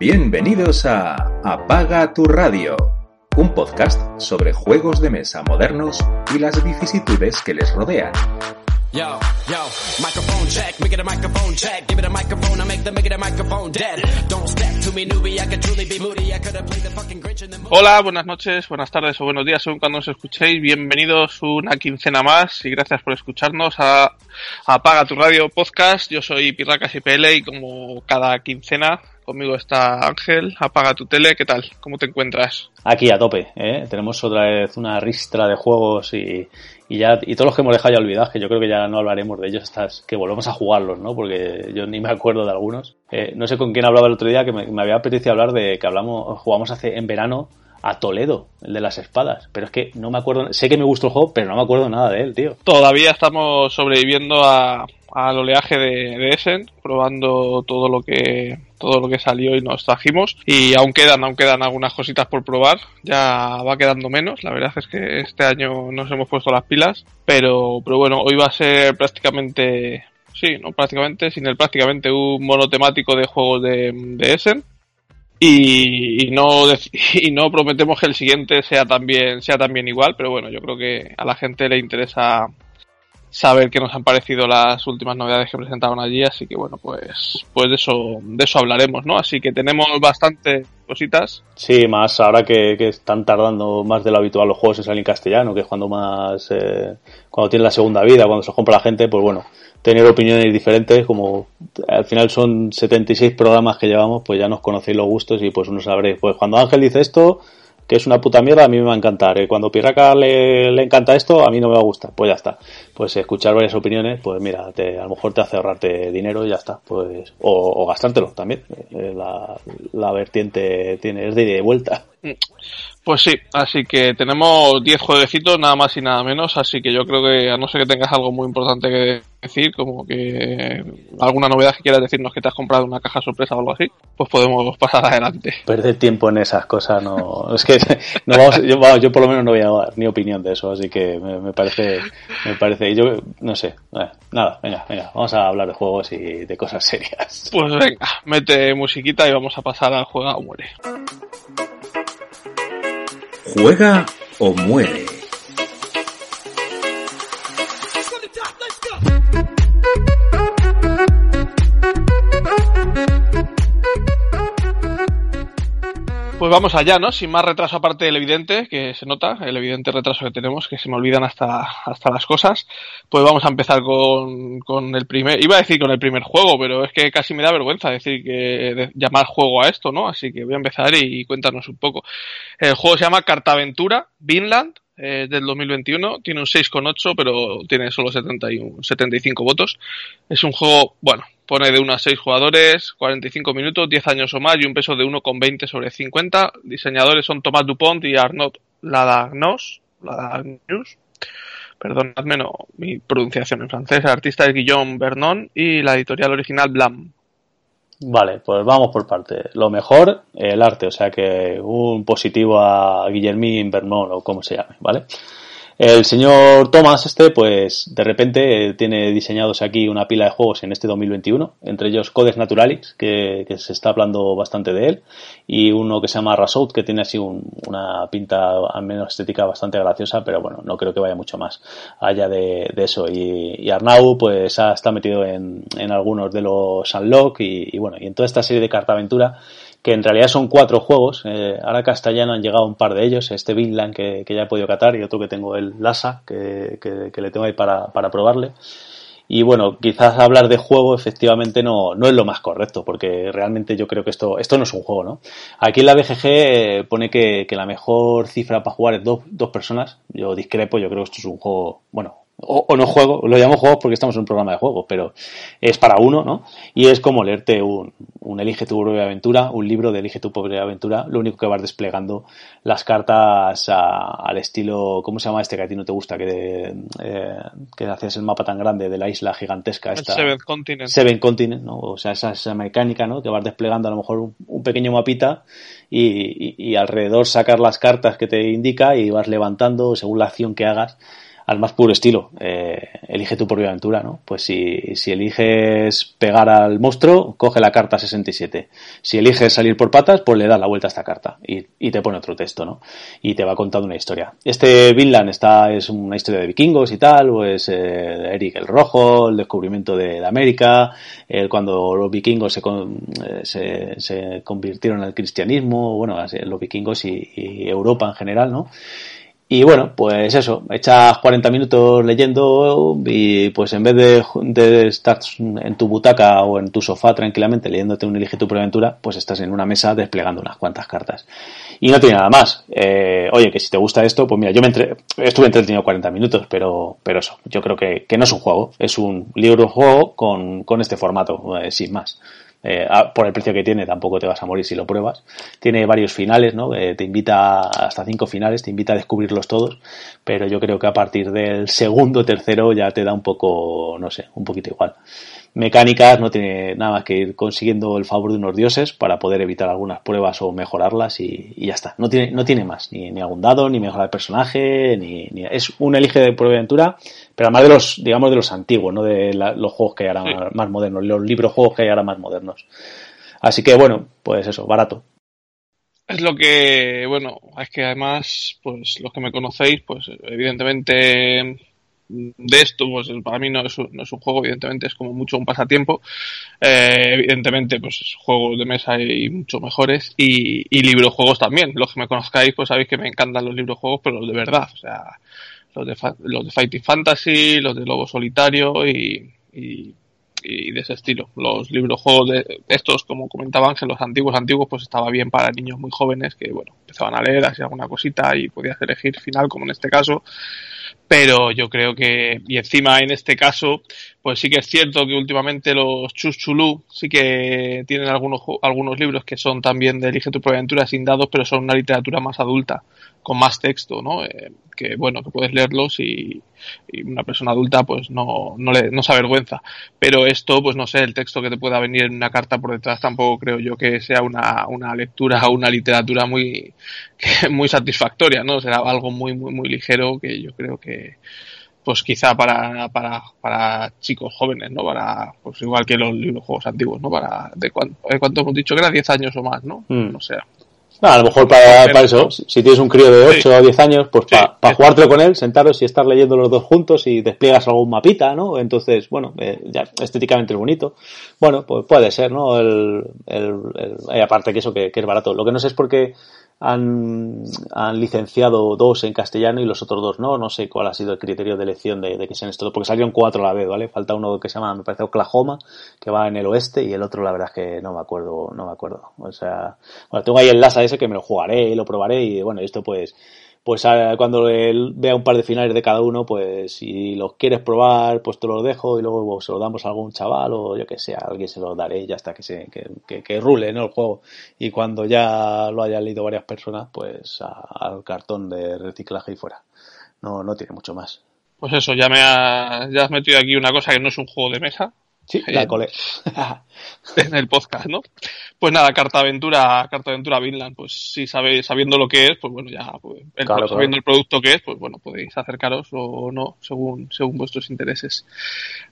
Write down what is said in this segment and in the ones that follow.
Bienvenidos a Apaga tu radio, un podcast sobre juegos de mesa modernos y las vicisitudes que les rodean. Yo, yo, microphone check, make it a microphone check, give it a microphone, I make the make it a microphone dead. Don't step to me, newbie, I could truly be moody, I could have played the fucking Grinch in the movie. Hola, buenas noches, buenas tardes o buenos días, según cuando os escuchéis. Bienvenidos una quincena más y gracias por escucharnos a, a Apaga tu Radio Podcast. Yo soy Pirracas IPL y como cada quincena Conmigo está Ángel, apaga tu tele, ¿qué tal? ¿Cómo te encuentras? Aquí a tope, ¿eh? tenemos otra vez una ristra de juegos y, y ya y todos los que hemos dejado ya olvidados, que yo creo que ya no hablaremos de ellos hasta que volvamos a jugarlos, ¿no? Porque yo ni me acuerdo de algunos. Eh, no sé con quién hablaba el otro día que me, había apetecido hablar de que hablamos, jugamos hace en verano a Toledo, el de las espadas. Pero es que no me acuerdo, sé que me gustó el juego, pero no me acuerdo nada de él, tío. Todavía estamos sobreviviendo a, al oleaje de, Essen, probando todo lo que todo lo que salió y nos trajimos. Y aún quedan, aún quedan algunas cositas por probar. Ya va quedando menos. La verdad es que este año nos hemos puesto las pilas. Pero, pero bueno, hoy va a ser prácticamente, sí, no prácticamente, sin el prácticamente un monotemático de juegos de Essen. Y, no y no prometemos que el siguiente sea también sea también igual pero bueno yo creo que a la gente le interesa saber qué nos han parecido las últimas novedades que presentaron allí, así que bueno, pues, pues de eso, de eso hablaremos, ¿no? Así que tenemos bastante cositas. Sí, más ahora que, que están tardando más de lo habitual los juegos en salir en castellano, que es cuando más, eh, cuando tiene la segunda vida, cuando se compra la gente, pues bueno, tener opiniones diferentes, como al final son 76 programas que llevamos, pues ya nos conocéis los gustos y pues uno sabréis, pues cuando Ángel dice esto, que es una puta mierda, a mí me va a encantar. ¿eh? Cuando Pirraca le, le, encanta esto, a mí no me va a gustar. Pues ya está. Pues escuchar varias opiniones, pues mira, te, a lo mejor te hace ahorrarte dinero y ya está. Pues, o, o gastártelo también. Eh, la, la vertiente tiene, es de ida y vuelta. Pues sí, así que tenemos 10 jueguecitos, nada más y nada menos, así que yo creo que a no ser que tengas algo muy importante que decir, como que alguna novedad que quieras decirnos que te has comprado una caja sorpresa o algo así, pues podemos pasar adelante. Perder tiempo en esas cosas no, es que no vamos, yo, vamos, yo por lo menos no voy a dar ni opinión de eso, así que me, me parece, me parece, yo no sé, eh, nada, venga, venga, vamos a hablar de juegos y de cosas serias. Pues venga, mete musiquita y vamos a pasar al juego o muere. Juega o muere. Pues vamos allá, ¿no? Sin más retraso aparte del evidente, que se nota, el evidente retraso que tenemos, que se me olvidan hasta, hasta las cosas. Pues vamos a empezar con, con el primer, iba a decir con el primer juego, pero es que casi me da vergüenza decir que de, llamar juego a esto, ¿no? Así que voy a empezar y, cuéntanos un poco. El juego se llama Cartaventura, Vinland, eh, del 2021. Tiene un 6,8, pero tiene solo 71, 75 votos. Es un juego, bueno, pone de 1 a 6 jugadores, 45 minutos, 10 años o más y un peso de 1,20 sobre 50. Diseñadores son Thomas Dupont y Arnaud Ladagnos. Ladagnos. Perdonadme no, mi pronunciación en francés. El artista es Guillaume Vernon y la editorial original Blam. Vale, pues vamos por parte. Lo mejor, el arte, o sea que un positivo a Guillermín Vernon o como se llame, ¿vale? El señor Thomas este, pues de repente tiene diseñados aquí una pila de juegos en este 2021, entre ellos Codes Naturalis, que, se está hablando bastante de él, y uno que se llama Rasout, que tiene así un, una pinta al menos estética bastante graciosa, pero bueno, no creo que vaya mucho más allá de, eso. Y, Arnau, pues ha, está metido en, en algunos de los Unlock y, bueno, y en toda esta serie de cartaventura que en realidad son cuatro juegos. Eh, ahora castellano han llegado un par de ellos, este Vinland que, que, ya he podido catar y otro que tengo el Lasa, que, que, que le tengo ahí para, para, probarle. Y bueno, quizás hablar de juego efectivamente no, no es lo más correcto, porque realmente yo creo que esto, esto no es un juego, ¿no? Aquí en la BGG eh, pone que, que la mejor cifra para jugar es dos, dos personas. Yo discrepo, yo creo que esto es un juego, bueno, o, o, no juego, lo llamo juegos porque estamos en un programa de juegos, pero es para uno, ¿no? Y es como leerte un, un Elige tu propia aventura, un libro de Elige tu propia aventura, lo único que vas desplegando las cartas a, al estilo, ¿cómo se llama este que a ti no te gusta? Que, de, eh, que haces el mapa tan grande de la isla gigantesca. Esta, Seven Continent. Seven Continent, ¿no? O sea, esa, esa mecánica, ¿no? Que vas desplegando a lo mejor un, un pequeño mapita y, y, y alrededor sacar las cartas que te indica y vas levantando según la acción que hagas al más puro estilo. Eh, elige tu propia aventura, ¿no? Pues si, si eliges pegar al monstruo, coge la carta 67. Si eliges salir por patas, pues le das la vuelta a esta carta y, y te pone otro texto, ¿no? Y te va contando una historia. Este Vinland está, es una historia de vikingos y tal, pues eh, Eric el Rojo, el descubrimiento de, de América, el, cuando los vikingos se, eh, se, se, convirtieron al cristianismo, bueno, los vikingos y, y Europa en general, ¿no? Y bueno, pues eso, echas 40 minutos leyendo y pues en vez de, estar en tu butaca o en tu sofá tranquilamente leyéndote un Elige tu Preventura, pues estás en una mesa desplegando unas cuantas cartas. Y no tiene nada más. Eh, oye, que si te gusta esto, pues mira, yo me entre, estuve entretenido 40 minutos, pero, pero eso, yo creo que, que no es un juego, es un libro juego con, con este formato, eh, sin más. Eh, por el precio que tiene tampoco te vas a morir si lo pruebas. Tiene varios finales, ¿no? Eh, te invita hasta cinco finales, te invita a descubrirlos todos, pero yo creo que a partir del segundo, tercero ya te da un poco, no sé, un poquito igual mecánicas, no tiene nada más que ir consiguiendo el favor de unos dioses para poder evitar algunas pruebas o mejorarlas y, y ya está. No tiene, no tiene más, ni, ni algún dado, ni mejorar el personaje, ni, ni, es un elige de prueba de aventura, pero además de los, digamos, de los antiguos, no de la, los juegos que hay ahora sí. más, más, modernos, los libros juegos que hay ahora más modernos. Así que bueno, pues eso, barato. Es lo que, bueno, es que además, pues los que me conocéis, pues evidentemente de esto, pues para mí no es, un, no es, un, juego, evidentemente es como mucho un pasatiempo. Eh, evidentemente, pues juegos de mesa hay mucho mejores y, y librojuegos también. Los que me conozcáis, pues sabéis que me encantan los librojuegos, pero los de verdad, o sea, los de, los de Fighting Fantasy, los de Lobo Solitario y, y, de ese estilo. Los librojuegos de estos, como comentaba Ángel, los antiguos antiguos, pues estaba bien para niños muy jóvenes que, bueno, empezaban a leer así alguna cosita y podías elegir final, como en este caso pero yo creo que, y encima en este caso, pues sí que es cierto que últimamente los Chuschulú sí que tienen algunos, algunos libros que son también de Elige tu propia aventura sin dados, pero son una literatura más adulta, con más texto, ¿no? Eh, que bueno, que puedes leerlos y, y una persona adulta pues no, no, le, no se avergüenza. Pero esto, pues no sé, el texto que te pueda venir en una carta por detrás tampoco creo yo que sea una, una lectura o una literatura muy, muy satisfactoria, ¿no? Será algo muy, muy, muy ligero que yo creo que, pues quizá para, para, para chicos jóvenes, ¿no? Para, pues igual que los libros juegos antiguos, ¿no? Para, de cuánto, de cuánto hemos dicho que era 10 años o más, ¿no? Mm. No sé. No, a lo mejor para, para eso, si tienes un crío de 8 sí. o 10 años, pues para pa jugártelo con él, sentaros y estar leyendo los dos juntos y despliegas algún mapita, ¿no? Entonces, bueno, eh, ya estéticamente es bonito. Bueno, pues puede ser, ¿no? El, el, el, aparte que eso que, que, es barato. Lo que no sé es por qué han, han, licenciado dos en castellano y los otros dos no. No sé cuál ha sido el criterio de elección de, de que sean estos, porque salieron cuatro a la vez, ¿vale? Falta uno que se llama, me parece Oklahoma, que va en el oeste, y el otro, la verdad es que no me acuerdo, no me acuerdo. O sea, bueno, tengo ahí el LASA ese que me lo jugaré y lo probaré, y bueno, esto pues, pues cuando él vea un par de finales de cada uno, pues si los quieres probar, pues te los dejo y luego pues, se lo damos a algún chaval o yo que sé, a alguien se lo daré ya hasta que se que, que, que rule ¿no? el juego. Y cuando ya lo hayan leído varias personas, pues al cartón de reciclaje y fuera. No, no tiene mucho más. Pues eso, ya me ha, ya has metido aquí una cosa que no es un juego de mesa, Sí, la colé. en el podcast, ¿no? Pues nada, Carta Aventura, Carta Aventura Vinland, pues si sabéis, sabiendo lo que es, pues bueno, ya, pues, el, claro, sabiendo claro. el producto que es, pues bueno, podéis acercaros o no, según, según vuestros intereses.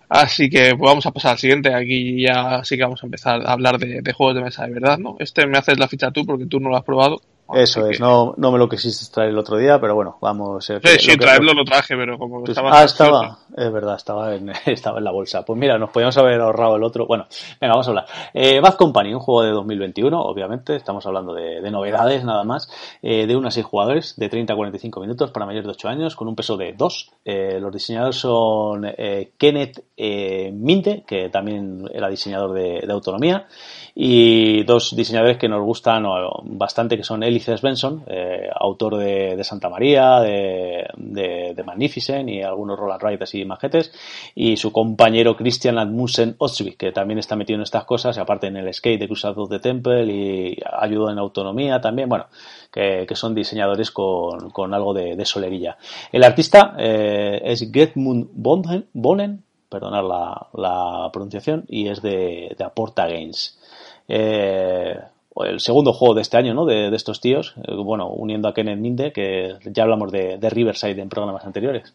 Así que pues vamos a pasar al siguiente, aquí ya sí que vamos a empezar a hablar de, de juegos de mesa de verdad, ¿no? Este me haces la ficha tú porque tú no lo has probado. Eso es, que... no, no me lo quisiste traer el otro día, pero bueno, vamos. Eh, sí, sí, lo traerlo lo... traje, pero como pues, estaba. Ah, estaba, es verdad, estaba en, estaba en la bolsa. Pues mira, nos podíamos haber ahorrado el otro. Bueno, venga, vamos a hablar. Eh, Bad Company, un juego de 2021, obviamente, estamos hablando de, de novedades nada más, eh, de unos 6 jugadores, de 30 a 45 minutos para mayores de 8 años, con un peso de 2. Eh, los diseñadores son eh, Kenneth eh, Minte, que también era diseñador de, de Autonomía, y dos diseñadores que nos gustan bastante, que son Ellie Svensson, eh, autor de, Santa María, de, de, de, Magnificent y algunos Roland Riders y majetes, y su compañero Christian Admussen Osvik, que también está metido en estas cosas, y aparte en el skate de Crusados de Temple y ayuda en autonomía también, bueno, que, son diseñadores con, algo de, solerilla. El artista eh, es Getmund Bonen, perdonar la, la pronunciación, y es de, de Aporta Games. Eh, el segundo juego de este año, ¿no? De, de estos tíos, eh, bueno, uniendo a Kenneth Minde, que ya hablamos de, de, Riverside en programas anteriores.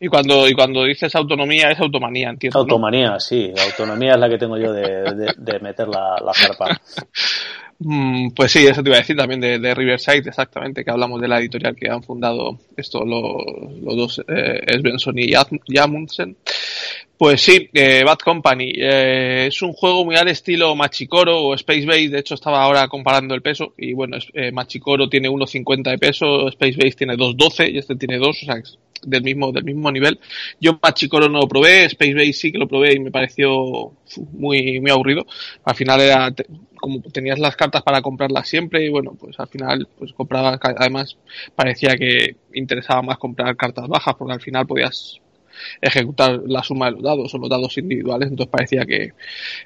Y cuando, y cuando dices autonomía es automanía, entiendo. Automanía, sí. autonomía es la que tengo yo de, de, meter la, la zarpa. Mm, pues sí, eso te iba a decir también de, Riverside, exactamente, que hablamos de la editorial que han fundado esto los, dos, eh, Svensson y Jamundsen. Pues sí, eh, Bad Company eh, es un juego muy al estilo Machicoro o Space Base. De hecho, estaba ahora comparando el peso. Y bueno, eh, Machicoro tiene 1,50 de peso, Space Base tiene 2,12 y este tiene 2, o sea, del mismo, del mismo nivel. Yo Machicoro no lo probé, Space Base sí que lo probé y me pareció muy, muy aburrido. Al final era como tenías las cartas para comprarlas siempre y bueno, pues al final pues compraba, además parecía que interesaba más comprar cartas bajas porque al final podías ejecutar la suma de los dados o los dados individuales, entonces parecía que,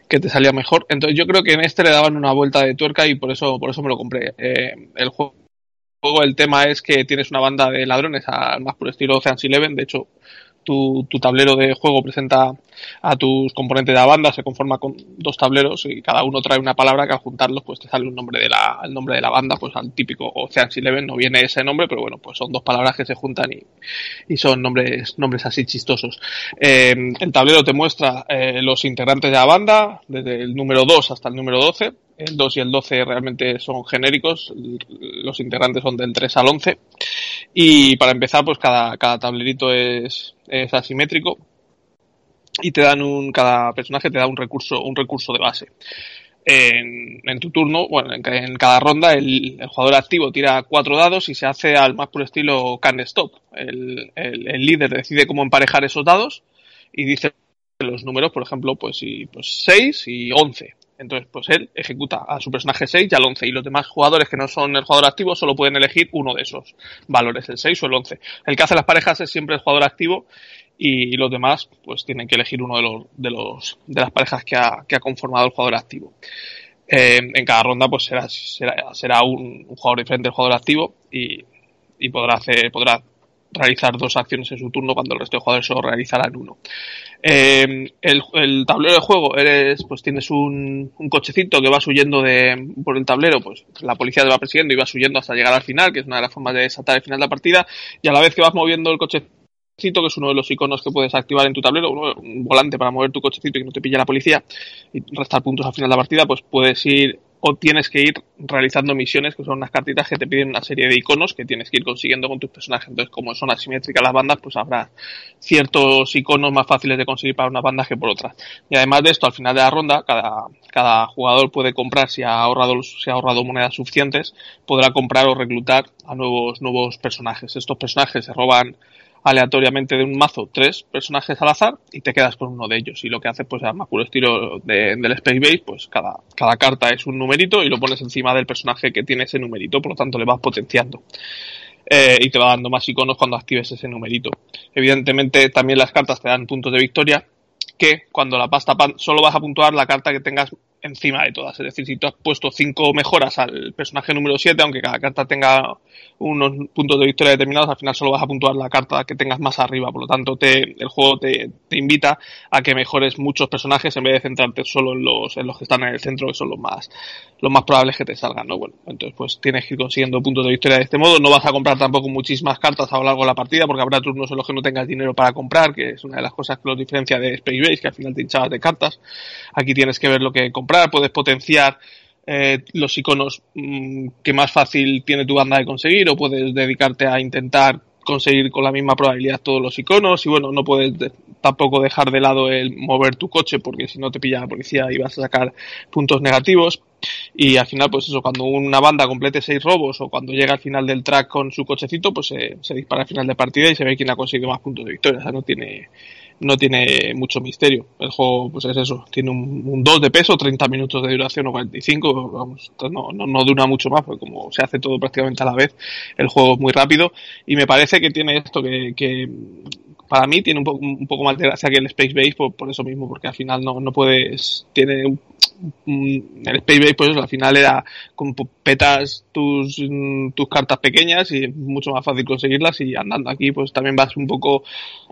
te salía mejor. Entonces yo creo que en este le daban una vuelta de tuerca y por eso, por eso me lo compré. Eh, el juego el tema es que tienes una banda de ladrones al más por estilo Ocean's Eleven. De hecho, tu, tu, tablero de juego presenta a tus componentes de la banda, se conforma con dos tableros y cada uno trae una palabra que al juntarlos pues te sale un nombre de la, el nombre de la banda, pues al típico Ocean's Eleven no viene ese nombre, pero bueno, pues son dos palabras que se juntan y, y son nombres, nombres así chistosos. Eh, el tablero te muestra eh, los integrantes de la banda, desde el número 2 hasta el número 12, el 2 y el 12 realmente son genéricos, los integrantes son del 3 al 11. Y para empezar, pues cada, cada tablerito es, es asimétrico y te dan un, cada personaje te da un recurso, un recurso de base. En, en tu turno, bueno, en, cada ronda el, jugador activo tira cuatro dados y se hace al más puro estilo can stop. El, el, líder decide cómo emparejar esos dados y dice los números, por ejemplo, pues, y, pues 6 y 11. Entonces, pues él ejecuta a su personaje 6 y al 11. Y los demás jugadores que no son el jugador activo solo pueden elegir uno de esos valores, el 6 o el 11. El que hace las parejas es siempre el jugador activo y los demás pues tienen que elegir uno de los de los de las parejas que ha, que ha conformado el jugador activo. Eh, en cada ronda pues será será, será un, jugador diferente del jugador activo y, y podrá hacer podrá realizar dos acciones en su turno cuando el resto de jugadores solo realizarán uno. Eh, el, tablero de juego eres, pues tienes un, un, cochecito que vas huyendo de, por el tablero, pues la policía te va persiguiendo y vas huyendo hasta llegar al final, que es una de las formas de desatar el final de la partida, y a la vez que vas moviendo el cochecito, que es uno de los iconos que puedes activar en tu tablero, un volante para mover tu cochecito y que no te pille la policía y restar puntos al final de la partida, pues puedes ir o tienes que ir realizando misiones que son unas cartitas que te piden una serie de iconos que tienes que ir consiguiendo con tus personajes. Entonces, como son asimétricas las bandas, pues habrá ciertos iconos más fáciles de conseguir para una banda que por otras. Y además de esto, al final de la ronda, cada, cada jugador puede comprar, si ha ahorrado, si ha ahorrado monedas suficientes, podrá comprar o reclutar a nuevos, nuevos personajes. Estos personajes se roban aleatoriamente de un mazo tres personajes al azar y te quedas con uno de ellos. Y lo que haces, pues, a más puro estilo de, del Space Base, pues cada, cada carta es un numerito y lo pones encima del personaje que tiene ese numerito, por lo tanto le vas potenciando. Eh, y te va dando más iconos cuando actives ese numerito. Evidentemente, también las cartas te dan puntos de victoria, que cuando la pasta solo vas a puntuar la carta que tengas encima de todas. Es decir, si tú has puesto cinco mejoras al personaje número 7, aunque cada carta tenga unos puntos de victoria determinados, al final solo vas a puntuar la carta que tengas más arriba. Por lo tanto, te, el juego te, invita a que mejores muchos personajes en vez de centrarte solo en los, en los que están en el centro, que son los más, los más probables que te salgan, ¿no? Bueno, entonces pues tienes que ir consiguiendo puntos de victoria de este modo. No vas a comprar tampoco muchísimas cartas a lo largo de la partida, porque habrá turnos en los que no tengas dinero para comprar, que es una de las cosas que los diferencia de Space Base, que al final te hinchabas de cartas. Aquí tienes que ver lo que comprar puedes potenciar eh, los iconos mm, que más fácil tiene tu banda de conseguir o puedes dedicarte a intentar conseguir con la misma probabilidad todos los iconos y bueno, no puedes tampoco dejar de lado el mover tu coche porque si no te pilla la policía y vas a sacar puntos negativos. Y al final pues eso, cuando una banda complete seis robos o cuando llega al final del track con su cochecito pues se dispara al final de partida y se ve quién ha conseguido más puntos de victoria, o sea, no tiene no tiene mucho misterio. El juego, pues es eso, tiene un, 2 de peso, 30 minutos de duración o 45, vamos, no, no, no, dura mucho más, porque como se hace todo prácticamente a la vez, el juego es muy rápido y me parece que tiene esto que, que para mí tiene un, poco, un poco más de gracia que el Space Base por, eso mismo, porque al final no, puedes, tiene el Space Base pues al final era como petas tus, tus cartas pequeñas y es mucho más fácil conseguirlas y andando aquí pues también vas un poco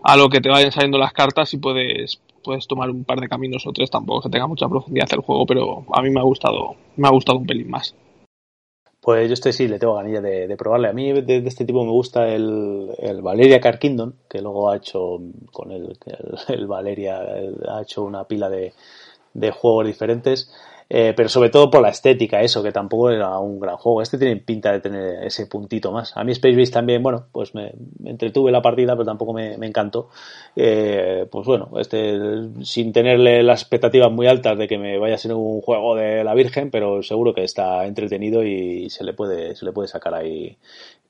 a lo que te vayan saliendo las cartas y puedes puedes tomar un par de caminos o tres tampoco que tenga mucha profundidad el juego pero a mí me ha gustado me ha gustado un pelín más Pues yo estoy sí, le tengo ganilla de, probarle. A mí de, este tipo me gusta el, el Valeria Car Kingdom, que luego ha hecho con el, el, Valeria, ha hecho una pila de, de juegos diferentes. Eh, pero sobre todo por la estética, eso, que tampoco era un gran juego. Este tiene pinta de tener ese puntito más. A mí Space Base también, bueno, pues me, entretuve la partida, pero tampoco me, encantó. Eh, pues bueno, este, sin tenerle las expectativas muy altas de que me vaya a ser un juego de la Virgen, pero seguro que está entretenido y se le puede, se le puede sacar ahí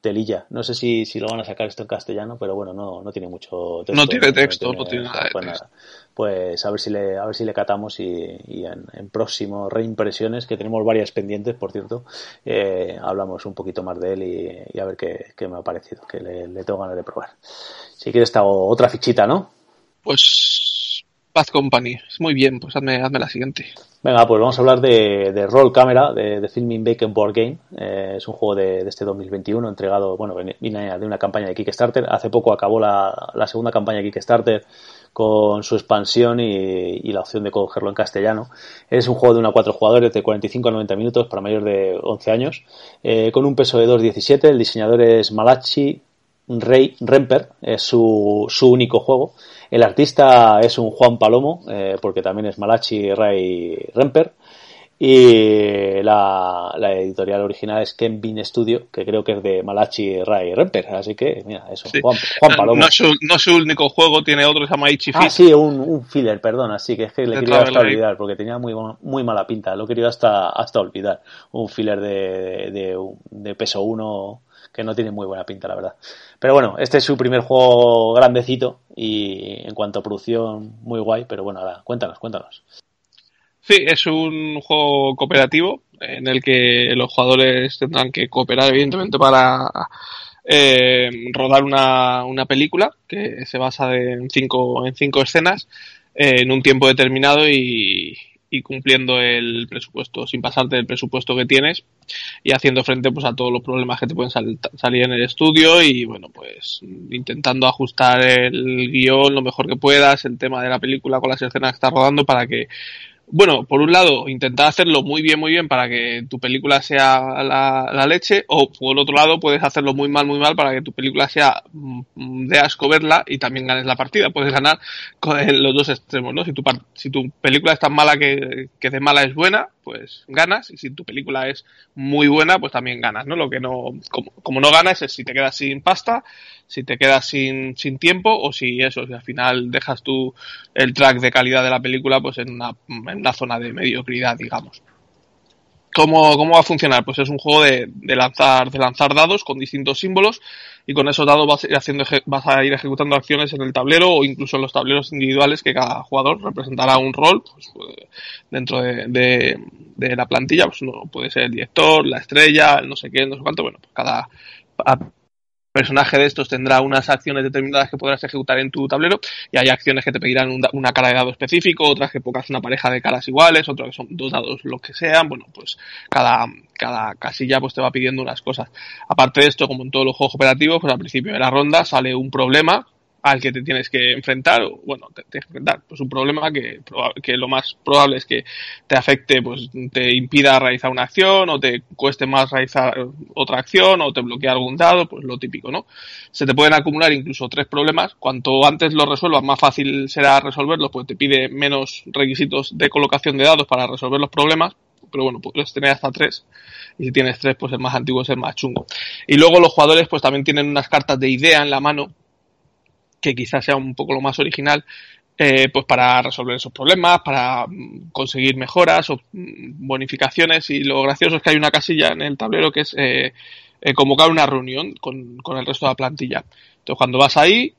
telilla. No sé si, si lo van a sacar esto en castellano, pero bueno, no, no tiene mucho texto. No tiene texto, no tiene, nada. Pues, pues, a ver si le, a ver si le catamos y, y en, en próximos reimpresiones, que tenemos varias pendientes, por cierto, eh, hablamos un poquito más de él y, a ver qué, qué, me ha parecido, que le, le tengo ganas de probar. Si quieres, hago otra fichita, ¿no? Pues Bad Company. Muy bien, pues hazme, hazme la siguiente. Venga, pues vamos a hablar de, de Roll Camera, de, de Filming Bacon Board Game. Eh, es un juego de, de, este 2021 entregado, bueno, viene de una campaña de Kickstarter. Hace poco acabó la, la segunda campaña de Kickstarter con su expansión y, la opción de cogerlo en castellano. Es un juego de una a cuatro jugadores de 45 a 90 minutos para mayores de 11 años, eh, con un peso de 2.17. El diseñador es Malachi Rey Remper, es su, su único juego. El artista es un Juan Palomo, eh, porque también es Malachi Ray Remper. Y la, la, editorial original es Ken Bean Studio, que creo que es de Malachi Ray Remper. Así que, mira, eso, Juan, Juan, Palomo. No, es, su, no es, su, único juego, tiene otro, se llama Ah, sí, un, un filler, perdón, así que es que le quería hasta olvidar, porque tenía muy, muy mala pinta. Lo quería hasta, hasta olvidar. Un filler de, de, de peso 1 que no tiene muy buena pinta, la verdad. Pero bueno, este es su primer juego grandecito y en cuanto a producción, muy guay. Pero bueno, ahora, cuéntanos, cuéntanos. Sí, es un juego cooperativo en el que los jugadores tendrán que cooperar, evidentemente, para eh, rodar una, una, película que se basa en cinco, en cinco escenas eh, en un tiempo determinado y, cumpliendo el presupuesto, sin pasarte del presupuesto que tienes y haciendo frente pues a todos los problemas que te pueden salir en el estudio y bueno pues intentando ajustar el guion lo mejor que puedas, el tema de la película con las escenas que estás rodando para que bueno, por un lado, intentar hacerlo muy bien, muy bien para que tu película sea la, leche, o por otro lado, puedes hacerlo muy mal, muy mal para que tu película sea mm, de asco verla y también ganes la partida. Puedes ganar con los dos extremos, ¿no? Si tu, si tu película es tan mala que, que de mala es buena, pues ganas, y si tu película es muy buena, pues también ganas, ¿no? Lo que no, como, como no ganas es si te quedas sin pasta, si te quedas sin, sin tiempo o si eso, si al final dejas tú el track de calidad de la película pues en una, en una zona de mediocridad, digamos. ¿Cómo, ¿Cómo, va a funcionar? Pues es un juego de, de, lanzar, de lanzar dados con distintos símbolos y con esos dados vas a, ir haciendo, vas a ir ejecutando acciones en el tablero o incluso en los tableros individuales que cada jugador representará un rol pues, pues dentro de, de, de, la plantilla. Pues uno puede ser el director, la estrella, el no sé qué, no sé cuánto. Bueno, pues cada personaje de estos tendrá unas acciones determinadas que podrás ejecutar en tu tablero y hay acciones que te pedirán una cara de dado específico, otras que pongas una pareja de caras iguales, otras que son dos dados lo que sean, bueno, pues cada, cada casilla pues te va pidiendo unas cosas. Aparte de esto, como en todos los juegos operativos, pues al principio de la ronda sale un problema al que te tienes que enfrentar, o bueno, te, tienes que enfrentar, pues un problema que, que lo más probable es que te afecte, pues te impida realizar una acción, o te cueste más realizar otra acción, o te bloquee algún dado, pues lo típico, ¿no? Se te pueden acumular incluso tres problemas, cuanto antes lo resuelvas, más fácil será resolverlos, pues te pide menos requisitos de colocación de dados para resolver los problemas, pero bueno, puedes tener hasta tres. Y si tienes tres, pues el más antiguo es el más chungo. Y luego los jugadores, pues también tienen unas cartas de idea en la mano que quizás sea un poco lo más original, eh, pues para resolver esos problemas, para mm, conseguir mejoras o mm, bonificaciones. Y lo gracioso es que hay una casilla en el tablero que es eh, eh, convocar una reunión con, con, el resto de la plantilla. Entonces, cuando vas ahí,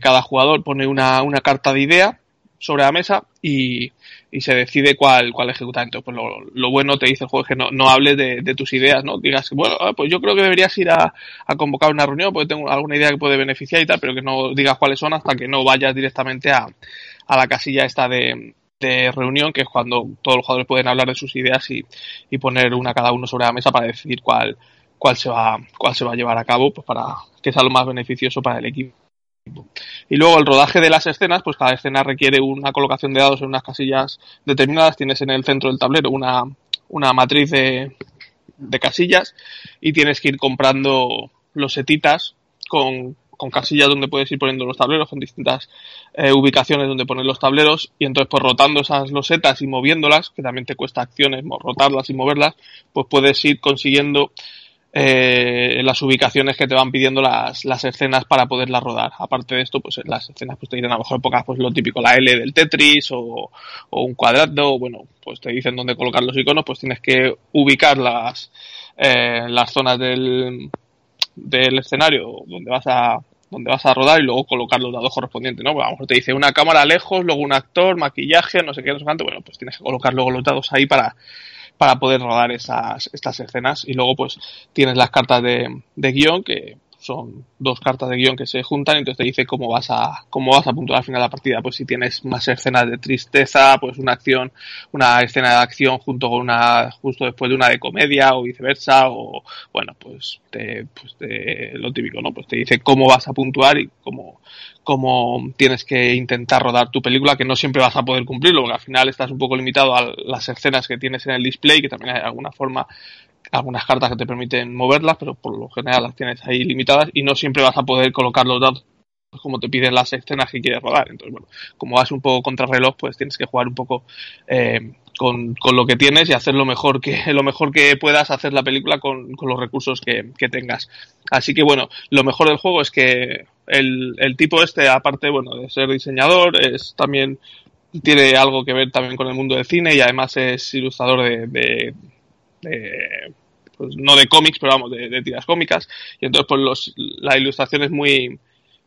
cada jugador pone una, una carta de idea sobre la mesa y, y se decide cuál, cuál ejecutar. Entonces, pues lo, bueno te dice el juego es que no, no hables de, de, tus ideas, ¿no? Digas, bueno, ah, pues yo creo que deberías ir a, a, convocar una reunión porque tengo alguna idea que puede beneficiar y tal, pero que no digas cuáles son hasta que no vayas directamente a, a la casilla esta de, de reunión, que es cuando todos los jugadores pueden hablar de sus ideas y, y poner una cada uno sobre la mesa para decidir cuál, cuál se va, cuál se va a llevar a cabo, pues para que sea lo más beneficioso para el equipo. Y luego el rodaje de las escenas, pues cada escena requiere una colocación de dados en unas casillas determinadas. Tienes en el centro del tablero una, una matriz de, de casillas y tienes que ir comprando los setitas con, con casillas donde puedes ir poniendo los tableros, con distintas eh, ubicaciones donde poner los tableros, y entonces pues rotando esas losetas y moviéndolas, que también te cuesta acciones rotarlas y moverlas, pues puedes ir consiguiendo eh, las ubicaciones que te van pidiendo las, las escenas para poderlas rodar. Aparte de esto, pues las escenas pues te dicen a lo mejor pocas, pues lo típico, la L del Tetris o, o un cuadrado, bueno, pues te dicen dónde colocar los iconos, pues tienes que ubicar las, eh, las zonas del, del escenario donde vas a donde vas a rodar y luego colocar los dados correspondientes, ¿no? Pues a lo mejor te dice una cámara lejos, luego un actor, maquillaje, no sé qué, no sé cuánto, bueno, pues tienes que colocar luego los dados ahí para, para poder rodar esas, estas escenas. Y luego pues tienes las cartas de, de guion que son dos cartas de guion que se juntan entonces te dice cómo vas a cómo vas a puntuar al final de la partida. Pues si tienes más escenas de tristeza pues una acción una escena de acción junto con una justo después de una de comedia o viceversa o bueno pues te, pues lo típico no pues te dice cómo vas a puntuar y cómo cómo tienes que intentar rodar tu película que no siempre vas a poder cumplirlo porque al final estás un poco limitado a las escenas que tienes en el display que también hay alguna forma algunas cartas que te permiten moverlas, pero por lo general las tienes ahí limitadas y no siempre vas a poder colocar los datos como te piden las escenas que quieres rodar. Entonces, bueno, como vas un poco contra reloj, pues tienes que jugar un poco eh, con, con, lo que tienes y hacer lo mejor que, lo mejor que puedas hacer la película con, con los recursos que, que, tengas. Así que bueno, lo mejor del juego es que el, el tipo este, aparte, bueno, de ser diseñador, es también tiene algo que ver también con el mundo del cine y además es ilustrador de, pues no de cómics, pero vamos, de, tiras cómicas. Y entonces, pues los, la ilustración es muy,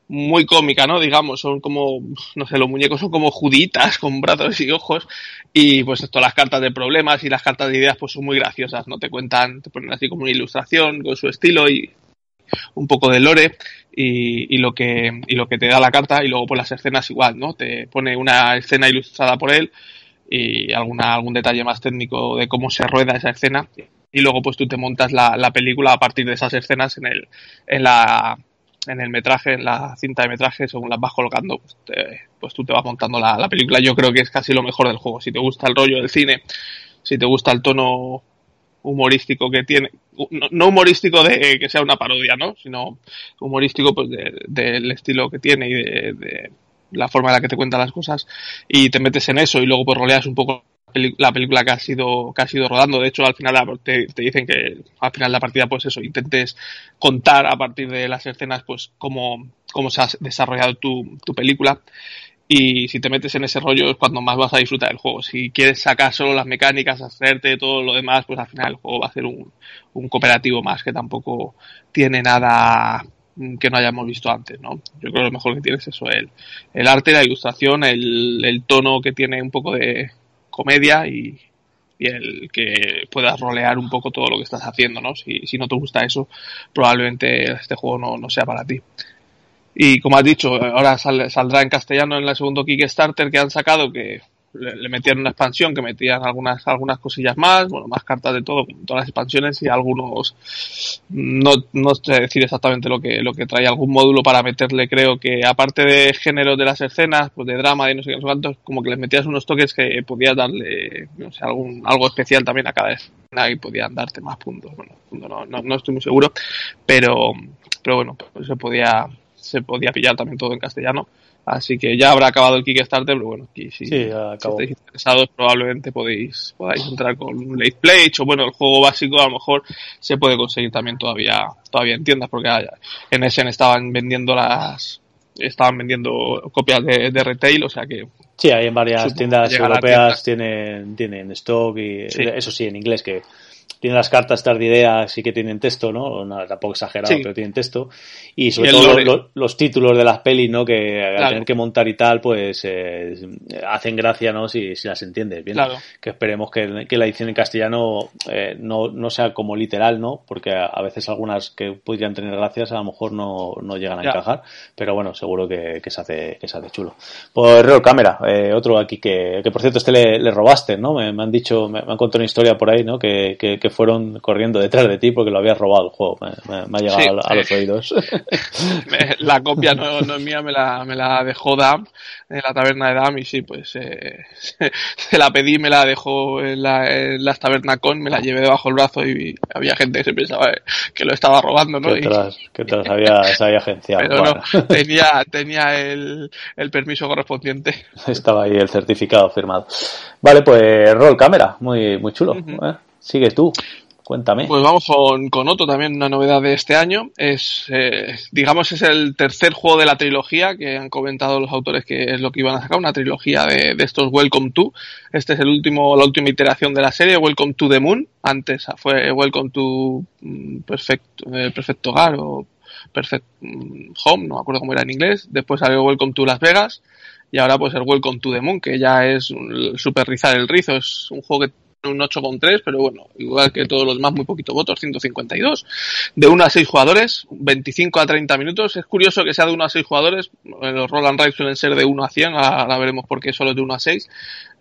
muy cómica, ¿no? Digamos, son como, no sé, los muñecos son como juditas con brazos y ojos. Y pues esto, las cartas de problemas y las cartas de ideas, pues son muy graciosas, ¿no? Te cuentan, te ponen así como una ilustración con su estilo y un poco de lore y, y, lo que y lo que te da la carta y luego pues las escenas igual no te pone una escena ilustrada por él y alguna algún detalle más técnico de cómo se rueda esa escena y luego pues tú te montas la, la película a partir de esas escenas en el en la en el metraje, en la cinta de metraje, según las vas colocando, pues, te, pues tú te vas montando la, la, película. Yo creo que es casi lo mejor del juego. Si te gusta el rollo del cine, si te gusta el tono humorístico que tiene, no, no humorístico de que sea una parodia, ¿no? Sino humorístico pues del de, estilo que tiene y de, la forma en la que te cuentan las cosas y te metes en eso y luego pues roleas un poco la película que ha sido que ha sido rodando de hecho al final te, te, dicen que al final de la partida pues eso intentes contar a partir de las escenas pues cómo, cómo se ha desarrollado tu, tu película y si te metes en ese rollo es cuando más vas a disfrutar del juego. Si quieres sacar solo las mecánicas, hacerte todo lo demás, pues al final el juego va a ser un, un cooperativo más que tampoco tiene nada que no hayamos visto antes, ¿no? Yo creo que lo mejor que tiene es eso, el, el arte, la ilustración, el, el tono que tiene un poco de comedia y, y el que puedas rolear un poco todo lo que estás haciendo, ¿no? Si, si no te gusta eso, probablemente este juego no, no sea para ti. Y como has dicho, ahora sal, saldrá en castellano en el segundo Kickstarter que han sacado, que le, le, metían una expansión, que metían algunas, algunas cosillas más, bueno, más cartas de todo, todas las expansiones y algunos, no, no sé decir exactamente lo que, lo que trae, algún módulo para meterle, creo que aparte de género de las escenas, pues de drama y no sé qué, como que les metías unos toques que podías darle, no sé, algún, algo especial también a cada escena y podían darte más puntos. Bueno, no, no, no estoy muy seguro, pero, pero bueno, pues se podía, se podía pillar también todo en castellano. Así que ya habrá acabado el Kickstarter, pero bueno, aquí si, sí, si estáis interesados probablemente podéis podáis entrar con un late play. O bueno, el juego básico a lo mejor se puede conseguir también todavía todavía en tiendas porque en Essen estaban vendiendo las estaban vendiendo copias de, de retail, o sea que Sí, hay en varias tiendas europeas tienen tienen stock y sí. eso sí en inglés que tienen las cartas estas de ideas sí que tienen texto, ¿no? no tampoco exagerado, sí. pero tienen texto. Y sobre y todo los, los, títulos de las pelis, ¿no? Que al claro. tener que montar y tal, pues eh, hacen gracia, ¿no? Si, si las entiendes bien. Claro. Que esperemos que, que, la edición en castellano eh, no, no sea como literal, ¿no? Porque a, a, veces algunas que podrían tener gracias a lo mejor no, no llegan a ya. encajar. Pero bueno, seguro que, que, se hace, que se hace chulo. Pues Reo Cámara, eh, otro aquí que, que por cierto este le, le robaste, ¿no? Me, me, han dicho, me, me, han contado una historia por ahí, ¿no? Que, que que, fueron corriendo detrás de ti porque lo habías robado el juego. Me, ha llegado a, los oídos. la copia no, es mía, me la, me la dejó Dam en la taberna de Dam y sí, pues eh, se la pedí, me la dejó en la, en la taberna con, me la llevé debajo del brazo y había gente que se pensaba que lo estaba robando, ¿no? Que te, las, había, se había agenciado. Pero no, tenía, tenía el, el permiso correspondiente. Estaba ahí el certificado firmado. Vale, pues roll cámara, muy, muy chulo. ¿eh? Sigue tú. Cuéntame. Pues vamos con, otro también, una novedad de este año. Es, eh, digamos, es el tercer juego de la trilogía que han comentado los autores que es lo que iban a sacar, una trilogía de, estos Welcome to. Este es el último, la última iteración de la serie, Welcome to the Moon. Antes fue Welcome to mm, Perfecto, eh, Perfecto Hogar o Perfect mm, Home, no me acuerdo cómo era en inglés. Después salió Welcome to Las Vegas y ahora pues el Welcome to the Moon, que ya es super rizar el rizo, es un juego que un 8,3, pero bueno, igual que todos los demás, muy poquito votos, 152. De 1 a 6 jugadores, 25 a 30 minutos. Es curioso que sea de 1 a 6 jugadores. Los Roland Ride suelen ser de 1 a 100, ahora veremos por qué solo es de 1 a 6.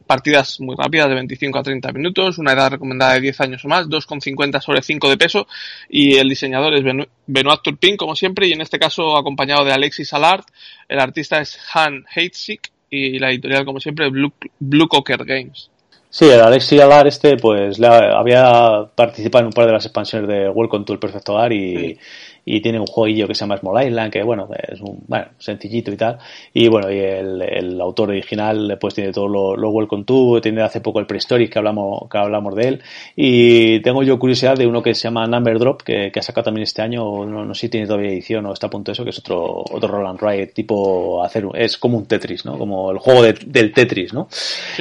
Partidas muy rápidas, de 25 a 30 minutos, una edad recomendada de 10 años o más, 2,50 sobre 5 de peso. Y el diseñador es Benoit Turpin, como siempre, y en este caso acompañado de Alexis Allard. El artista es Han Heitzig y la editorial, como siempre, Blue, Blue Cocker Games. Sí, el Alexi Alar este, pues le había participado en un par de las expansiones de Welcome to el Perfecto Hogar y, y tiene un jueguillo que se llama Small Island, que bueno, es un, bueno, sencillito y tal. Y bueno, y el, el autor original pues tiene todo lo, lo Welcome to, tiene hace poco el Prehistoric que hablamos, que hablamos de él. Y tengo yo curiosidad de uno que se llama Number Drop, que, que ha sacado también este año, no, no sé si tiene todavía edición o está a punto de eso, que es otro, otro Roland Ride tipo hacer, es como un Tetris, ¿no? Como el juego de, del Tetris, ¿no?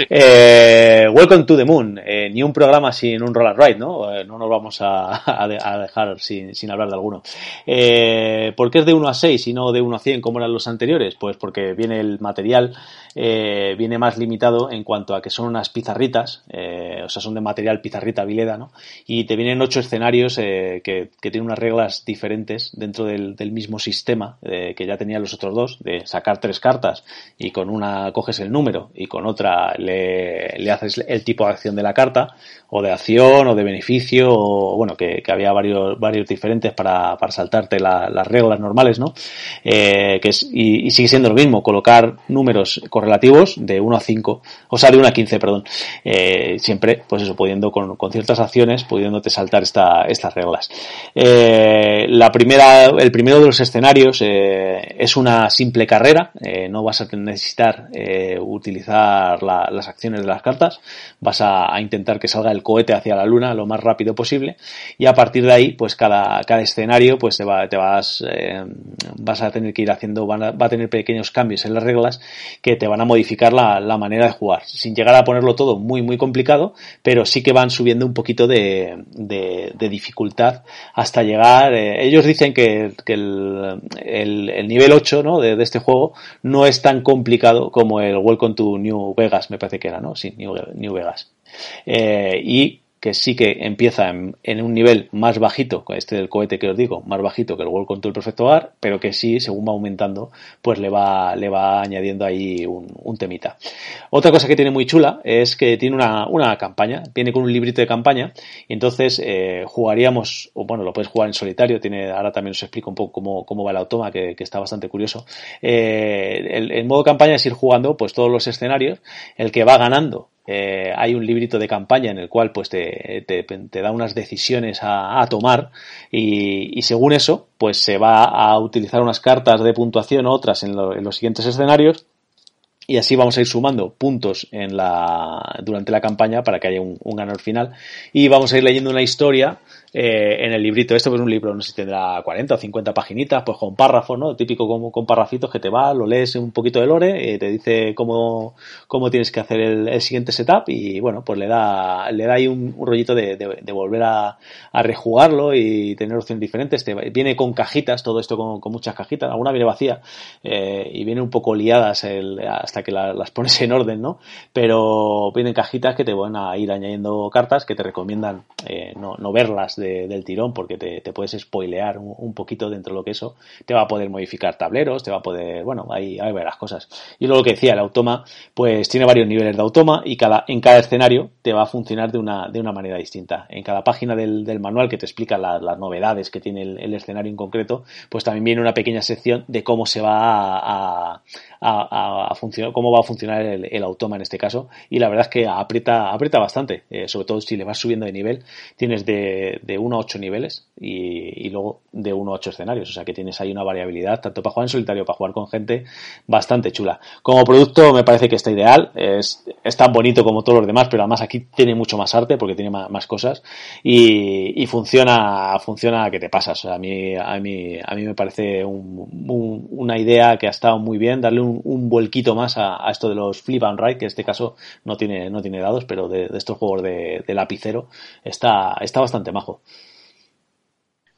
Eh, Welcome to the Moon, eh, ni un programa sin un Roland Ride, ¿no? Eh, no nos vamos a, a, dejar sin, sin hablar de alguno. Eh, ¿Por qué es de 1 a 6 y no de 1 a 100 como eran los anteriores? Pues porque viene el material, eh, viene más limitado en cuanto a que son unas pizarritas, eh, o sea, son de material pizarrita vileda, ¿no? Y te vienen ocho escenarios eh, que, que, tienen unas reglas diferentes dentro del, del mismo sistema eh, que ya tenían los otros dos, de sacar tres cartas y con una coges el número y con otra le, le haces el tipo de acción de la carta, o de acción, o de beneficio, o bueno, que, había varios, varios diferentes para, para saltarte las reglas normales, ¿no? Eh, que es, y, y, sigue siendo lo mismo, colocar números correlativos de 1 a 5, o sea, de 1 a 15, perdón. Eh, siempre, pues eso, pudiendo con, con, ciertas acciones, pudiéndote saltar esta, estas reglas. Eh, la primera, el primero de los escenarios es una simple carrera, no vas a necesitar utilizar la, las acciones de las cartas, vas a, a, intentar que salga el cohete hacia la luna lo más rápido posible y a partir de ahí, pues cada, cada escenario, pues te, va, te vas, eh, vas a tener que ir haciendo, va a tener pequeños cambios en las reglas que te van a modificar la, la, manera de jugar, sin llegar a ponerlo todo muy, muy complicado, pero sí que van subiendo un poquito de, de, dificultad hasta llegar, eh, ellos dicen que, que el, el, el, nivel 8 ¿no? de, este juego no es tan complicado como el Welcome to New Vegas, me parece que era, ¿no? Sí, New, New Vegas. Eh, y que sí que empieza en, un nivel más bajito, este del cohete que os digo, más bajito que el World Control Perfecto Hogar, pero que sí, según va aumentando, pues le va, le va añadiendo ahí un, un temita. Otra cosa que tiene muy chula es que tiene una, una campaña, viene con un librito de campaña, y entonces eh, jugaríamos, o bueno, lo puedes jugar en solitario, tiene, ahora también os explico un poco cómo, cómo va el automa, que, que está bastante curioso. Eh, el, el modo campaña es ir jugando pues todos los escenarios, el que va ganando eh, hay un librito de campaña en el cual pues te, te, te da unas decisiones a, a tomar y, y, según eso pues se va a utilizar unas cartas de puntuación otras en, lo, en los siguientes escenarios y así vamos a ir sumando puntos en la, durante la campaña para que haya un, un ganador final. Y vamos a ir leyendo una historia eh, en el librito. Esto pues un libro, no sé si tendrá 40 o 50 paginitas, pues con párrafos, ¿no? Típico como con parrafitos que te va, lo lees un poquito de lore, eh, te dice cómo, cómo tienes que hacer el, siguiente setup y bueno, pues le da, le da ahí un, rollito de, de, volver a, a rejugarlo y tener opciones diferentes. Te, viene con cajitas, todo esto con, con muchas cajitas, alguna viene vacía eh, y viene un poco liadas el, hasta que la, las pones en orden, ¿no? Pero vienen cajitas que te van a ir añadiendo cartas que te recomiendan eh, no, no verlas del tirón porque te, puedes spoilear un, poquito dentro de lo que eso. Te va a poder modificar tableros, te va a poder, bueno, hay, hay varias cosas. Y luego lo que decía, el automa, pues tiene varios niveles de automa y cada, en cada escenario te va a funcionar de una, de una manera distinta. En cada página del, del manual que te explica las novedades que tiene el, escenario en concreto, pues también viene una pequeña sección de cómo se va a, funcionar, cómo va a funcionar el, el, automa en este caso. Y la verdad es que aprieta, aprieta bastante, eh, sobre todo si le vas subiendo de nivel. Tienes de, de 1 a 8 niveles y, luego de 1 a 8 escenarios. O sea que tienes ahí una variabilidad, tanto para jugar en solitario, para jugar con gente, bastante chula. Como producto me parece que está ideal. Es, es tan bonito como todos los demás, pero además aquí tiene mucho más arte porque tiene más, cosas y, funciona, funciona que te pasas. a mí, a mí, a mí me parece un, una idea que ha estado muy bien, darle un un, vuelquito más a, esto de los flip and ride, que en este caso no tiene, no tiene dados, pero de, estos juegos de, lapicero está, está bastante majo.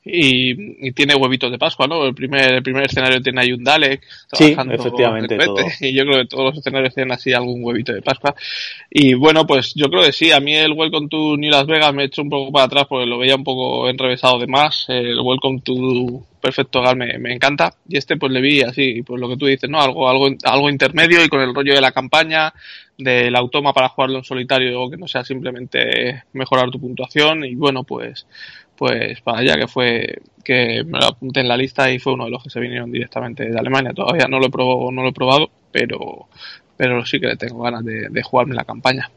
Y, tiene huevitos de Pascua, ¿no? El primer, el primer escenario tiene ahí un Dalek. Sí, efectivamente. Y yo creo que todos los escenarios tienen así algún huevito de Pascua. Y bueno, pues yo creo que sí. A mí el Welcome to New Las Vegas me he hecho un poco para atrás porque lo veía un poco enrevesado de más. El Welcome to Perfecto Gal me, me encanta. Y este pues le vi así, pues lo que tú dices, ¿no? Algo, algo, algo intermedio y con el rollo de la campaña, del automa para jugarlo en solitario, que no sea simplemente mejorar tu puntuación. Y bueno, pues pues para allá que fue que me lo apunté en la lista y fue uno de los que se vinieron directamente de Alemania. Todavía no lo he probado, no lo he probado, pero pero sí que le tengo ganas de, jugarme la campaña.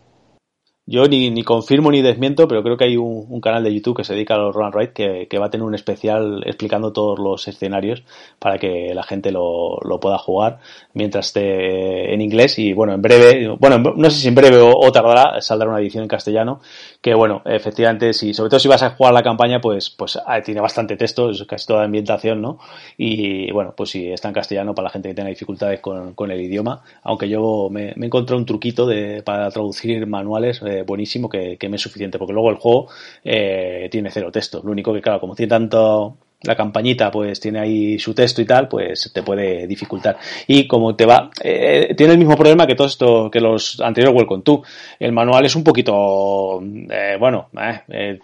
Yo ni, ni, confirmo ni desmiento, pero creo que hay un, canal de YouTube que se dedica a los run ride que, que, va a tener un especial explicando todos los escenarios para que la gente lo, lo, pueda jugar mientras esté en inglés y bueno, en breve, bueno, no sé si en breve o, tardará, saldrá una edición en castellano que bueno, efectivamente, si, sobre todo si vas a jugar la campaña, pues, pues ah, tiene bastante texto, es casi toda ambientación, ¿no? Y bueno, pues si está en castellano para la gente que tenga dificultades con, con el idioma, aunque yo me, me encontré un truquito de, para traducir manuales. Eh, buenísimo que, me es suficiente, porque luego el juego eh, tiene cero texto. Lo único que, claro, como tiene tanto la campañita pues tiene ahí su texto y tal, pues te puede dificultar. Y como te va, eh, tiene el mismo problema que todo esto, que los anteriores Welcome To. El manual es un poquito, eh, bueno,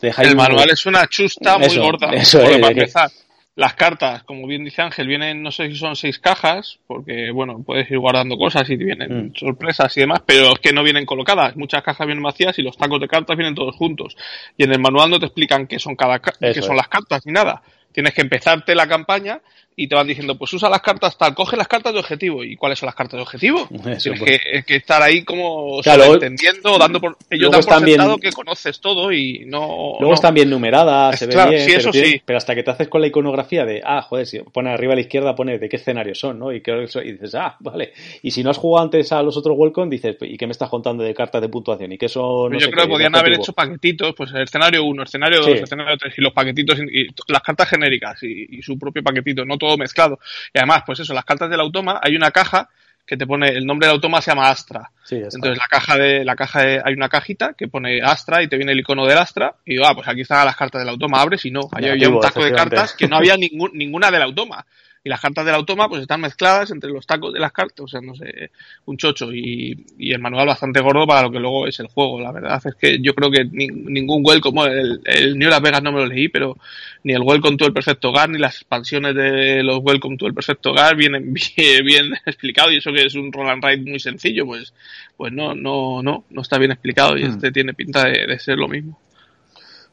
deja El manual es una chusta muy gorda. Eso es, para empezar. Las cartas, como bien dice Ángel, vienen, no sé si son seis cajas, porque bueno, puedes ir guardando cosas y te vienen mm. sorpresas y demás, pero es que no vienen colocadas. Muchas cajas vienen vacías y los tacos de cartas vienen todos juntos. Y en el manual no te explican qué son cada qué son las cartas ni nada. Tienes que empezarte la campaña y te van diciendo, pues usa las cartas tal, coge las cartas de objetivo. ¿Y cuáles son las cartas de objetivo? Tienes pues. que, estar ahí como entendiendo, dando por, ellos dan por sentado que conoces todo y no... Luego están bien numeradas, se ve bien, sí, pero, eso sí. pero hasta que te haces con la iconografía de, ah, joder, si pone arriba a la izquierda, pone de qué escenario son, ¿no? Y, que, y dices, ah, vale. Y si no has jugado antes a los otros Welcome, dices, ¿y qué me estás contando de cartas de puntuación? ¿Y qué son...? yo creo que podían haber hecho paquetitos, pues el escenario 1, escenario 2, escenario 3 y los paquetitos y, las cartas genéricas y, y su propio paquetito, no todo mezclado. Y además, pues eso, las cartas del automa, hay una caja que te pone, el nombre del automa se llama Astra. Entonces la caja de, la caja de, hay una cajita que pone Astra y te viene el icono del Astra y ah, pues aquí están las cartas del automa, abres y no, había un taco de cartas que no había ningún, ninguna del automa y las cartas del automa pues están mezcladas entre los tacos de las cartas, o sea, no sé, un chocho y, y el manual bastante gordo para lo que luego es el juego. La verdad es que yo creo que ningún welcome, el, el New Las Vegas no me lo leí, pero ni el Welcome to el Perfecto Hogar ni las expansiones de los Welcome to el Perfecto Hogar vienen bien, bien explicado y eso que es un roll and ride muy sencillo, pues, pues no, no, no, no está bien explicado y hmm. este tiene pinta de ser lo mismo.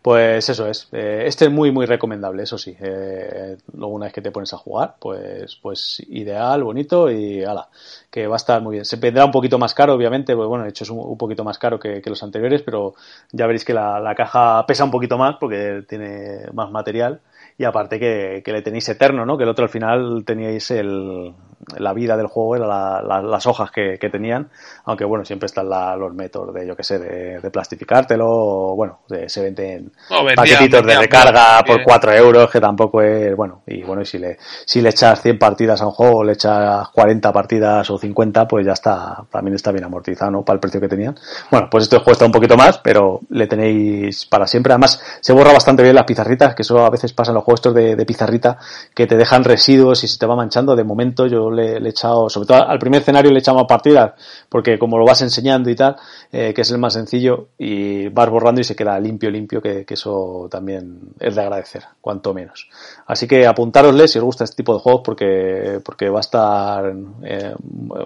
Pues eso es. Eh, este es muy, muy recomendable, eso sí. Eh, luego una vez que te pones a jugar, pues, pues ideal, bonito y ala, que va a estar muy bien. Se vendrá un poquito más caro, obviamente, pues bueno, de hecho es un, poquito más caro que, los anteriores, pero ya veréis que la, la, caja pesa un poquito más porque tiene más material y aparte que, que le tenéis eterno, ¿no? Que el otro al final teníais el, la vida del juego era las hojas que, tenían, aunque bueno, siempre están los métodos de, yo que sé, de, plastificártelo, o bueno, se venden paquetitos de recarga por 4 euros, que tampoco es, bueno, y bueno, y si le, si le echas 100 partidas a un juego, le echas 40 partidas o 50, pues ya está, también está bien amortizado, ¿no? Para el precio que tenían. Bueno, pues esto cuesta un poquito más, pero le tenéis para siempre. Además, se borra bastante bien las pizarritas, que eso a veces pasa en los juegos estos de, de pizarrita, que te dejan residuos y se te va manchando. De momento yo le le, echado, sobre todo al primer escenario le he echado partidas, porque como lo vas enseñando y tal, eh, que es el más sencillo, y vas borrando y se queda limpio, limpio, que, eso también es de agradecer, cuanto menos. Así que apuntárosle si os gusta este tipo de juegos, porque, porque va a estar eh,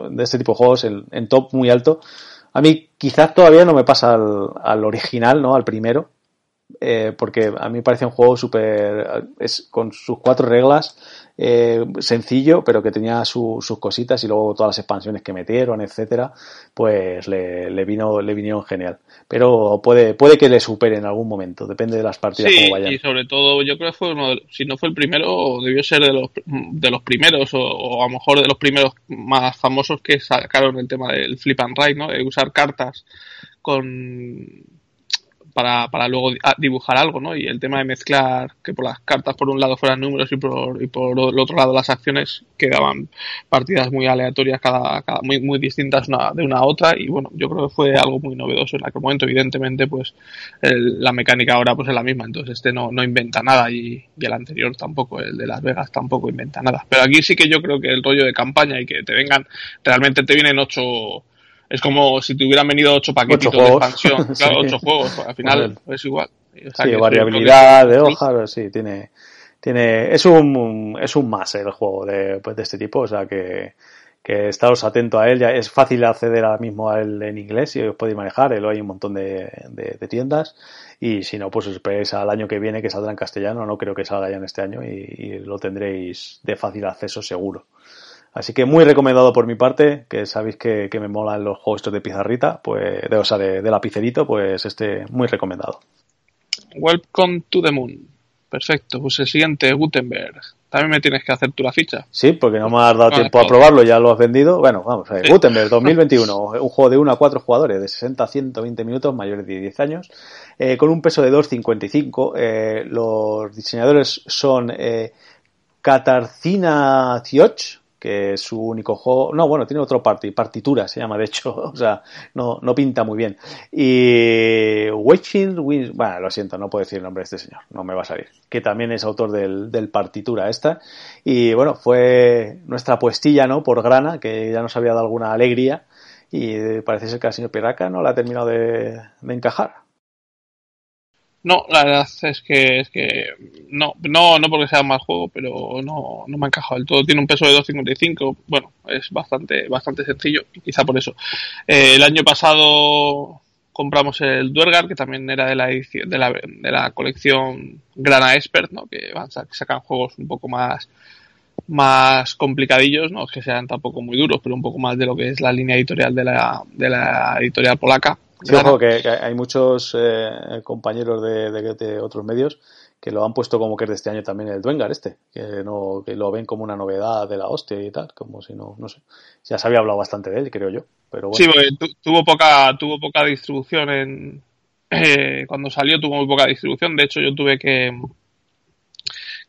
de este tipo de juegos en, top muy alto. A mí quizás todavía no me pasa al, al original, ¿no? Al primero, eh, porque a mí parece un juego súper, con sus cuatro reglas, eh, sencillo, pero que tenía sus cositas y luego todas las expansiones que metieron, etcétera, pues le, vino, le vinieron genial. Pero puede, puede que le supere en algún momento, depende de las partidas como vayan. Y sobre todo, yo creo que fue uno si no fue el primero, debió ser de los, de los primeros, o, a lo mejor de los primeros más famosos que sacaron el tema del flip and write, ¿no? De usar cartas con para, para luego dibujar algo, ¿no? Y el tema de mezclar que por las cartas por un lado fueran números y por, y por el otro lado las acciones quedaban partidas muy aleatorias, cada, cada muy, muy distintas una, de una a otra y bueno, yo creo que fue algo muy novedoso en aquel momento. Evidentemente, pues la mecánica ahora pues es la misma, entonces este no, no inventa nada y, y el anterior tampoco, el de Las Vegas tampoco inventa nada. Pero aquí sí que yo creo que el rollo de campaña y que te vengan, realmente te vienen ocho es como si te hubieran venido ocho paquetitos de expansión, claro, ocho juegos, al final es igual. sí, variabilidad de hojas, sí, tiene, tiene, es un, es un más el juego de, pues, de este tipo, o sea que, que estaros atento a él, ya es fácil acceder ahora mismo a él en inglés y os podéis manejar, él hay un montón de, de, tiendas. Y si no, pues os esperéis al año que viene que saldrá en castellano, no creo que salga ya en este año y lo tendréis de fácil acceso seguro. Así que muy recomendado por mi parte, que sabéis que, me molan los juegos estos de pizarrita, pues, de, o sea, de, de lapicerito, pues este muy recomendado. Welcome to the Moon. Perfecto, pues el siguiente, Gutenberg. También me tienes que hacer tú la ficha. Sí, porque no me has dado tiempo a probarlo, ya lo has vendido. Bueno, vamos, a ver. Gutenberg 2021, un juego de 1 a 4 jugadores de 60 a 120 minutos, mayores de 10 años, eh, con un peso de 2,55. Eh, los diseñadores son eh, Katarzyna Cioch, que es su único juego. No, bueno, tiene otro partitura se llama, de hecho, o sea, no, no pinta muy bien. Y Wakefield bueno, lo siento, no puedo decir el nombre de este señor, no me va a salir, que también es autor del, del partitura esta. Y bueno, fue nuestra puestilla, ¿no? Por Grana, que ya nos había dado alguna alegría. Y parece ser que el señor Piraca no la ha terminado de encajar. No, la verdad es que, es que no, no, no porque sea más juego, pero no, no me ha encajado del todo. Tiene un peso de 2.55, bueno, es bastante, bastante sencillo, quizá por eso. Eh, el año pasado compramos el Duergar, que también era de la edición, de la, de la colección Grana Expert, ¿no? Que van, sacan juegos un poco más, más complicadillos, no es que sean tampoco muy duros, pero un poco más de lo que es la línea editorial de la, de la editorial polaca. Sí, que, hay muchos eh, compañeros de, de, otros medios que lo han puesto como que es de este año también el Dwengar este, que no que lo ven como una novedad de la hostia y tal, como si no, no sé. Ya se había hablado bastante de él, creo yo, pero bueno. Sí, tuvo poca tuvo poca distribución en eh, cuando salió tuvo muy poca distribución, de hecho yo tuve que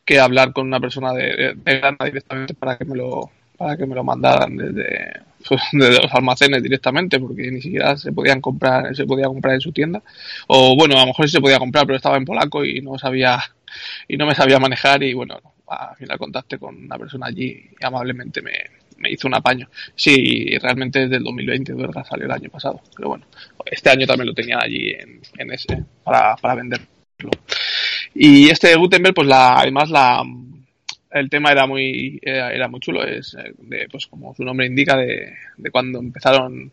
que hablar con una persona de, de, directamente para que me lo para que me lo mandaran desde, pues, los almacenes directamente porque ni siquiera se podían comprar se podía comprar en su tienda. O bueno a lo mejor sí se podía comprar pero estaba en polaco y no sabía y no me sabía manejar y bueno al final contacté con una persona allí y amablemente me, me hizo un apaño. Sí realmente desde el 2020 verdad salió el año pasado. Pero bueno este año también lo tenía allí en, en ese para, para venderlo. Y este Gutenberg pues la además la el tema era muy era, muy chulo es eh, de, pues como su nombre indica de, de cuando empezaron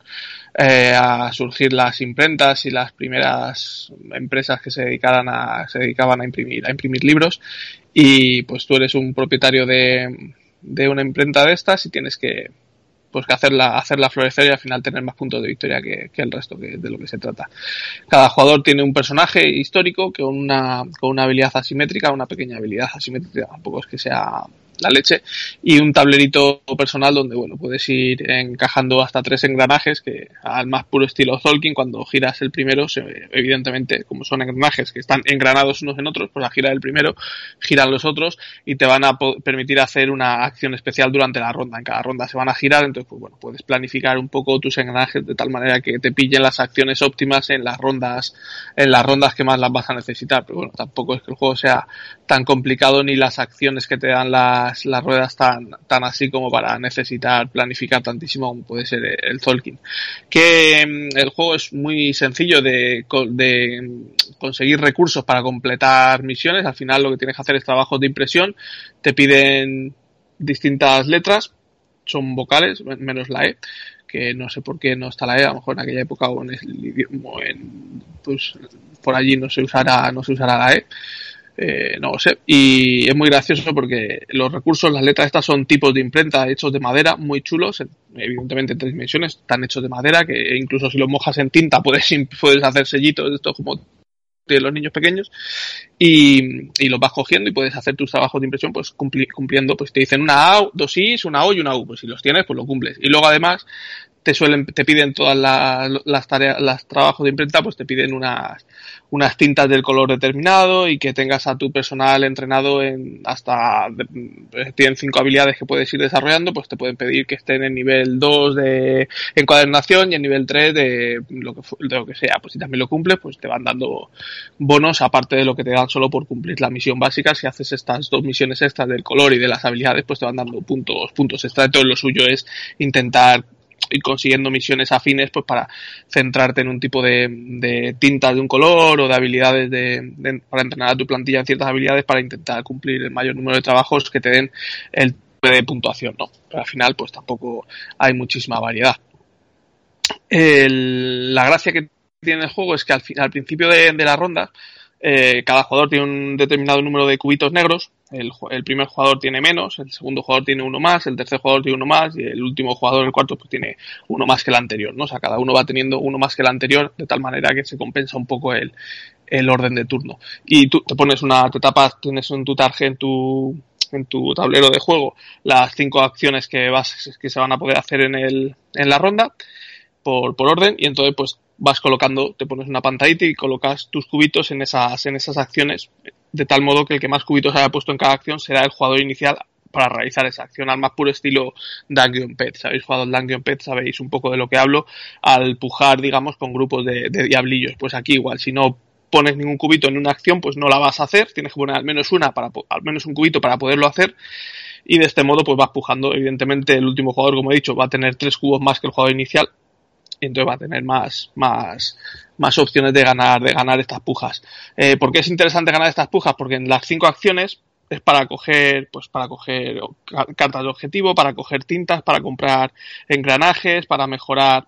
eh, a surgir las imprentas y las primeras empresas que se dedicaran a se dedicaban a imprimir a imprimir libros. Y pues tú eres un propietario de, de una imprenta de estas y tienes que pues que hacerla, hacerla florecer y al final tener más puntos de victoria que, el resto que, de lo que se trata. Cada jugador tiene un personaje histórico con una, con una habilidad asimétrica, una pequeña habilidad asimétrica, tampoco es que sea la leche y un tablerito personal donde bueno puedes ir encajando hasta tres engranajes que al más puro estilo Tolkien cuando giras el primero se, evidentemente como son engranajes que están engranados unos en otros pues a girar el primero giran los otros y te van a permitir hacer una acción especial durante la ronda. En cada ronda se van a girar entonces pues bueno puedes planificar un poco tus engranajes de tal manera que te pillen las acciones óptimas en las rondas en las rondas que más las vas a necesitar. Pero bueno tampoco es que el juego sea tan complicado ni las acciones que te dan las las, las ruedas tan, tan así como para necesitar planificar tantísimo como puede ser el Tolkien. Que mm, el juego es muy sencillo de, de conseguir recursos para completar misiones. Al final lo que tienes que hacer es trabajos de impresión. Te piden distintas letras, son vocales, menos la E que no sé por qué no está la E, a lo mejor en aquella época o en, en pues por allí no se usará, no se usará la E. Eh, no lo sé. Y es muy gracioso porque los recursos, las letras estas son tipos de imprenta hechos de madera, muy chulos, evidentemente en tres dimensiones, están hechos de madera, que incluso si los mojas en tinta puedes, puedes hacer sellitos, esto como de los niños pequeños y, y, los vas cogiendo y puedes hacer tus trabajos de impresión pues cumpliendo pues te dicen una A, dos Is, una O y una U pues si los tienes pues lo cumples y luego además te suelen, te piden todas las, tareas, los trabajos de imprenta, pues te piden unas, unas tintas del color determinado y que tengas a tu personal entrenado en hasta, tienen cinco habilidades que puedes ir desarrollando, pues te pueden pedir que estén en nivel 2 de encuadernación y en nivel 3 de lo que, de lo que sea. Pues si también lo cumples, pues te van dando bonos aparte de lo que te dan solo por cumplir la misión básica. Si haces estas dos misiones extras del color y de las habilidades, pues te van dando puntos, puntos extra. Entonces lo suyo es intentar y consiguiendo misiones afines pues para centrarte en un tipo de, de tintas de un color o de habilidades de, para entrenar a tu plantilla en ciertas habilidades para intentar cumplir el mayor número de trabajos que te den el de puntuación, ¿no? Pero al final pues tampoco hay muchísima variedad. la gracia que tiene el juego es que al, principio de, de la ronda eh, cada jugador tiene un determinado número de cubitos negros. El, primer jugador tiene menos, el segundo jugador tiene uno más, el tercer jugador tiene uno más y el último jugador, el cuarto, pues tiene uno más que el anterior, ¿no? O sea, cada uno va teniendo uno más que el anterior de tal manera que se compensa un poco el, el orden de turno. Y tú te pones una, te tapas, tienes en tu tarjeta, en tu, en tu tablero de juego, las cinco acciones que vas, que se van a poder hacer en el, en la ronda por, por orden y entonces pues vas colocando, te pones una pantallita y colocas tus cubitos en esas, en esas acciones, de tal modo que el que más cubitos haya puesto en cada acción será el jugador inicial para realizar esa acción al más puro estilo Dungeon Pet. Si habéis jugado Dungeon Pet sabéis un poco de lo que hablo al pujar, digamos, con grupos de, de diablillos. Pues aquí igual, si no pones ningún cubito en una acción, pues no la vas a hacer. Tienes que poner al menos una para, al menos un cubito para poderlo hacer. Y de este modo, pues vas pujando. Evidentemente, el último jugador, como he dicho, va a tener tres cubos más que el jugador inicial y entonces va a tener más, más, más opciones de ganar, de ganar estas pujas. Eh, ¿Por qué es interesante ganar estas pujas? Porque en las cinco acciones es para coger, pues para coger cartas de objetivo, para coger tintas, para comprar engranajes, para mejorar,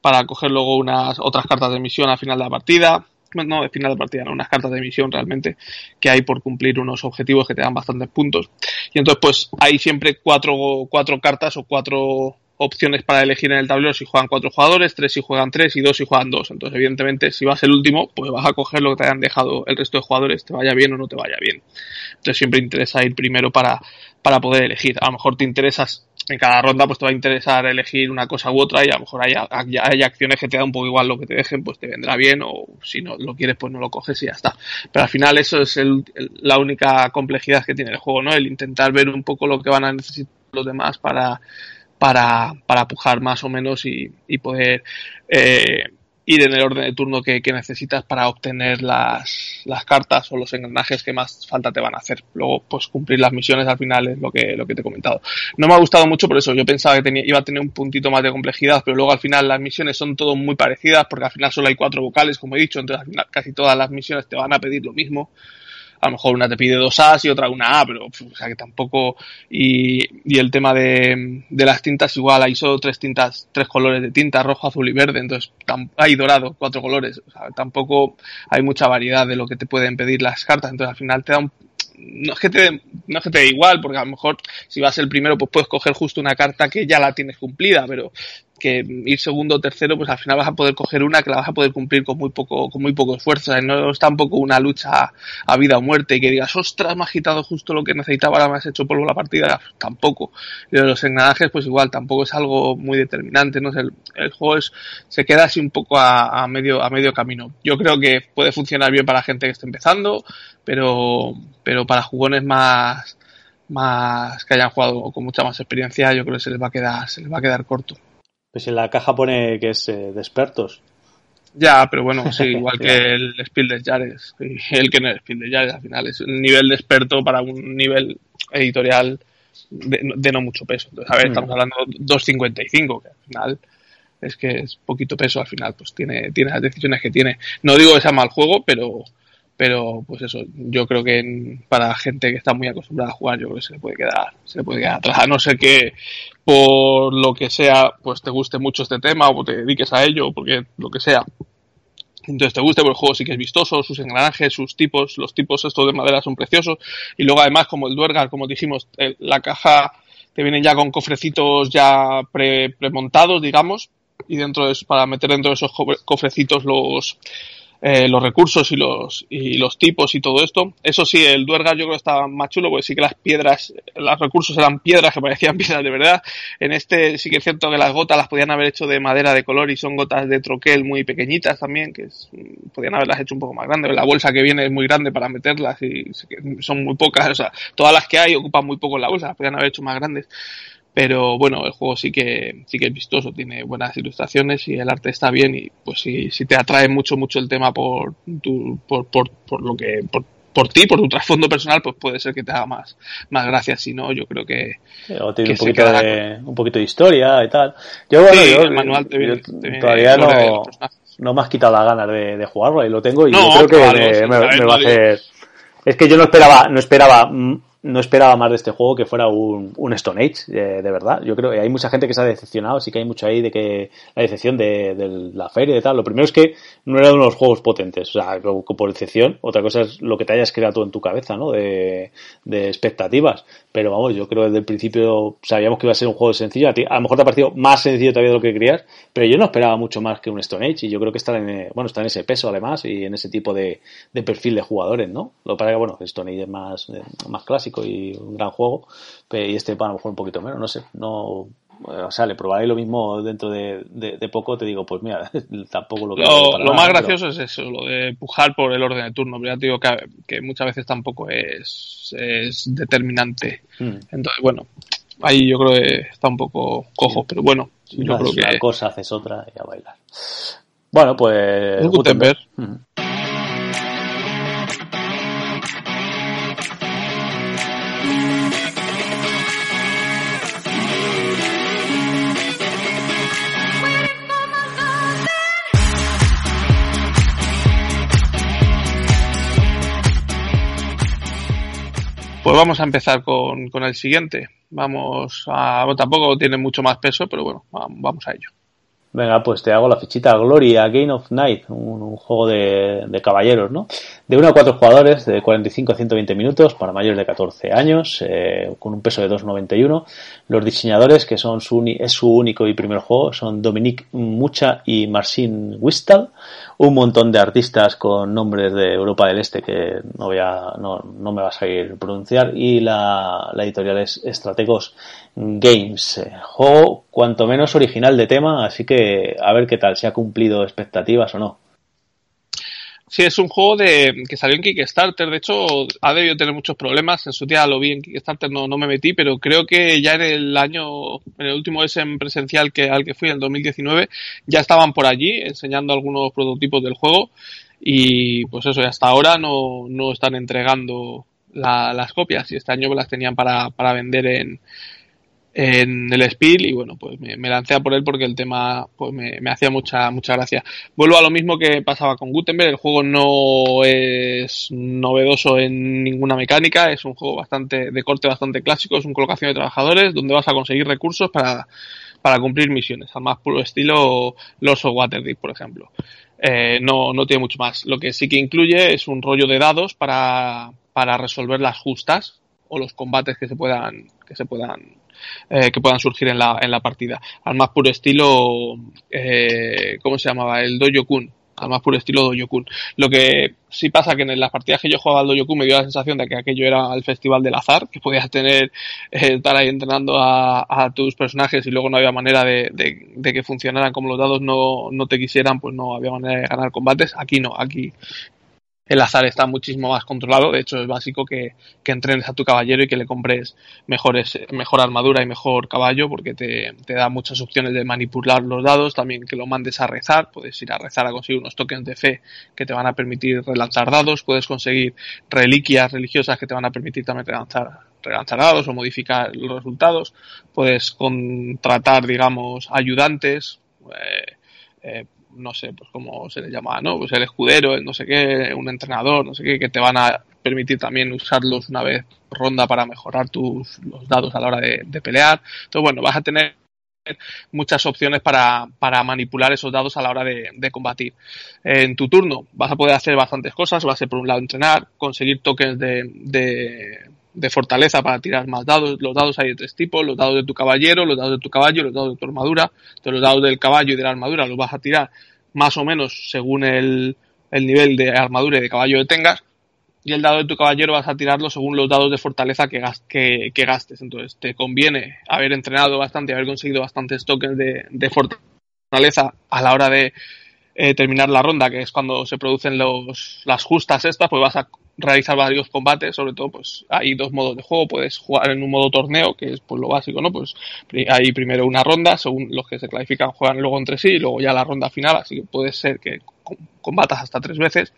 para coger luego unas otras cartas de misión al final de la partida. No, de final de partida, no, unas cartas de misión realmente que hay por cumplir unos objetivos que te dan bastantes puntos. Y entonces, pues hay siempre cuatro, cuatro cartas o cuatro opciones para elegir en el tablero si juegan cuatro jugadores, tres si juegan tres y dos si juegan dos. Entonces, evidentemente, si vas el último, pues vas a coger lo que te hayan dejado el resto de jugadores, te vaya bien o no te vaya bien. Entonces, siempre interesa ir primero para, para poder elegir. A lo mejor te interesas en cada ronda, pues te va a interesar elegir una cosa u otra y a lo mejor hay, hay, acciones que te da un poco igual lo que te dejen, pues te vendrá bien o si no lo quieres, pues no lo coges y ya está. Pero al final eso es la única complejidad que tiene el juego, ¿no? El intentar ver un poco lo que van a necesitar los demás para para, para pujar más o menos y, poder eh, ir en el orden de turno que, que necesitas para obtener las, las, cartas o los engranajes que más falta te van a hacer. Luego, pues cumplir las misiones al final es lo que, lo que te he comentado. No me ha gustado mucho por eso. Yo pensaba que tenía, iba a tener un puntito más de complejidad, pero luego al final las misiones son todo muy parecidas porque al final solo hay cuatro vocales, como he dicho, entonces al final casi todas las misiones te van a pedir lo mismo a lo mejor una te pide dos A's y otra una A, pero o sea que tampoco. Y, el tema de, las tintas, igual hay solo tres tintas, tres colores de tinta, rojo, azul y verde, entonces hay dorado, cuatro colores, o sea, tampoco hay mucha variedad de lo que te pueden pedir las cartas, entonces al final te da un no es que te no es que te dé igual, porque a lo mejor si vas el primero, pues puedes coger justo una carta que ya la tienes cumplida, pero que ir segundo o tercero, pues al final vas a poder coger una que la vas a poder cumplir con muy poco, con muy poco esfuerzo. O no es tampoco una lucha a vida o muerte y que digas, ostras, me ha agitado justo lo que necesitaba, ahora me has hecho polvo la partida. Tampoco. Y los engranajes, pues igual, tampoco es algo muy determinante, ¿no? El, el juego es, se queda así un poco a, a, medio, a medio camino. Yo creo que puede funcionar bien para gente que esté empezando, pero, pero para jugones más, más que hayan jugado con mucha más experiencia, yo creo que se les va a quedar, se les va a quedar corto. Pues en la caja pone que es eh, de expertos. Ya, pero bueno, sí, igual que el Spiel de Jares, y el que no es Spiel de Jares, al final es un nivel de experto para un nivel editorial de, no mucho peso. Entonces, a ver, estamos hablando de 2.55, que al final es que es poquito peso, al final pues tiene, tiene las decisiones que tiene. No digo que sea mal juego, pero pero pues eso, yo creo que para gente que está muy acostumbrada a jugar, yo creo que se le puede quedar, se le puede quedar atrás, a no ser que por lo que sea, pues te guste mucho este tema o te dediques a ello, porque lo que sea, entonces te guste, porque el juego sí que es vistoso, sus engranajes, sus tipos, los tipos estos de madera son preciosos. Y luego además, como el Duergar, como dijimos, la caja te viene ya con cofrecitos ya pre, premontados, digamos, y dentro de, para meter dentro de esos cofrecitos los, eh, los recursos y los, y los tipos y todo esto. Eso sí, el Duergar yo creo que estaba más chulo porque sí que las piedras, los recursos eran piedras que parecían piedras de verdad. En este sí que es cierto que las gotas las podían haber hecho de madera de color y son gotas de troquel muy pequeñitas también, que podían haberlas hecho un poco más grandes. La bolsa que viene es muy grande para meterlas y son muy pocas, o sea, todas las que hay ocupan muy poco la bolsa, las podían haber hecho más grandes pero bueno, el juego sí que, sí que es vistoso, tiene buenas ilustraciones y el arte está bien y pues si, si te atrae mucho, mucho el tema por, tu, por, por, por lo que, por, por ti, por tu trasfondo personal, pues puede ser que te haga más, más gracia. Si no, yo creo que. o tiene un, poquito de, un poquito de historia y tal. Yo, bueno, yo, el manual te viene, todavía no, no me has quitado las ganas de, de jugarlo y lo tengo y yo creo que me, va a hacer. Es que yo no esperaba, no esperaba no esperaba más de este juego que fuera un, un Stone Age, eh, de verdad. Yo creo que hay mucha gente que se ha decepcionado, sí que hay mucho ahí de que la decepción de, de la feria y tal. Lo primero es que no era uno de los juegos potentes, o sea, por decepción. Otra cosa es lo que te hayas creado en tu cabeza, ¿no? De, de expectativas. Pero vamos, yo creo que desde el principio sabíamos que iba a ser un juego sencillo. A, ti, a lo mejor te ha parecido más sencillo todavía de lo que creías, pero yo no esperaba mucho más que un Stone Age y yo creo que está en, bueno, está en ese peso además y en ese tipo de, de perfil de jugadores, ¿no? Lo para que, bueno, Stone Age es más, más clásico y un gran juego, y este a lo mejor un poquito menos, no sé, no o sea, le probaré lo mismo dentro de, de, poco, te digo, pues mira, tampoco lo que... Lo, más gracioso es eso, lo de pujar por el orden de turno, pero ya te digo que, que muchas veces tampoco es, es determinante. Hmm. Entonces, bueno, ahí yo creo que está un poco cojo, pero bueno, yo creo que... Una cosa haces otra y a bailar. Bueno, pues... Gutenberg. Hmm. Pues vamos a empezar con, con el siguiente. Vamos a. tampoco tiene mucho más peso, pero bueno, vamos a ello. Venga, pues te hago la fichita Gloria Game of Night, un, juego de, de, caballeros, ¿no? De 1 a 4 jugadores, de 45 a 120 minutos, para mayores de 14 años, eh, con un peso de 2,91. Los diseñadores, que son su es su único y primer juego, son Dominique Mucha y Marcin Wistal un montón de artistas con nombres de Europa del Este que no voy a, no, no me vas a ir pronunciar y la, la editorial es Estrategos Games. Eh, juego cuanto menos original de tema, así que a ver qué tal, si ha cumplido expectativas o no. Sí, es un juego de que salió en Kickstarter. De hecho, ha debido tener muchos problemas. En su día lo vi en Kickstarter, no, no me metí, pero creo que ya en el año, en el último SM presencial que, al que fui, en 2019, ya estaban por allí enseñando algunos prototipos del juego. Y pues eso, y hasta ahora no, no están entregando las copias. Y este año las tenían para, para vender en, en el Spiel y bueno, pues me, lancé a por él porque el tema pues me, hacía mucha, mucha gracia. Vuelvo a lo mismo que pasaba con Gutenberg, el juego no es novedoso en ninguna mecánica, es un juego bastante de corte bastante clásico, es un colocación de trabajadores donde vas a conseguir recursos para, para cumplir misiones, al más puro estilo Los Waterdeep, por ejemplo. Eh, no, no tiene mucho más. Lo que sí que incluye es un rollo de dados para, para resolver las justas o los combates que se puedan, que se puedan eh, que puedan surgir en la, en la partida. Al más puro estilo, eh, ¿cómo se llamaba? El Dojo-kun. Al más puro estilo Dojo-kun. Lo que sí pasa que en las partidas que yo jugaba al Dojo-kun me dio la sensación de que aquello era el festival del azar, que podías tener, eh, estar ahí entrenando a, a, tus personajes y luego no había manera de, de, de, que funcionaran como los dados no, no te quisieran, pues no había manera de ganar combates. Aquí no, aquí el azar está muchísimo más controlado. De hecho, es básico que, entrenes a tu caballero y que le compres mejores, mejor armadura y mejor caballo, porque te, te, da muchas opciones de manipular los dados. También que lo mandes a rezar. Puedes ir a rezar a conseguir unos tokens de fe que te van a permitir relanzar dados. Puedes conseguir reliquias religiosas que te van a permitir también relanzar, relanzar dados o modificar los resultados. Puedes contratar, digamos, ayudantes. Eh, eh, no sé, pues como se le llama, ¿no? Pues el escudero, el no sé qué, un entrenador, no sé qué, que te van a permitir también usarlos una vez ronda para mejorar tus los dados a la hora de, pelear. Entonces, bueno, vas a tener muchas opciones para, para manipular esos dados a la hora de, combatir. En tu turno vas a poder hacer bastantes cosas, va a ser por un lado entrenar, conseguir tokens de, de fortaleza para tirar más dados. Los dados hay de tres tipos, los dados de tu caballero, los dados de tu caballo, los dados de tu armadura. Entonces los dados del caballo y de la armadura los vas a tirar más o menos según el, el nivel de armadura y de caballo que tengas. Y el dado de tu caballero vas a tirarlo según los dados de fortaleza que, que, que gastes. Entonces te conviene haber entrenado bastante, haber conseguido bastantes tokens de, de fortaleza a la hora de eh, terminar la ronda, que es cuando se producen los, las justas estas, pues vas a realizar varios combates, sobre todo pues hay dos modos de juego, puedes jugar en un modo torneo, que es pues lo básico, ¿no? Pues hay primero una ronda, según los que se clasifican juegan luego entre sí y luego ya la ronda final, así que puede ser que combatas hasta tres veces.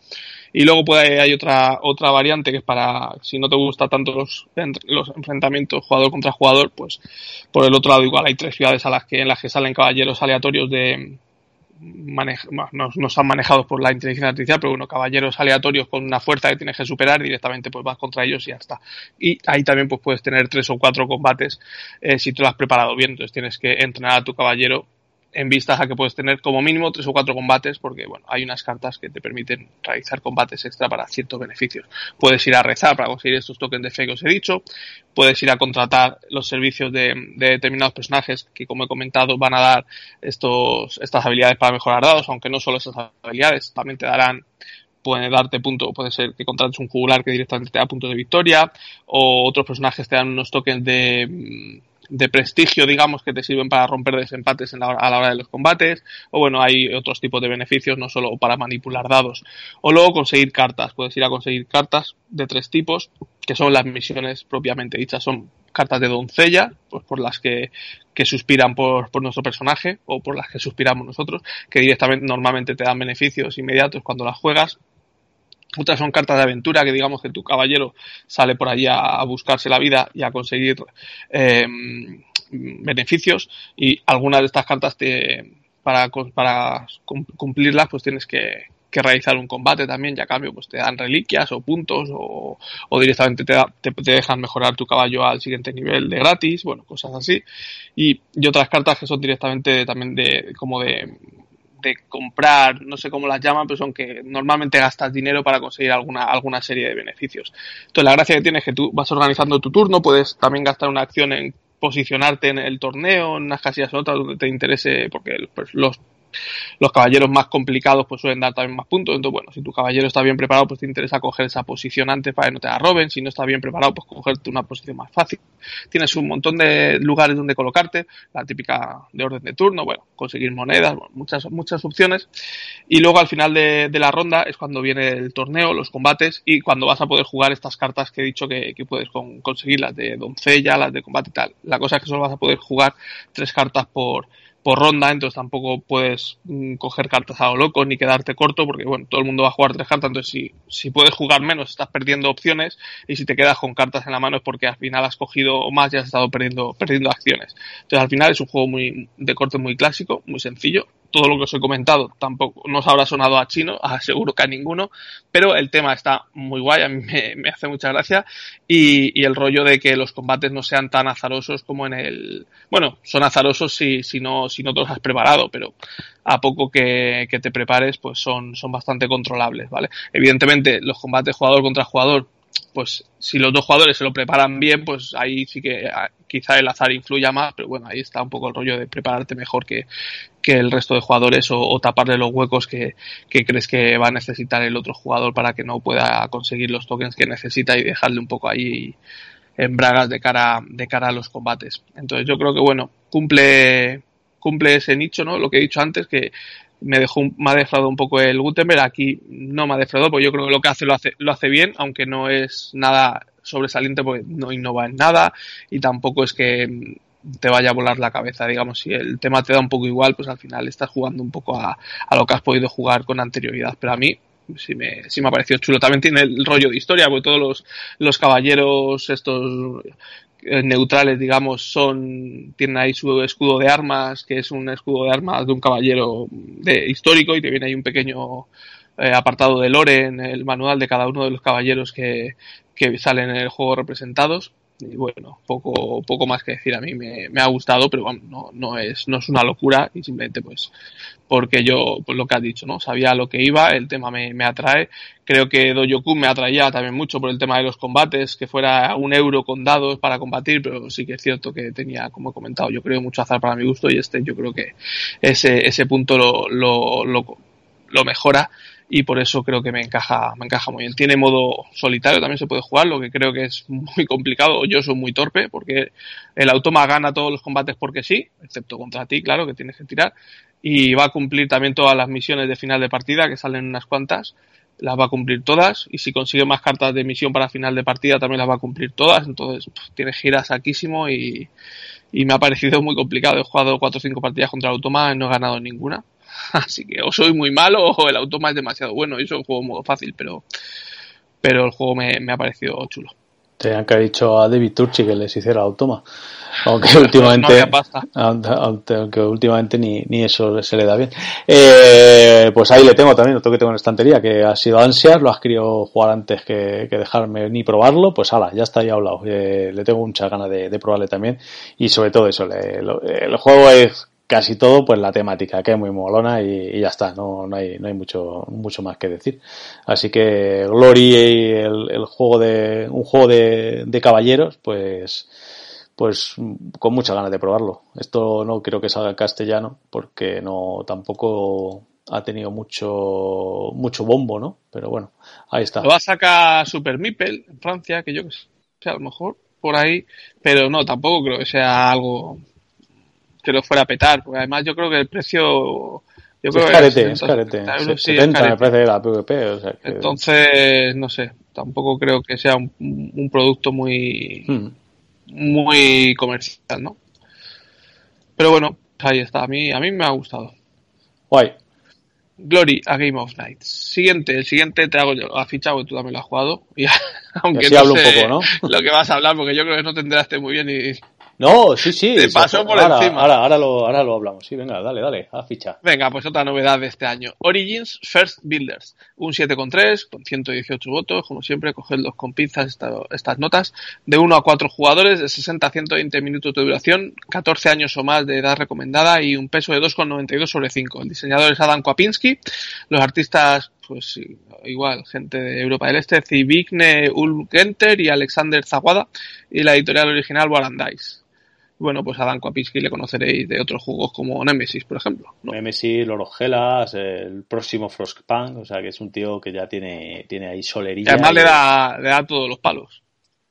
Y luego puede, hay otra, otra variante que es para, si no te gusta tanto los, los enfrentamientos jugador contra jugador, pues por el otro lado igual hay tres ciudades a las que, en las que salen caballeros aleatorios de, no, no, son manejados por la inteligencia artificial, pero bueno, caballeros aleatorios con una fuerza que tienes que superar, directamente pues vas contra ellos y ya está. Y ahí también pues puedes tener tres o cuatro combates eh, si tú lo has preparado bien, entonces tienes que entrenar a tu caballero en vistas a que puedes tener como mínimo tres o cuatro combates, porque bueno, hay unas cartas que te permiten realizar combates extra para ciertos beneficios. Puedes ir a rezar para conseguir estos tokens de fe que os he dicho, puedes ir a contratar los servicios de, determinados personajes que, como he comentado, van a dar estos, estas habilidades para mejorar dados, aunque no solo esas habilidades, también te darán pueden darte puntos, puede ser que contrates un jugular que directamente te da puntos de victoria, o otros personajes te dan unos tokens de, de prestigio, digamos, que te sirven para romper desempates a la hora de los combates, o bueno, hay otros tipos de beneficios, no solo para manipular dados, o luego conseguir cartas, puedes ir a conseguir cartas de tres tipos, que son las misiones propiamente dichas, son cartas de doncella, pues por las que, que suspiran por, por nuestro personaje, o por las que suspiramos nosotros, que directamente normalmente te dan beneficios inmediatos cuando las juegas, otras son cartas de aventura, que digamos que tu caballero sale por allí a, buscarse la vida y a conseguir eh, beneficios. Y algunas de estas cartas te, para, para cumplirlas, pues tienes que, realizar un combate también, ya a cambio pues te dan reliquias o puntos o, o directamente te, te, te, dejan mejorar tu caballo al siguiente nivel de gratis, bueno, cosas así. Y, y otras cartas que son directamente también de como de comprar, no sé cómo las llaman, pero son que normalmente gastas dinero para conseguir alguna, alguna serie de beneficios. Entonces la gracia que tienes es que tú vas organizando tu turno, puedes también gastar una acción en posicionarte en el torneo, en unas casillas o otras donde te interese, porque pues, los los caballeros más complicados pues suelen dar también más puntos. Entonces, bueno, si tu caballero está bien preparado, pues te interesa coger esa posición antes para que no te la roben. Si no está bien preparado, pues cogerte una posición más fácil. Tienes un montón de lugares donde colocarte, la típica de orden de turno, bueno, conseguir monedas, muchas, muchas opciones. Y luego al final de, la ronda es cuando viene el torneo, los combates y cuando vas a poder jugar estas cartas que he dicho que, puedes conseguir, las de doncella, las de combate y tal. La cosa es que solo vas a poder jugar tres cartas por, por ronda, entonces tampoco puedes mm, coger cartas a lo loco ni quedarte corto, porque bueno, todo el mundo va a jugar tres cartas, entonces si, si puedes jugar menos estás perdiendo opciones y si te quedas con cartas en la mano es porque al final has cogido más y has estado perdiendo, perdiendo acciones. Entonces al final es un juego muy de corte muy clásico, muy sencillo, todo lo que os he comentado tampoco nos habrá sonado a chino, aseguro que a ninguno, pero el tema está muy guay, a mí me, hace mucha gracia y, el rollo de que los combates no sean tan azarosos como en el... Bueno, son azarosos si, si, no, si no te los has preparado, pero a poco que, que te prepares pues son, son bastante controlables, ¿vale? Evidentemente los combates jugador contra jugador pues si los dos jugadores se lo preparan bien, pues ahí sí que ah, quizá el azar influya más, pero bueno, ahí está un poco el rollo de prepararte mejor que, que el resto de jugadores o, taparle los huecos que, que, crees que va a necesitar el otro jugador para que no pueda conseguir los tokens que necesita y dejarle un poco ahí en bragas de cara, de cara a los combates. Entonces yo creo que bueno, cumple, cumple ese nicho, ¿no? Lo que he dicho antes, que me dejó me ha defraudado un poco el Gutenberg, aquí no me ha defraudado, porque yo creo que lo que hace lo hace, lo hace bien, aunque no es nada sobresaliente porque no innova en nada y tampoco es que te vaya a volar la cabeza, digamos, si el tema te da un poco igual, pues al final estás jugando un poco a, a lo que has podido jugar con anterioridad, pero a mí sí me, sí me ha parecido chulo. También tiene el rollo de historia, porque todos los, los caballeros estos neutrales, digamos, son tienen ahí su escudo de armas, que es un escudo de armas de un caballero de, histórico y te viene ahí un pequeño eh, apartado de lore en el manual de cada uno de los caballeros que, que salen en el juego representados y bueno, poco, poco más que decir. A mí me, ha gustado, pero bueno, no, no, es, no es una locura y simplemente pues porque yo, pues lo que has dicho, ¿no? Sabía lo que iba, el tema me, me atrae. Creo que Doyoku me atraía también mucho por el tema de los combates, que fuera un euro con dados para combatir, pero sí que es cierto que tenía, como he comentado, yo creo mucho azar para mi gusto y este yo creo que ese, ese punto lo, lo, lo, lo mejora y por eso creo que me encaja, me encaja muy bien. Tiene modo solitario, también se puede jugar, lo que creo que es muy complicado. Yo soy muy torpe porque el automa gana todos los combates porque sí, excepto contra ti, claro, que tienes que tirar. Y va a cumplir también todas las misiones de final de partida, que salen unas cuantas. Las va a cumplir todas. Y si consigue más cartas de misión para final de partida, también las va a cumplir todas. Entonces, tiene giras saquísimo y, y me ha parecido muy complicado. He jugado cuatro o cinco partidas contra el automa y no he ganado ninguna Así que o soy muy malo o el automa es demasiado bueno. Y eso es un juego modo fácil, pero, pero el juego me, me ha parecido chulo. Tenían que haber dicho a David Turchi que les hiciera automa. Aunque últimamente, aunque, últimamente ni, ni, eso se le da bien. Eh, pues ahí le tengo también, otro que tengo en estantería, que ha sido ansias, lo has querido jugar antes que, que dejarme ni probarlo, pues ala, ya está ahí hablado. Eh, le tengo muchas ganas de, de, probarle también. Y sobre todo eso, el juego es casi todo, pues la temática, que es muy molona y, ya está, no, no, hay, no hay mucho, mucho más que decir. Así que Glory, el, el juego de, un juego de, de caballeros, pues, pues con muchas ganas de probarlo. Esto no creo que salga en castellano, porque no, tampoco ha tenido mucho, mucho bombo, ¿no? Pero bueno, ahí está. Lo va a sacar Super Mipel en Francia, que yo que sé, a lo mejor por ahí, pero no, tampoco creo que sea algo que lo fuera a petar, porque además yo creo que el precio... Yo creo es carete, es carete. Euros, 70 me parece la PvP, o sea que... Entonces, no sé, tampoco creo que sea un, un producto muy... Hmm. muy comercial, ¿no? Pero bueno, ahí está, a mí, a mí me ha gustado. Guay. Glory a Game of Nights. Siguiente, el siguiente te hago yo, ha fichado, tú también lo has jugado. Y, aunque no sé un poco, ¿no? lo que vas a hablar, porque yo creo que no te enteraste muy bien y no, sí, sí. Te pasó por ahora, encima. Ahora, ahora, lo, ahora lo hablamos. Sí, venga, dale, dale, a ficha. Venga, pues otra novedad de este año. Origins First Builders. Un 7,3 con 118 votos. Como siempre, cogedlos con pinzas esta, estas notas. De 1 a 4 jugadores, de 60 a 120 minutos de duración, 14 años o más de edad recomendada y un peso de 2,92 sobre 5. El diseñador es Adam Kwapinski. Los artistas pues igual, gente de Europa del Este, Zivigne Ulgenter y Alexander Zaguada, y la editorial original Warandais bueno, pues a Dan Kwapinski le conoceréis de otros juegos como Nemesis, por ejemplo. Nemesis, Loro Gelas, el próximo Frostpunk, o sea que es un tío que ya tiene, tiene ahí solería. Y además le da, le da todos los palos.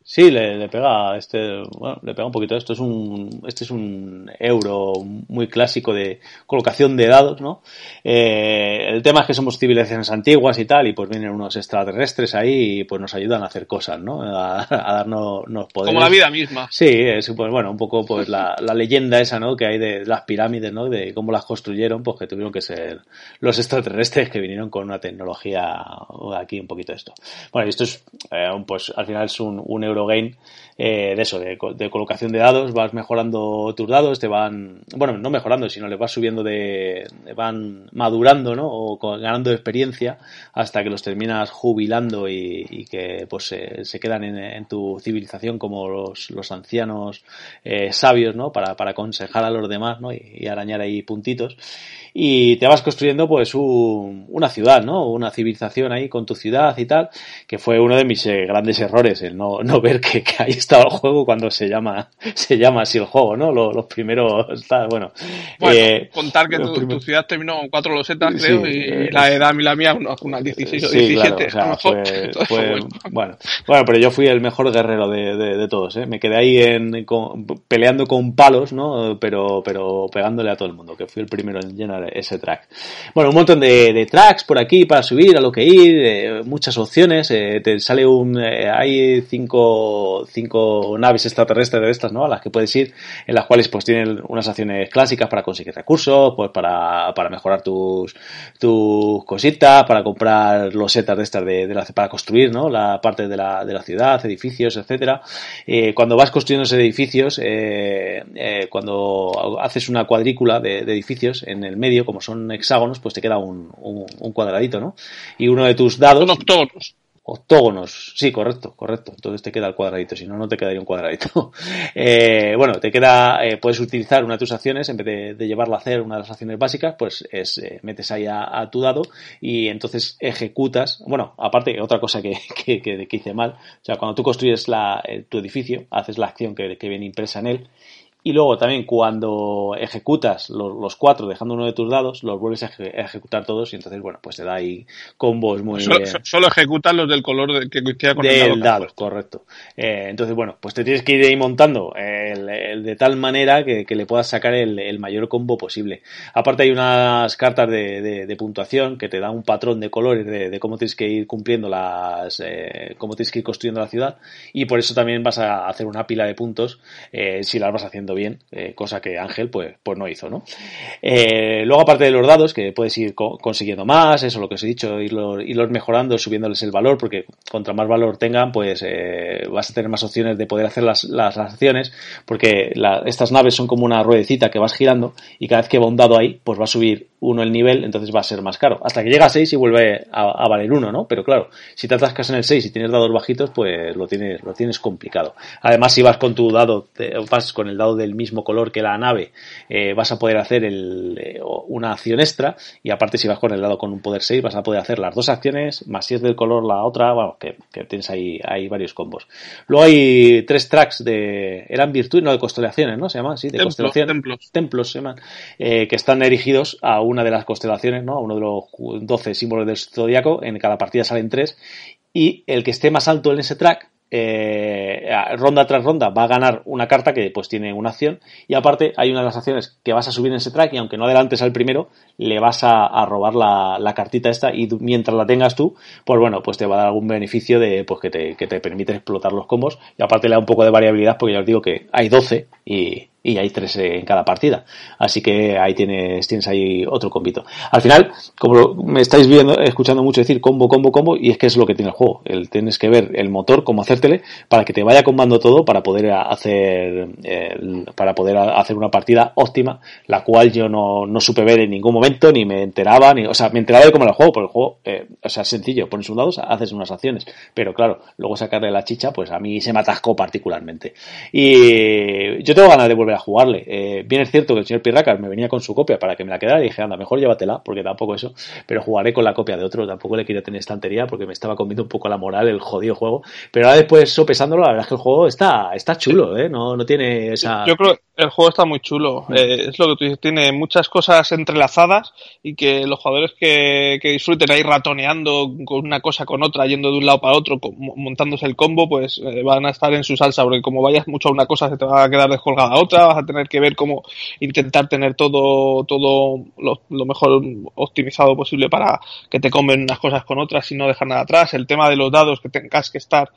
Sí, le, le, pega este, bueno, le pega un poquito. Esto es un, este es un euro muy clásico de colocación de dados, ¿no? Eh, el tema es que somos civilizaciones antiguas y tal, y pues vienen unos extraterrestres ahí y pues nos ayudan a hacer cosas, ¿no? A, a darnos poderes. Como la vida misma. Sí, es pues bueno, un poco pues la, la leyenda esa, ¿no? Que hay de las pirámides, ¿no? De cómo las construyeron, pues que tuvieron que ser los extraterrestres que vinieron con una tecnología aquí un poquito esto. Bueno, esto es, eh, pues al final es un, un euro Eurogame eh, de eso, de, colocación de dados, vas mejorando tus dados, te van, bueno, no mejorando, sino le vas subiendo de, van madurando, ¿no? O ganando experiencia hasta que los terminas jubilando y, que pues se quedan en, tu civilización como los, los ancianos eh, sabios, ¿no? Para, para aconsejar a los demás, ¿no? Y, arañar ahí puntitos. Y te vas construyendo pues una ciudad, ¿no? Una civilización ahí con tu ciudad y tal, que fue uno de mis eh, grandes errores, el no ver que, que, ahí estaba el juego cuando se llama se llama así el juego, ¿no? Los, primeros, bueno. bueno eh, contar que tu, ciudad terminó con cuatro losetas, creo, y, eh, la edad y la mía unas 16 o 17. bueno. bueno, pero yo fui el mejor guerrero de, de, todos, ¿eh? Me quedé ahí en, peleando con palos, ¿no? Pero, pero pegándole a todo el mundo, que fui el primero en llenar ese track. Bueno, un montón de, de tracks por aquí para subir, a lo que ir, eh, muchas opciones, te sale un, hay cinco, cinco naves extraterrestres de estas, ¿no? A las que puedes ir, en las cuales pues tienen unas acciones clásicas para conseguir recursos, pues para, para mejorar tus, tus cositas, para comprar los setas de estas de, la, para construir, ¿no? La parte de la, de la ciudad, edificios, etcétera. Eh, cuando vas construyendo esos edificios, eh, eh, cuando haces una cuadrícula de, edificios en el medio, como son hexágonos, pues te queda un, un, cuadradito, ¿no? Y uno de tus dados. Octógonos, sí, correcto, correcto. Entonces te queda el cuadradito, si no, no te quedaría un cuadradito. eh, bueno, te queda, eh, puedes utilizar una de tus acciones, en vez de, llevarla a hacer una de las acciones básicas, pues es, eh, metes ahí a, tu dado y entonces ejecutas, bueno, aparte, otra cosa que, que, que, hice mal, o sea, cuando tú construyes la, eh, tu edificio, haces la acción que, que viene impresa en él, y luego también cuando ejecutas los, cuatro dejando uno de tus dados, los vuelves a, ejecutar todos y entonces, bueno, pues te da ahí combos muy... Solo, solo ejecutas los del color que coincida con el dado. correcto. Eh, entonces, bueno, pues te tienes que ir ahí montando el, de tal manera que, le puedas sacar el, mayor combo posible. Aparte hay unas cartas de, puntuación que te dan un patrón de colores de, cómo tienes que ir cumpliendo las... Eh, cómo tienes que ir construyendo la ciudad y por eso también vas a hacer una pila de puntos eh, si las vas haciendo bien, eh, cosa que Ángel pues, pues no hizo, ¿no? Eh, luego aparte de los dados, que puedes ir consiguiendo más, eso lo que os he dicho, irlos, irlos mejorando, subiéndoles el valor, porque contra más valor tengan, pues eh, vas a tener más opciones de poder hacer las, las acciones, porque estas naves son como una ruedecita que vas girando y cada vez que va un dado ahí, pues va a subir uno el nivel, entonces va a ser más caro. Hasta que llega a 6 y vuelve a, valer uno, ¿no? Pero claro, si te atascas en el 6 y tienes dados bajitos, pues lo tienes, lo tienes complicado. Además, si vas con tu dado, vas con el dado del mismo color que la nave, eh, vas a poder hacer el, eh, una acción extra y aparte si vas con el dado con un poder 6 vas a poder hacer las dos acciones, más si es del color la otra, bueno, que, tienes ahí, hay varios combos. Luego hay tres tracks de, eran virtudes, no de constelaciones, ¿no? Se llaman, sí, de constelaciones. Templos. Templos se llaman, eh, que están erigidos a una de las constelaciones, ¿no? A uno de los 12 símbolos del zodiaco, en cada partida salen tres y el que esté más alto en ese track eh, ronda tras ronda va a ganar una carta que pues tiene una acción y aparte hay una de las acciones que vas a subir en ese track y aunque no adelantes al primero le vas a, robar la, cartita esta y mientras la tengas tú pues bueno pues te va a dar algún beneficio de pues que te, que te permite explotar los combos y aparte le da un poco de variabilidad porque ya os digo que hay 12 y, y hay tres en cada partida. Así que ahí tienes, tienes ahí otro combito. Al final, como me estáis viendo, escuchando mucho decir combo, combo, combo, y es que es lo que tiene el juego. El, tienes que ver el motor, cómo hacértele, para que te vaya combando todo para poder hacer, para poder hacer una partida óptima, la cual yo no, no supe ver en ningún momento, ni me enteraba, ni, o sea, me enteraba de cómo era el juego, porque el juego, eh, o sea, es sencillo, pones un dado, haces unas acciones, pero claro, luego sacarle la chicha, pues a mí se me atascó particularmente. Y yo tengo ganas de volver a jugarle. Eh, bien es cierto que el señor Pirracas me venía con su copia para que me la quedara y dije, anda, mejor llévatela, porque tampoco eso, pero jugaré con la copia de otro, tampoco le quería tener estantería porque me estaba comiendo un poco la moral el jodido juego, pero ahora después sopesándolo, la verdad es que el juego está, está chulo, ¿eh? No, no tiene esa... Yo creo el juego está muy chulo, mm. eh, es lo que tú dices, tiene muchas cosas entrelazadas y que los jugadores que, que disfruten ahí ratoneando con una cosa con otra, yendo de un lado para otro, montándose el combo, pues eh, van a estar en su salsa, porque como vayas mucho a una cosa se te va a quedar descolgada a otra, vas a tener que ver cómo intentar tener todo, todo lo, mejor optimizado posible para que te comen unas cosas con otras y no dejar nada atrás. El tema de los dados, que tengas que estar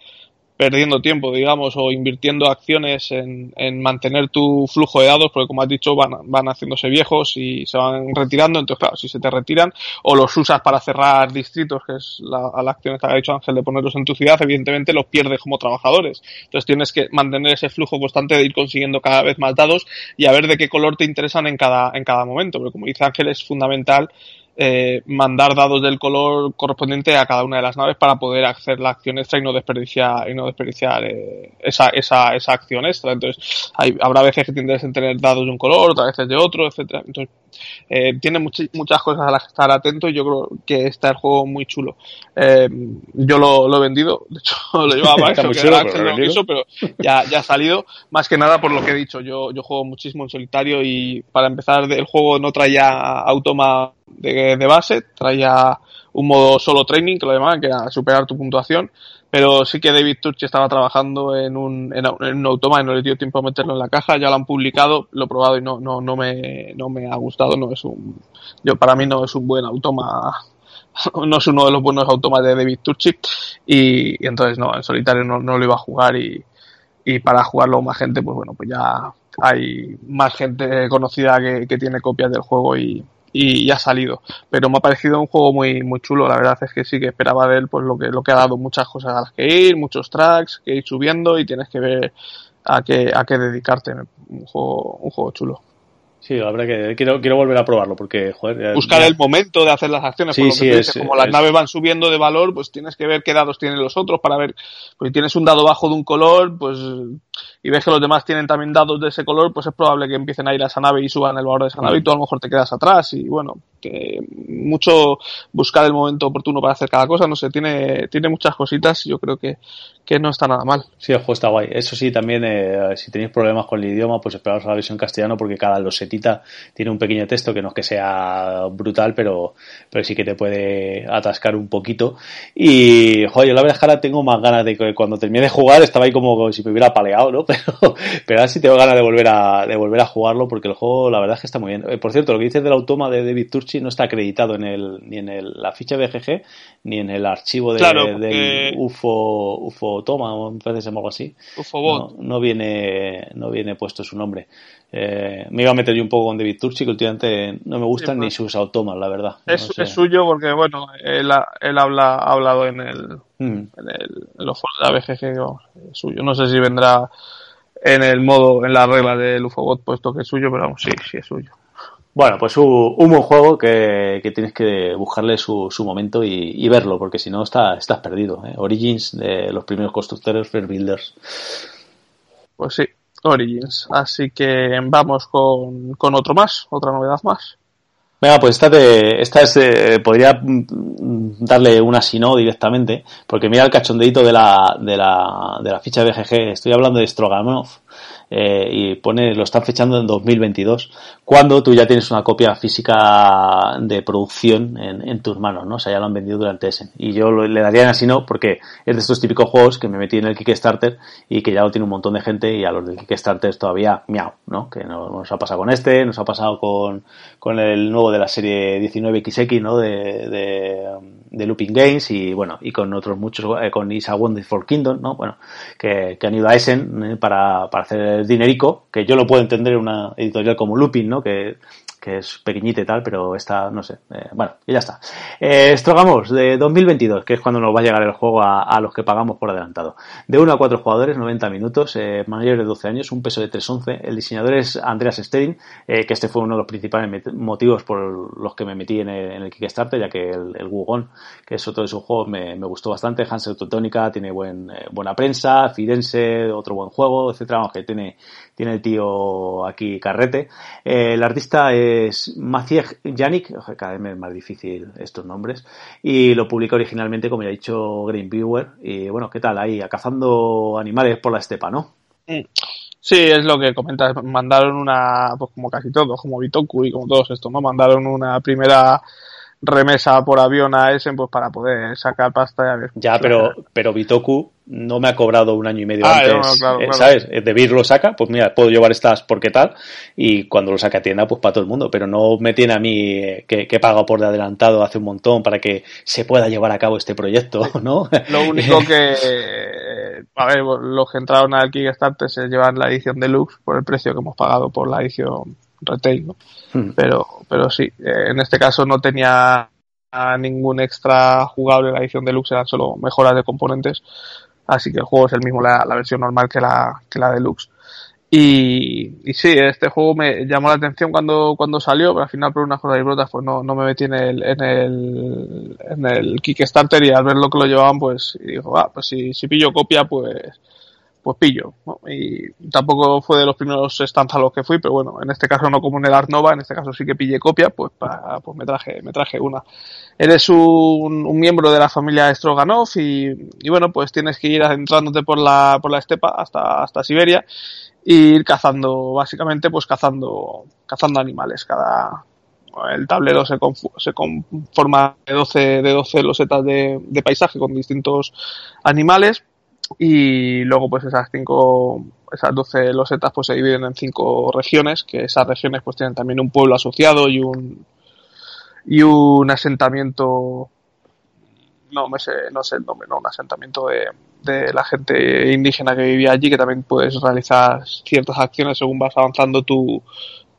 perdiendo tiempo, digamos, o invirtiendo acciones en, en, mantener tu flujo de dados, porque como has dicho, van, van haciéndose viejos y se van retirando. Entonces, claro, si se te retiran o los usas para cerrar distritos, que es la, la acción que ha dicho Ángel de ponerlos en tu ciudad, evidentemente los pierdes como trabajadores. Entonces tienes que mantener ese flujo constante de ir consiguiendo cada vez más dados y a ver de qué color te interesan en cada, en cada momento. Pero como dice Ángel, es fundamental eh, mandar dados del color correspondiente a cada una de las naves para poder hacer la acción extra y no desperdiciar, y no desperdiciar eh, esa, esa, esa acción extra. Entonces, hay, habrá veces que tendrás que tener dados de un color, otras veces de otro, etcétera. Entonces, eh, tiene muchas cosas a las que estar atento y yo creo que está el juego muy chulo. Eh, yo lo, he vendido, de hecho lo llevaba eso, que pero, ya, ya ha salido. Más que nada por lo que he dicho, yo, yo juego muchísimo en solitario y para empezar el juego no traía automa de, base, traía un modo solo training, que lo llamaban, que era superar tu puntuación, pero sí que David Turchi estaba trabajando en un, en, un automa y no le dio tiempo a meterlo en la caja, ya lo han publicado, lo he probado y no, no, no me, no me ha gustado, no es un, yo para mí no es un buen automa, no es uno de los buenos automas de David Turchi y, entonces no, en solitario no, no lo iba a jugar y, y para jugarlo más gente, pues bueno, pues ya hay más gente conocida que, que tiene copias del juego y, y ha salido. Pero me ha parecido un juego muy, muy chulo, la verdad es que sí que esperaba de él pues lo que, lo que ha dado muchas cosas a las que ir, muchos tracks que ir subiendo y tienes que ver a qué, a qué dedicarte. Un juego, un juego chulo. Sí, verdad que quiero, quiero volver a probarlo porque, joder. Buscar el momento de hacer las acciones. Sí, sí, es, como las naves van subiendo de valor, pues tienes que ver qué dados tienen los otros para ver. Pues si tienes un dado bajo de un color, pues y ves que los demás tienen también dados de ese color, pues es probable que empiecen a ir a esa nave y suban el valor de esa nave y tú a lo mejor te quedas atrás y bueno, que mucho buscar el momento oportuno para hacer cada cosa, no sé, tiene, tiene muchas cositas y yo creo que, que no está nada mal. Sí, el juego está guay. Eso sí, también eh, si tenéis problemas con el idioma, pues esperaos a la versión castellano porque cada losetita tiene un pequeño texto que no es que sea brutal, pero, pero sí que te puede atascar un poquito. Y, joder, yo la verdad es que ahora tengo más ganas de que cuando termine de jugar estaba ahí como si me hubiera paleado, ¿no? Pero, pero ahora sí tengo ganas de volver a, de volver a jugarlo porque el juego la verdad es que está muy bien. Eh, por cierto, lo que dices del automa de David Turchi no está acreditado en el, ni en el, la ficha BGG ni en el archivo de, del UFO, UFO Toma, o me parece algo así. UFO No, viene, no viene puesto su nombre. Eh, me iba a meter yo un poco con David Turchi, que últimamente no me gustan ni pues sus automas, la verdad. Es, suyo porque, bueno, él, él habla, ha hablado en el, mm. en el en los foros de la BGG, es suyo. No sé si vendrá en el modo, en la regla del UFOBot puesto que es suyo, pero vamos, sí, sí es suyo. Bueno, pues un, buen juego que, tienes que buscarle su, su momento y, verlo, porque si no está, estás perdido. ¿eh? Origins de los primeros constructores, Fair Builders. Pues sí, Origins. Así que vamos con, con otro más, otra novedad más. Venga, pues esta, de, esta es, eh, podría mm, darle una si no directamente, porque mira el cachondeito de la, de la, de la ficha de BGG, estoy hablando de Stroganov, eh, y pone, lo están fechando en 2022, cuando tú ya tienes una copia física de producción en, en tus manos, ¿no? O sea, ya lo han vendido durante ese. Y yo le daría así no, porque es de estos típicos juegos que me metí en el Kickstarter y que ya lo tiene un montón de gente y a los del Kickstarter todavía miau, ¿no? Que nos ha pasado con este, nos ha pasado con, con el nuevo de la serie 19XX, ¿no? De, de, de Looping Games y bueno, y con otros muchos, eh, con Isa Wonderful Kingdom, ¿no? Bueno, que, que han ido a Essen eh, para, para hacer dinerico, que yo lo puedo entender en una editorial como Lupin, ¿no? Que que es pequeñita y tal, pero está, no sé, eh, bueno, y ya está. Eh, Strogamos de 2022, que es cuando nos va a llegar el juego a, los que pagamos por adelantado. De 1 a 4 jugadores, 90 minutos, eh, mayores de 12 años, un peso de 3.11. El diseñador es Andreas Stedin, eh, que este fue uno de los principales motivos por los que me metí en el, Kickstarter, ya que el, el Wugon, que es otro de sus juegos, me, me gustó bastante. Hansel Teutónica tiene buen, eh, buena prensa, Firenze, otro buen juego, etcétera, que tiene, tiene el tío aquí carrete. Eh, el artista es Maciej Janik, cada vez es más difícil estos nombres, y lo publica originalmente, como ya ha dicho, Green Viewer. Y bueno, ¿qué tal ahí? Cazando animales por la estepa, ¿no? Sí, es lo que comentas. Mandaron una, pues como casi todos, como Bitoku y como todos estos, ¿no? Mandaron una primera remesa por avión a Essen pues para poder sacar pasta y ver. Ya, pero, pero Bitoku no me ha cobrado un año y medio ah, antes, eh, ¿sabes? Eh, de Vir lo saca, pues mira, puedo llevar estas porque tal, y cuando lo saque a tienda, pues para todo el mundo, pero no me tiene a mí eh, que, que pago por de adelantado hace un montón para que se pueda llevar a cabo este proyecto, ¿no? Lo único que, a ver, los que entraron al Kickstarter se llevan la edición deluxe por el precio que hemos pagado por la edición retail, ¿no? Hmm. Pero, pero sí, en este caso no tenía ningún extra jugable la edición deluxe, eran solo mejoras de componentes así que el juego es el mismo la, versión normal que la, que la deluxe. Y, y, sí, este juego me llamó la atención cuando, cuando salió, pero al final por unas cosas y brotas pues no, no me metí en el, en el, en el Kickstarter y al ver lo que lo llevaban pues dijo, ah, pues si, si pillo copia pues, pues pillo. Y tampoco fue de los primeros stands a los que fui, pero bueno, en este caso no como en el Art Nova, en este caso sí que pillé copia, pues, pues me traje, me traje una. Eres un, un miembro de la familia Stroganov y, bueno, pues tienes que ir adentrándote por la, por la estepa hasta, hasta Siberia e ir cazando, básicamente, pues cazando, cazando animales. Cada, el tablero se, se conforma de 12, de 12 losetas de paisaje con distintos animales y luego pues esas cinco esas 12 losetas pues se dividen en cinco regiones que esas regiones pues tienen también un pueblo asociado y un y un asentamiento no me sé no sé el nombre no un asentamiento de, de la gente indígena que vivía allí que también puedes realizar ciertas acciones según vas avanzando tu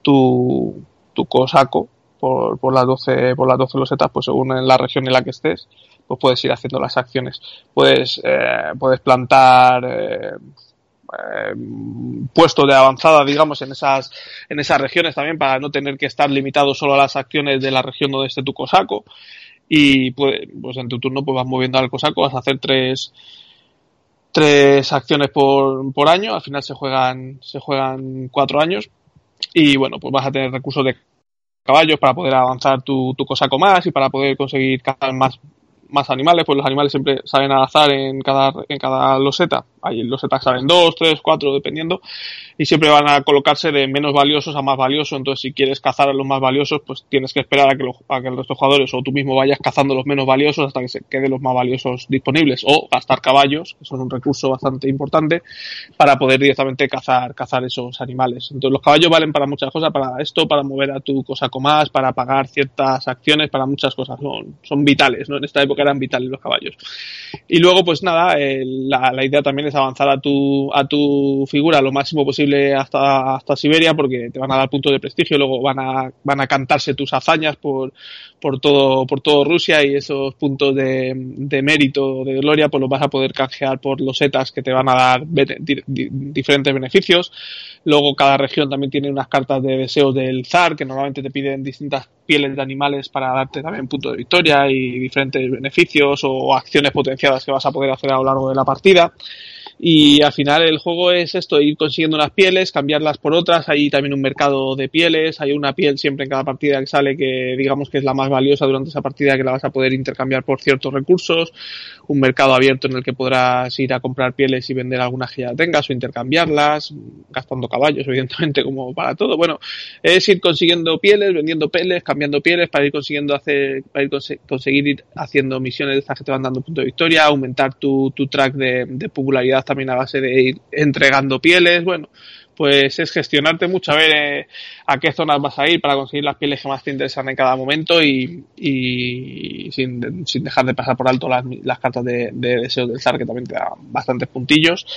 tu, tu cosaco por, por las 12 por las 12 losetas pues según en la región en la que estés pues puedes ir haciendo las acciones. Puedes, eh, puedes plantar eh, eh, puestos de avanzada, digamos, en esas, en esas regiones también para no tener que estar limitado solo a las acciones de la región donde esté tu cosaco. Y pues, pues en tu turno pues vas moviendo al cosaco, vas a hacer tres, tres acciones por, por año, al final se juegan, se juegan cuatro años y bueno, pues vas a tener recursos de caballos para poder avanzar tu, tu cosaco más y para poder conseguir cazar más, más animales, pues los animales siempre salen al azar en cada, en cada loseta. Ahí losetas salen dos, tres, cuatro, dependiendo. Y siempre van a colocarse de menos valiosos a más valiosos. Entonces, si quieres cazar a los más valiosos, pues tienes que esperar a que, a que de jugadores o tú mismo vayas cazando los menos valiosos hasta que se queden los más valiosos disponibles. O gastar caballos, que son un recurso bastante importante, para poder directamente cazar, cazar esos animales. Entonces, los caballos valen para muchas cosas, para esto, para mover a tu cosa más, para pagar ciertas acciones, para muchas cosas. Son, son vitales, ¿no? En esta época que eran vitales los caballos. Y luego, pues nada, eh, la, la, idea también es avanzar a tu, a tu figura lo máximo posible hasta, hasta Siberia, porque te van a dar puntos de prestigio, luego van a, van a cantarse tus hazañas por, por todo, por todo Rusia y esos puntos de, de mérito, de gloria, pues los vas a poder canjear por los setas que te van a dar diferentes beneficios. Luego cada región también tiene unas cartas de deseos del zar que normalmente te piden distintas pieles de animales para darte también puntos de victoria y diferentes beneficios o acciones potenciadas que vas a poder hacer a lo largo de la partida. Y al final el juego es esto, ir consiguiendo unas pieles, cambiarlas por otras. Hay también un mercado de pieles, hay una piel siempre en cada partida que sale que digamos que es la más valiosa durante esa partida que la vas a poder intercambiar por ciertos recursos. Un mercado abierto en el que podrás ir a comprar pieles y vender algunas que ya tengas o intercambiarlas, gastando caballos, evidentemente, como para todo. Bueno, es ir consiguiendo pieles, vendiendo pieles, cambiando pieles para ir consiguiendo hacer, para ir conseguir ir haciendo misiones de estas que te van dando punto de victoria, aumentar tu, tu track de, de popularidad también a base de ir entregando pieles, bueno, pues es gestionarte mucho. A ver eh, a qué zonas vas a ir para conseguir las pieles que más te interesan en cada momento y, y sin, sin, dejar de pasar por alto las, las cartas de, de, deseos del zar que también te dan bastantes puntillos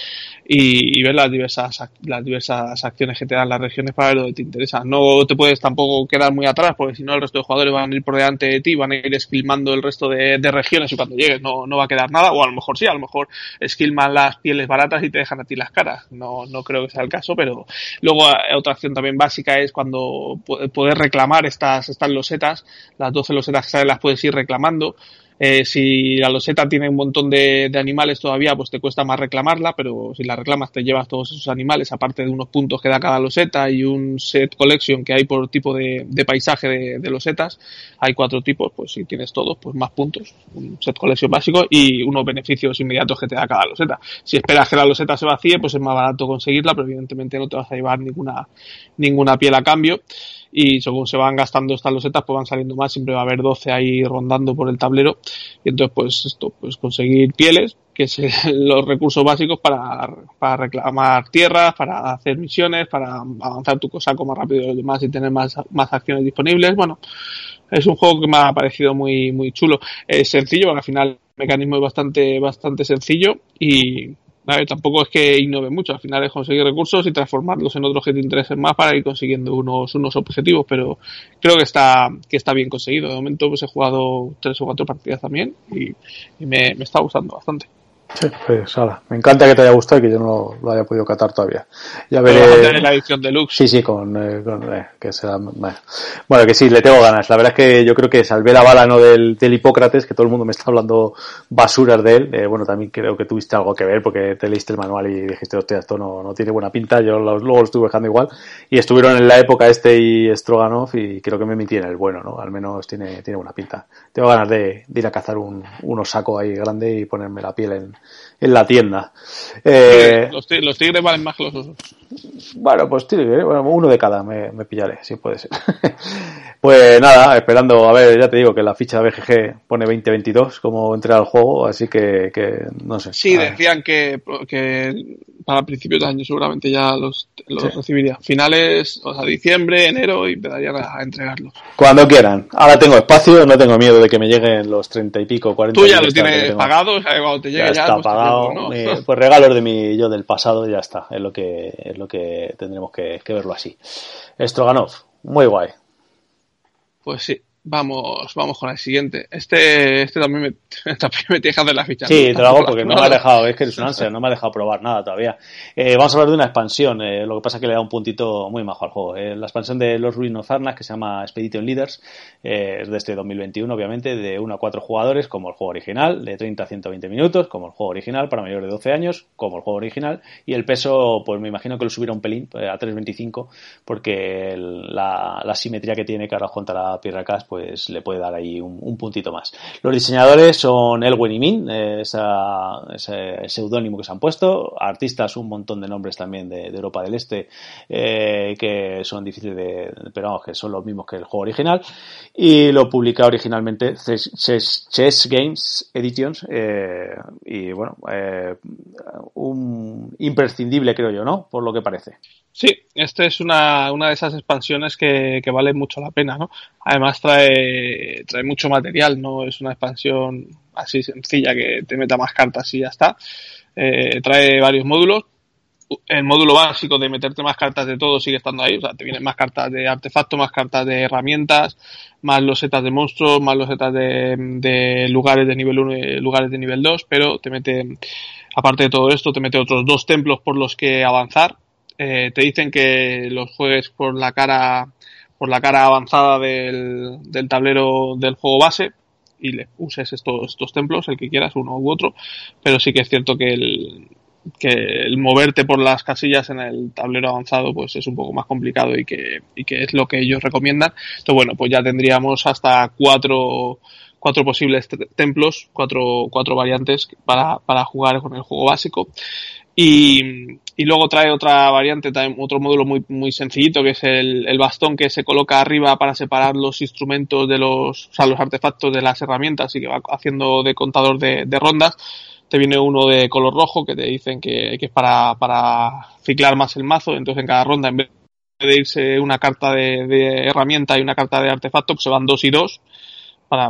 y, y, ver las diversas las diversas acciones que te dan las regiones para ver que te interesa. No te puedes tampoco quedar muy atrás porque si no el resto de jugadores van a ir por delante de ti, van a ir esquilmando el resto de, de regiones y cuando llegues no, no va a quedar nada o a lo mejor sí, a lo mejor esquilman las pieles baratas y te dejan a ti las caras. No, no creo que sea el caso, pero luego eh, otra acción también básica es cuando poder reclamar estas, estas losetas, las 12 losetas que salen las puedes ir reclamando. Eh, si la loseta tiene un montón de, animales todavía, pues te cuesta más reclamarla, pero si la reclamas te llevas todos esos animales, aparte de unos puntos que da cada loseta y un set collection que hay por tipo de, de paisaje de, de, losetas, hay cuatro tipos, pues si tienes todos, pues más puntos, un set collection básico y unos beneficios inmediatos que te da cada loseta. Si esperas que la loseta se vacíe, pues es más barato conseguirla, pero evidentemente no te vas a llevar ninguna, ninguna piel a cambio y según se van gastando estas losetas pues van saliendo más, siempre va a haber 12 ahí rondando por el tablero y entonces pues esto, pues conseguir pieles, que es los recursos básicos para, para reclamar tierras, para hacer misiones, para avanzar tu cosa como rápido y los demás y tener más, más acciones disponibles, bueno, es un juego que me ha parecido muy, muy chulo. Es sencillo, porque al final el mecanismo es bastante, bastante sencillo y, ¿vale? Tampoco es que innove mucho, al final es conseguir recursos y transformarlos en otros que te interesen más para ir consiguiendo unos, unos objetivos, pero creo que está, que está bien conseguido. De momento pues he jugado tres o cuatro partidas también y, y me, me está gustando bastante. Sí, pues Me encanta que te haya gustado y que yo no lo haya podido catar todavía. Ya veré. la edición deluxe. Sí, sí, con, eh, eh, que sea, bueno. que sí, le tengo ganas. La verdad es que yo creo que salvé la bala no del, del Hipócrates, que todo el mundo me está hablando basuras de él. Eh, bueno, también creo que tuviste algo que ver porque te leíste el manual y dijiste, hostia, esto no, no tiene buena pinta. Yo luego lo estuve dejando igual. Y estuvieron en la época este y Stroganov y creo que me metí en el bueno, ¿no? Al menos tiene, tiene buena pinta. Tengo ganas de, ir a cazar un, unos saco ahí grande y ponerme la piel en, en la tienda. Eh, los, tigres, valen más que los osos. Bueno, pues tigre, bueno, uno de cada me, me pillaré, si puede ser. pues nada, esperando, a ver, ya te digo que la ficha de BGG pone 2022 como entra al juego, así que, que no sé. Sí, decían que, que para principios de año seguramente ya los, los recibiría. Finales, o sea, diciembre, enero y empezarían a entregarlos. Cuando quieran. Ahora tengo espacio, no tengo miedo de que me lleguen los 30 y pico, 40 Tú ya lo tienes pagado, o sea, cuando te llegue ya, está pues, pues regalos de mi yo del pasado ya está, es lo que es lo que tendremos que, que verlo así. Stroganov, muy guay. Pues sí. Vamos, vamos con el siguiente. Este, este también me, también me tiene que hacer la ficha. Sí, te lo hago porque no me ha dejado, es que eres un ansia, no me ha dejado probar nada todavía. Eh, vamos a hablar de una expansión, eh, lo que pasa es que le da un puntito muy majo al juego. Eh, la expansión de los Ruin of Arnak, que se llama Expedition Leaders, es de este 2021, obviamente, de 1 a 4 jugadores, como el juego original, de 30 a 120 minutos, como el juego original, para mayores de 12 años, como el juego original, y el peso, pues me imagino que lo subirá un pelín, a 3.25, porque la, la, simetría que tiene cara contra la Pierra Cas, pues le puede dar ahí un, puntito más. Los diseñadores son Elwin y Min, ese seudónimo que se han puesto, artistas, un montón de nombres también de, Europa del Este, eh, que son difíciles de, pero vamos, que son los mismos que el juego original, y lo publica originalmente Chess, Games Editions, eh, y bueno, eh, un imprescindible creo yo, ¿no? Por lo que parece. Sí, esta es una, una de esas expansiones que, que, vale mucho la pena, ¿no? Además trae, trae mucho material, no es una expansión así sencilla que te meta más cartas y ya está. Eh, trae varios módulos. El módulo básico de meterte más cartas de todo sigue estando ahí, o sea, te vienen más cartas de artefactos, más cartas de herramientas, más los setas de monstruos, más los setas de, lugares de nivel 1 y lugares de nivel 2, pero te mete, aparte de todo esto, te mete otros dos templos por los que avanzar, eh, te dicen que los juegues por la cara por la cara avanzada del, del tablero del juego base y le uses estos, estos templos, el que quieras, uno u otro, pero sí que es cierto que el, que el moverte por las casillas en el tablero avanzado pues es un poco más complicado y que, y que es lo que ellos recomiendan. Entonces, bueno, pues ya tendríamos hasta cuatro, cuatro posibles templos, cuatro, cuatro variantes para, para jugar con el juego básico. Y, y luego trae otra variante, también otro módulo muy, muy sencillito, que es el, el, bastón que se coloca arriba para separar los instrumentos de los, o sea, los artefactos de las herramientas y que va haciendo de contador de, de rondas. Te viene uno de color rojo que te dicen que, que es para, para ciclar más el mazo. Entonces en cada ronda, en vez de irse una carta de, herramienta y una carta de artefacto, pues se van dos y dos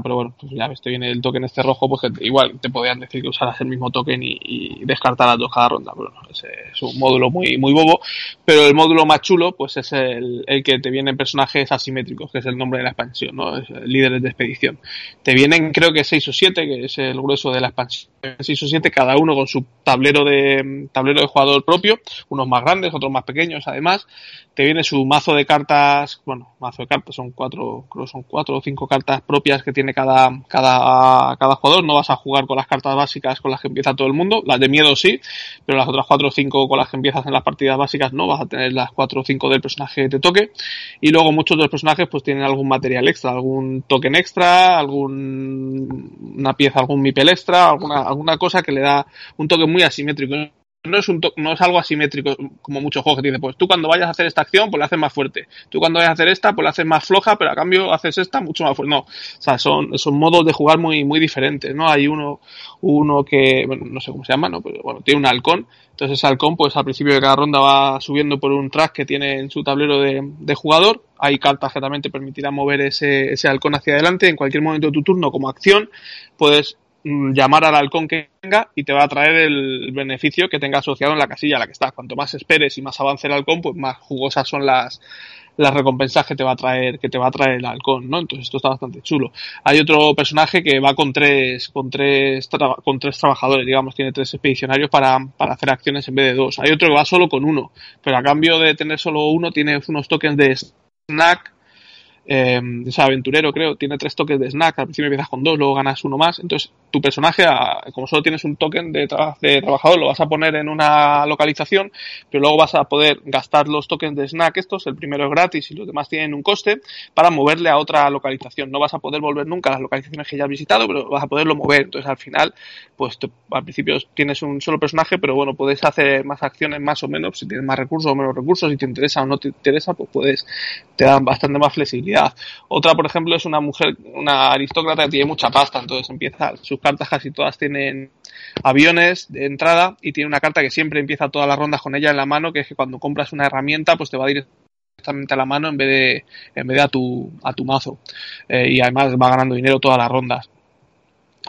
pero bueno, pues ya ves, te viene el token este rojo, pues igual te podrían decir que usaras el mismo token y, descartar las dos cada ronda, pero no, es un módulo muy, muy bobo, pero el módulo más chulo, pues es el, el que te vienen personajes asimétricos, que es el nombre de la expansión, ¿no? líderes de expedición. Te vienen creo que 6 o 7, que es el grueso de la expansión, 6 o 7, cada uno con su tablero de, tablero de jugador propio, unos más grandes, otros más pequeños además, te viene su mazo de cartas, bueno, mazo de cartas, son cuatro, creo son cuatro o cinco cartas propias que tiene cada, cada, cada jugador, no vas a jugar con las cartas básicas con las que empieza todo el mundo, las de miedo sí, pero las otras cuatro o cinco con las que empiezas en las partidas básicas no, vas a tener las cuatro o cinco del personaje que te toque, y luego muchos de los personajes pues tienen algún material extra, algún token extra, algún, una pieza, algún mipel extra, alguna, alguna cosa que le da un toque muy asimétrico no es, un no es algo asimétrico como muchos juegos que dicen, pues tú cuando vayas a hacer esta acción, pues la haces más fuerte. Tú cuando vayas a hacer esta, pues la haces más floja, pero a cambio haces esta mucho más fuerte. No, o sea, son, son modos de jugar muy, muy diferentes, ¿no? Hay uno, uno que, bueno, no sé cómo se llama, ¿no? Pero bueno, tiene un halcón. Entonces ese halcón, pues al principio de cada ronda va subiendo por un track que tiene en su tablero de, de jugador. Hay cartas que también te permitirán mover ese, ese halcón hacia adelante. En cualquier momento de tu turno, como acción, puedes llamar al halcón que venga y te va a traer el beneficio que tenga asociado en la casilla a la que estás. Cuanto más esperes y más avance el halcón, pues más jugosas son las, las recompensas que te va a traer, que te va a traer el halcón, ¿no? Entonces esto está bastante chulo. Hay otro personaje que va con tres, con tres, con tres trabajadores, digamos, tiene tres expedicionarios para, para hacer acciones en vez de dos. Hay otro que va solo con uno, pero a cambio de tener solo uno, tiene unos tokens de snack eh, es aventurero, creo, tiene tres tokens de snack, al principio empiezas con dos, luego ganas uno más, entonces tu personaje, como solo tienes un token de, de, trabajador, lo vas a poner en una localización, pero luego vas a poder gastar los tokens de snack estos, el primero es gratis y los demás tienen un coste, para moverle a otra localización. No vas a poder volver nunca a las localizaciones que ya has visitado, pero vas a poderlo mover, entonces al final, pues al principio tienes un solo personaje, pero bueno, puedes hacer más acciones más o menos, si tienes más recursos o menos recursos, si te interesa o no te interesa, pues puedes, te dan bastante más flexibilidad otra, por ejemplo, es una mujer, una aristócrata que tiene mucha pasta, entonces empieza, sus cartas casi todas tienen aviones de entrada y tiene una carta que siempre empieza todas las rondas con ella en la mano, que es que cuando compras una herramienta, pues te va directamente a la mano en vez de, en vez de a tu, a tu mazo. Eh, y además va ganando dinero todas las rondas.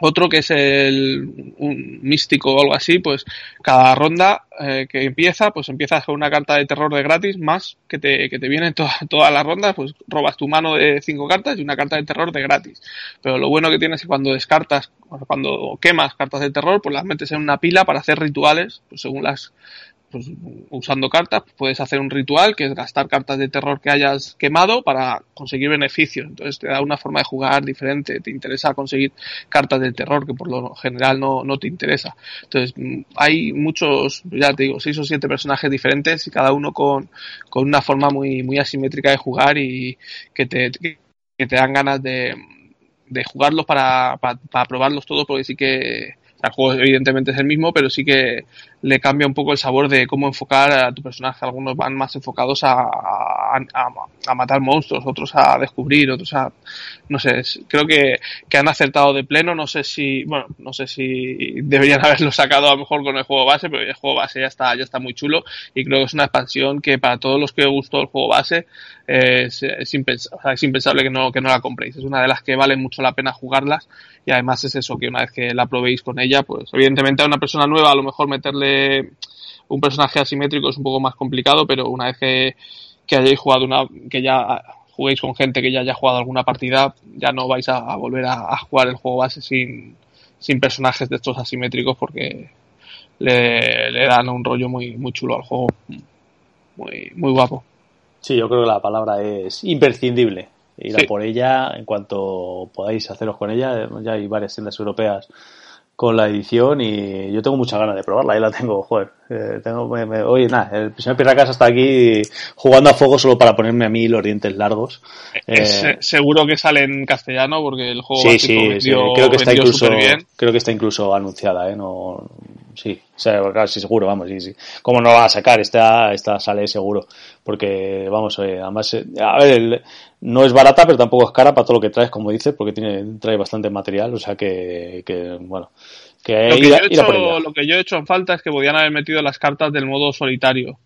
Otro que es el un místico o algo así, pues cada ronda eh, que empieza, pues empiezas con una carta de terror de gratis más que te, que te viene toda, todas rondas, pues robas tu mano de cinco cartas y una carta de terror de gratis. Pero lo bueno que tienes es que cuando descartas, cuando quemas cartas de terror, pues las metes en una pila para hacer rituales, pues según las, pues, usando cartas, puedes hacer un ritual que es gastar cartas de terror que hayas quemado para conseguir beneficios. Entonces te da una forma de jugar diferente. Te interesa conseguir cartas de terror que por lo general no, no te interesa. Entonces hay muchos, ya te digo, seis o siete personajes diferentes y cada uno con, con una forma muy, muy asimétrica de jugar y que te, que te dan ganas de, de jugarlos para, para, para probarlos todos porque sí que el juego evidentemente es el mismo, pero sí que le cambia un poco el sabor de cómo enfocar a tu personaje. Algunos van más enfocados a, a, matar monstruos, otros a descubrir, otros a... No sé, creo que, que, han acertado de pleno. No sé si, bueno, no sé si deberían haberlo sacado a lo mejor con el juego base, pero el juego base ya está, ya está muy chulo y creo que es una expansión que para todos los que gustó el juego base es, es, impensable, es impensable que no, que no la compréis. Es una de las que vale mucho la pena jugarlas y además es eso, que una vez que la probéis con ella, pues evidentemente a una persona nueva a lo mejor meterle un personaje asimétrico es un poco más complicado, pero una vez que, que hayáis jugado una, que ya juguéis con gente que ya haya jugado alguna partida, ya no vais a, volver a, jugar el juego base sin, sin personajes de estos asimétricos porque le, le, dan un rollo muy, muy chulo al juego. Muy, muy guapo. Sí, yo creo que la palabra es imprescindible ir a por ella en cuanto podáis haceros con ella. Ya hay varias tiendas europeas con la edición y yo tengo muchas ganas de probarla, ahí la tengo, joder. Eh, tengo, oye, nada, el señor Pirracas está aquí jugando a fuego solo para ponerme a mí los dientes largos. Eh, seguro que sale en castellano porque el juego sí, sí, creo que está incluso creo que está incluso anunciada, eh, no sí, o sea, casi seguro, vamos, sí, sí. ¿Cómo no va a sacar? Esta, esta sale seguro. Porque, vamos, eh, además, eh, a ver, no es barata, pero tampoco es cara para todo lo que traes, como dices, porque tiene, trae bastante material, o sea que, que bueno, que lo que, yo he hecho, lo que yo he hecho en falta es que podían haber metido las cartas del modo solitario.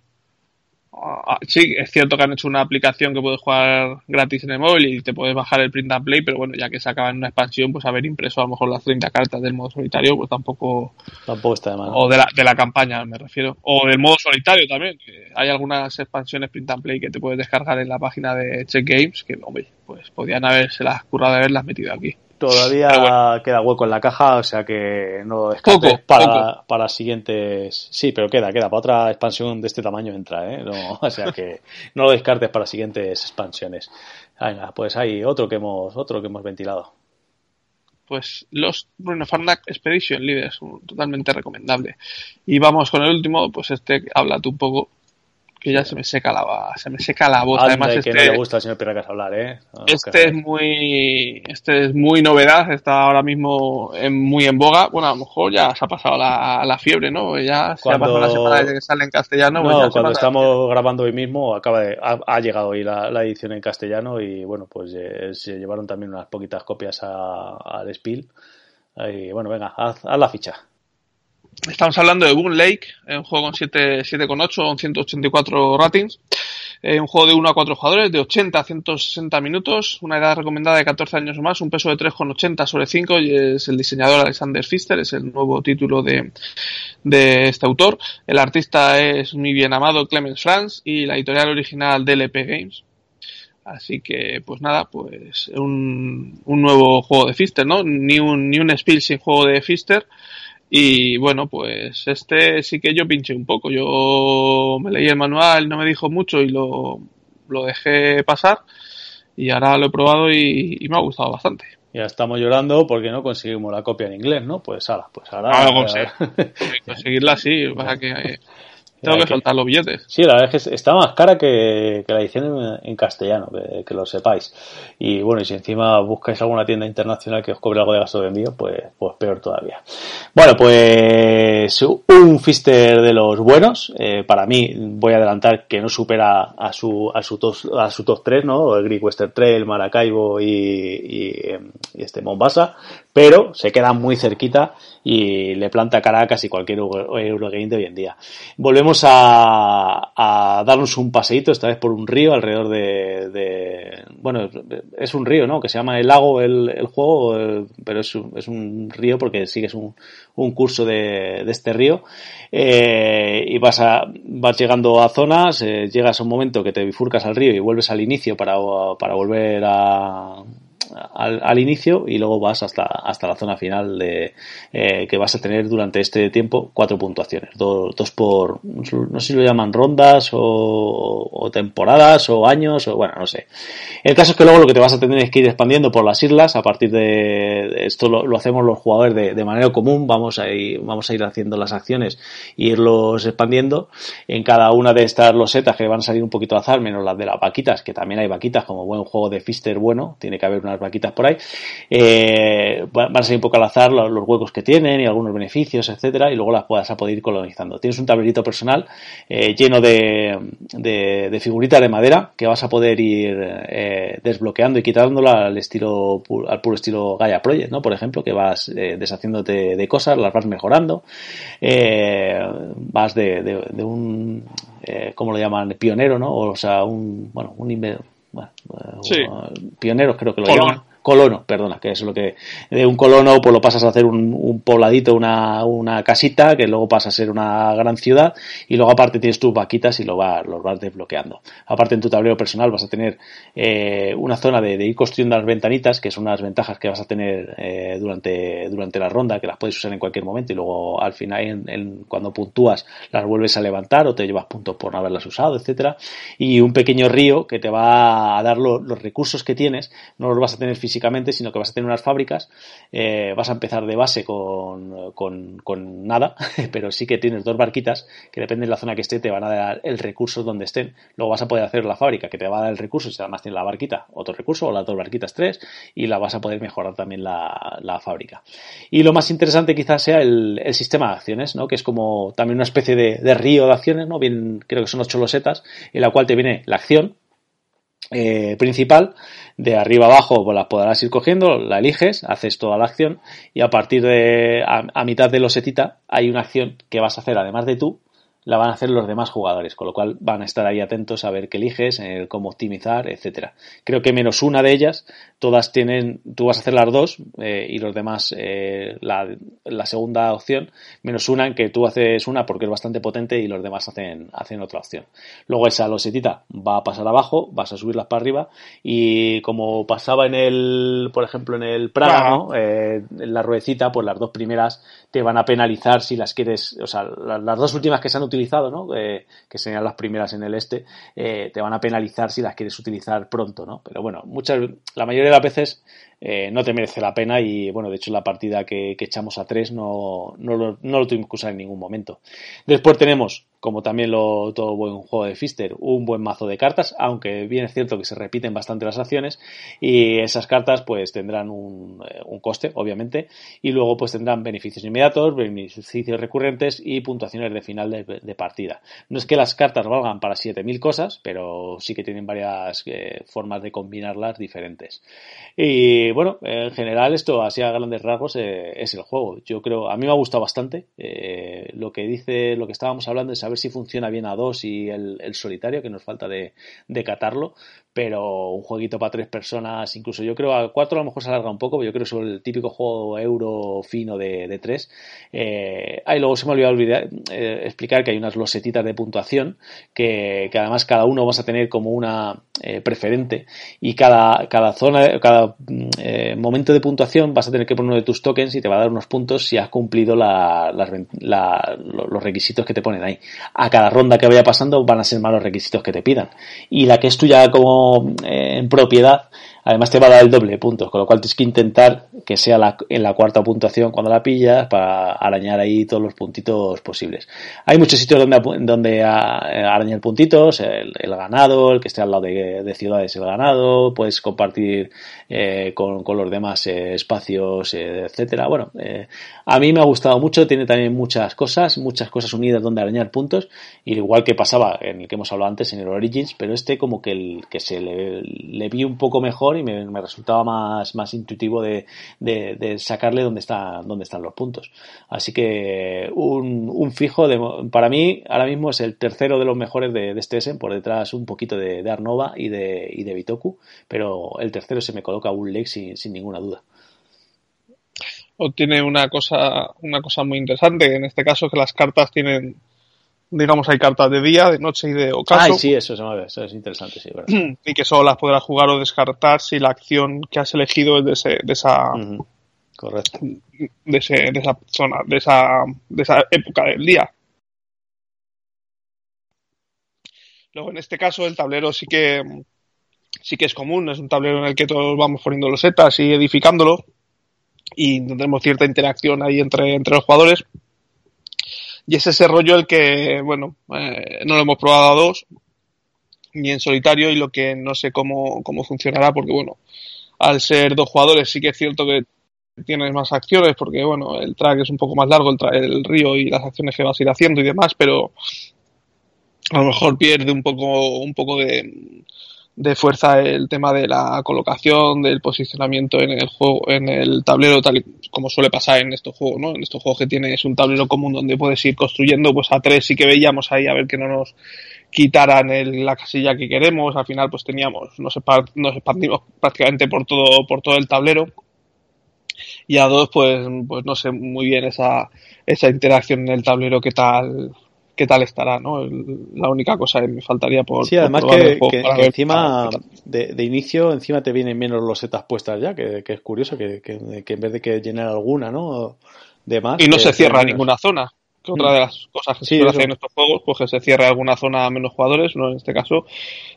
Ah, sí, es cierto que han hecho una aplicación que puedes jugar gratis en el móvil y te puedes bajar el print and play, pero bueno, ya que se acaba en una expansión, pues haber impreso a lo mejor las 30 cartas del modo solitario, pues tampoco. Tampoco está de mal. O de la, de la campaña, me refiero. O del modo solitario también. Que hay algunas expansiones print and play que te puedes descargar en la página de Check Games, que, hombre, pues podían haberse las currado de haberlas metido aquí. Todavía queda hueco en la caja, o sea que no descartes para, para siguientes. Sí, pero queda, queda. Para otra expansión de este tamaño entra, ¿eh? No, o sea que no lo descartes para siguientes expansiones. Venga, pues hay otro que hemos, otro que hemos ventilado. Pues los Bruno Farnak Expedition Leaders, totalmente recomendable. Y vamos con el último, pues este habla tú un poco que ya se me seca la se me seca la voz. Además, este, no le gusta al señor Pirracas hablar, ¿eh? este es muy este es muy novedad, está ahora mismo en, muy en boga. Bueno, a lo mejor ya se ha pasado la, la fiebre, ¿no? Ya se ha pasado la semana desde que sale en castellano. Pues no, cuando estamos grabando hoy mismo acaba de, ha, llegado hoy la, la, edición en castellano y bueno, pues eh, se llevaron también unas poquitas copias al Spiel. Y bueno, venga, haz, haz la ficha. Estamos hablando de Boon Lake, un juego con 7,8 con 184 ratings. Un juego de 1 a 4 jugadores, de 80 a 160 minutos, una edad recomendada de 14 años o más, un peso de 3,80 sobre 5 y es el diseñador Alexander Pfister, es el nuevo título de, de este autor. El artista es mi bien amado Clemens Franz y la editorial original DLP Games. Así que, pues nada, pues un, un nuevo juego de Fister, ¿no? Ni un, ni un Spiel sin juego de Fister. Y bueno, pues este sí que yo pinché un poco. Yo me leí el manual, no me dijo mucho y lo, lo dejé pasar. Y ahora lo he probado y, me ha gustado bastante. Ya estamos llorando porque no conseguimos la copia en inglés, ¿no? Pues ahora, pues ahora. Ah, conseguirla sí, para que eh, tengo que, soltar los billetes. Sí, la verdad es que está más cara que, la edición en, castellano, que, lo sepáis. Y bueno, y si encima buscáis alguna tienda internacional que os cobre algo de gasto de envío, pues, pues peor todavía. Bueno, pues un Fister de los buenos. Eh, para mí, voy a adelantar que no supera a su, a su, top, a su top 3, ¿no? El Greek Western Trail, Maracaibo y, y, y este Mombasa. Pero se queda muy cerquita y le planta cara a casi cualquier Eurogame de hoy en día. Volvemos a, darnos un paseíto, esta vez por un río alrededor de, bueno, es un río, ¿no? Que se llama el lago el, juego, pero es, un río porque sigues un, un curso de, de este río eh, y vas, a, vas llegando a zonas, eh, llegas a un momento que te bifurcas al río y vuelves al inicio para, para volver a al, al, inicio y luego vas hasta, hasta la zona final de eh, que vas a tener durante este tiempo cuatro puntuaciones, dos, dos por, no sé si lo llaman rondas o, o, temporadas o años o bueno, no sé. El caso es que luego lo que te vas a tener es que ir expandiendo por las islas. A partir de, esto lo, lo, hacemos los jugadores de, de, manera común, vamos a, ir, vamos a ir haciendo las acciones e irlos expandiendo. En cada una de estas losetas que van a salir un poquito azar, menos las de las vaquitas, que también hay vaquitas como buen juego de Fister bueno, tiene que haber una vaquitas por ahí, eh, van a ser un poco al azar los, los, huecos que tienen y algunos beneficios, etcétera, y luego las puedas a poder ir colonizando. Tienes un tablerito personal eh, lleno de, de, de, figuritas de madera que vas a poder ir eh, desbloqueando y quitándola al estilo al puro estilo Gaia Project, ¿no? Por ejemplo, que vas eh, deshaciéndote de cosas, las vas mejorando, eh, vas de, de un, ¿cómo lo llaman? Pionero, ¿no? O sea, un, bueno, un bueno, sí. pioneros creo que lo llaman colono, perdona, que es lo que de un colono pues lo pasas a hacer un, un pobladito, una, una, casita, que luego pasa a ser una gran ciudad y luego aparte tienes tus vaquitas y lo vas, los vas desbloqueando. Aparte en tu tablero personal vas a tener eh, una zona de, ir construyendo las ventanitas, que son unas ventajas que vas a tener eh, durante, durante la ronda, que las puedes usar en cualquier momento y luego al final en, en, cuando puntúas las vuelves a levantar o te llevas puntos por no haberlas usado, etcétera Y un pequeño río que te va a dar lo, los recursos que tienes, no los vas a tener físicamente sino que vas a tener unas fábricas, eh, vas a empezar de base con, con, nada, pero sí que tienes dos barquitas que depende de la zona que esté, te van a dar el recurso donde estén. Luego vas a poder hacer la fábrica que te va a dar el recurso, si además tiene la barquita, otro recurso, o las dos barquitas tres, y la vas a poder mejorar también la, la fábrica. Y lo más interesante quizás sea el, el, sistema de acciones, ¿no? que es como también una especie de, de río de acciones, ¿no? Bien, creo que son ocho losetas, en la cual te viene la acción, eh, principal, de arriba abajo pues las podrás ir cogiendo, la eliges, haces toda la acción y a partir de a, mitad de losetita hay una acción que vas a hacer además de tú la van a hacer los demás jugadores, con lo cual van a estar ahí atentos a ver qué eliges, eh, cómo optimizar, etcétera. Creo que menos una de ellas, todas tienen, tú vas a hacer las dos eh, y los demás eh, la, la, segunda opción, menos una en que tú haces una porque es bastante potente y los demás hacen, hacen otra opción. Luego esa losetita va a pasar abajo, vas a subirlas para arriba y como pasaba en el, por ejemplo, en el Praga, ¿no? Eh, en la ruedecita, pues las dos primeras te van a penalizar si las quieres, o sea, las, las dos últimas que se han utilizado ¿no? Eh, que serían las primeras en el este, te van a penalizar si las quieres utilizar pronto, ¿no? Pero bueno, muchas, la mayoría las veces eh, no te merece la pena y bueno, de hecho la partida que, que echamos a tres no, no, lo, no lo tuvimos que usar en ningún momento. Después tenemos como también lo, todo buen juego de Fister, un buen mazo de cartas, aunque bien es cierto que se repiten bastante las acciones y esas cartas pues tendrán un, eh, un coste, obviamente, y luego pues tendrán beneficios inmediatos, beneficios recurrentes y puntuaciones de final de, de partida. No es que las cartas valgan para 7000 cosas, pero sí que tienen varias eh, formas de combinarlas diferentes. Y Y bueno, en general esto, así a grandes rasgos, eh, es el juego. Yo creo, a mí me ha gustado bastante eh, lo que dice, lo que estábamos hablando, es saber si funciona bien a dos y el, el solitario, que nos falta de, de catarlo, pero un jueguito para tres personas, incluso yo creo a cuatro a lo mejor se alarga un poco, pero yo creo es el típico juego euro fino de, tres. Eh, ahí luego se me olvidó olvidar, eh, explicar que hay unas losetitas de puntuación que, además cada uno vas a tener como una eh, preferente y cada, cada zona, cada eh, momento de puntuación vas a tener que poner uno de tus tokens y te va a dar unos puntos si has cumplido los requisitos que te ponen ahí. A cada ronda que vaya pasando van a ser más los requisitos que te pidan. Y la que es tuya como eh, en propiedad, además te va a dar el doble de puntos, con lo cual tienes que intentar que sea la, en la cuarta puntuación cuando la pillas para arañar ahí todos los puntitos posibles. Hay muchos sitios donde, donde arañar puntitos, el, ganado, el que esté al lado de, de ciudades el ganado, puedes compartir eh, con, con, los demás eh, espacios, eh, etcétera. Bueno, eh, a mí me ha gustado mucho, tiene también muchas cosas, muchas cosas unidas donde arañar puntos, igual que pasaba en el que hemos hablado antes en el Origins, pero este como que el que se le, le vi un poco mejor y me, resultaba más, más intuitivo de, de, sacarle dónde, está, dónde están los puntos. Así que un, un fijo, para mí ahora mismo es el tercero de los mejores de, de este Essen, por detrás un poquito de, de Arnova y de, y de Bitoku, pero el tercero se me coloca un Lake sin, sin ninguna duda o tiene una cosa una cosa muy interesante en este caso que las cartas tienen digamos hay cartas de día de noche y de ocaso ah sí eso, eso es interesante sí ¿verdad? y que solo las podrás jugar o descartar si la acción que has elegido es de, ese, de esa uh -huh. correcto de, ese, de esa zona de esa de esa época del día luego en este caso el tablero sí que sí que es común es un tablero en el que todos vamos poniendo los setas y edificándolo y tendremos cierta interacción ahí entre, entre los jugadores. Y es ese rollo el que, bueno, eh, no lo hemos probado a dos, ni en solitario, y lo que no sé cómo, cómo funcionará, porque, bueno, al ser dos jugadores sí que es cierto que tienes más acciones, porque, bueno, el track es un poco más largo, el, el río y las acciones que vas a ir haciendo y demás, pero a lo mejor pierde un poco, un poco de, de fuerza el tema de la colocación, del posicionamiento en el juego, en el tablero, tal como suele pasar en estos juegos, ¿no? En estos juegos que tienes un tablero común donde puedes ir construyendo, pues a tres sí que veíamos ahí a ver que no nos quitaran el, la casilla que queremos, al final pues teníamos, nos, nos expandimos prácticamente por todo, por todo el tablero. Y a dos, pues, pues no sé muy bien esa, esa interacción en el tablero, qué tal, qué tal estará, ¿no? La única cosa que me faltaría por. Sí, además por que, que, que encima de, de, inicio, encima te vienen menos los setas puestas ya, que, que es curioso, que, que, en vez de que llenar alguna, ¿no? De más. Y no se cierra ninguna zona. Que otra de las cosas que sí, se suele hacer en estos juegos, pues que se cierre alguna zona a menos jugadores, ¿no? En este caso,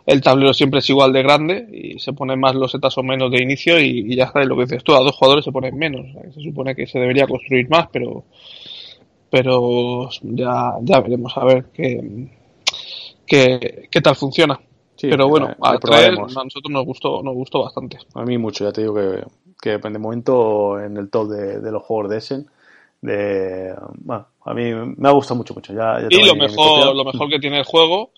el tablero siempre es igual de grande y se ponen más los setas o menos de inicio y, y ya está, y lo que dices tú, a dos jugadores se ponen menos. O sea, se supone que se debería construir más, pero pero ya, ya veremos a ver qué, qué, qué tal funciona. Sí, pero bueno, a, traer, a nosotros nos gustó, nos gustó bastante. A mí mucho, ya te digo que, que de momento en el top de, de los juegos de Essen, de, bueno, a mí me ha gustado mucho, mucho. Ya, ya y lo mejor, lo mejor que tiene el juego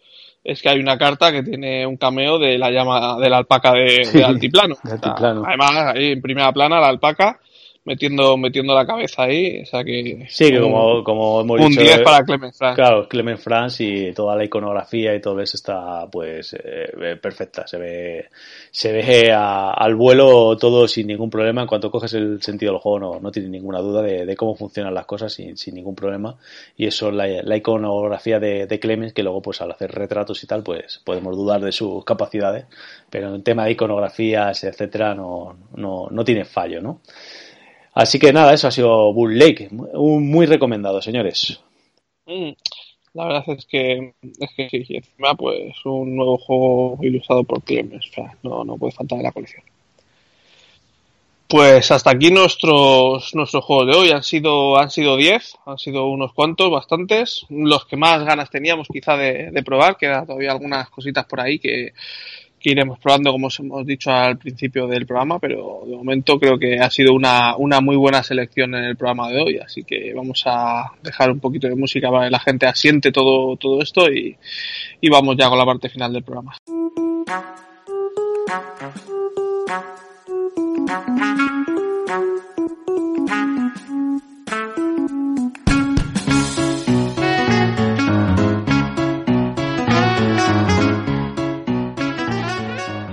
es que hay una carta que tiene un cameo de la llama de la alpaca de, sí, de altiplano. De altiplano. además, ahí en primera plana la alpaca metiendo metiendo la cabeza ahí, o sea que sí, que como, como hemos un dicho, 10 para Clement France. Claro, Clement France y toda la iconografía y todo eso está pues eh, perfecta, se ve se ve a, al vuelo todo sin ningún problema, en cuanto coges el sentido del juego no, no tienes ninguna duda de, de, cómo funcionan las cosas sin, sin ningún problema y eso la, la iconografía de, de Clemens que luego pues al hacer retratos y tal pues podemos dudar de sus capacidades, pero en tema de iconografías etcétera no, no, no tiene fallo, ¿no? Así que nada, eso ha sido Bull Lake. Muy recomendado, señores. Mm, la verdad es que, es que sí, encima pues un nuevo juego ilustrado por Clemens. O sea, no, no puede faltar en la colección. Pues hasta aquí nuestros, nuestros juegos de hoy. Han sido, han sido 10, han sido unos cuantos, bastantes. Los que más ganas teníamos quizá de, de probar, quedan todavía algunas cositas por ahí que, que iremos probando, como os hemos dicho al principio del programa, pero de momento creo que ha sido una, una muy buena selección en el programa de hoy, así que vamos a dejar un poquito de música para que la gente asiente todo, todo esto y, y vamos ya con la parte final del programa.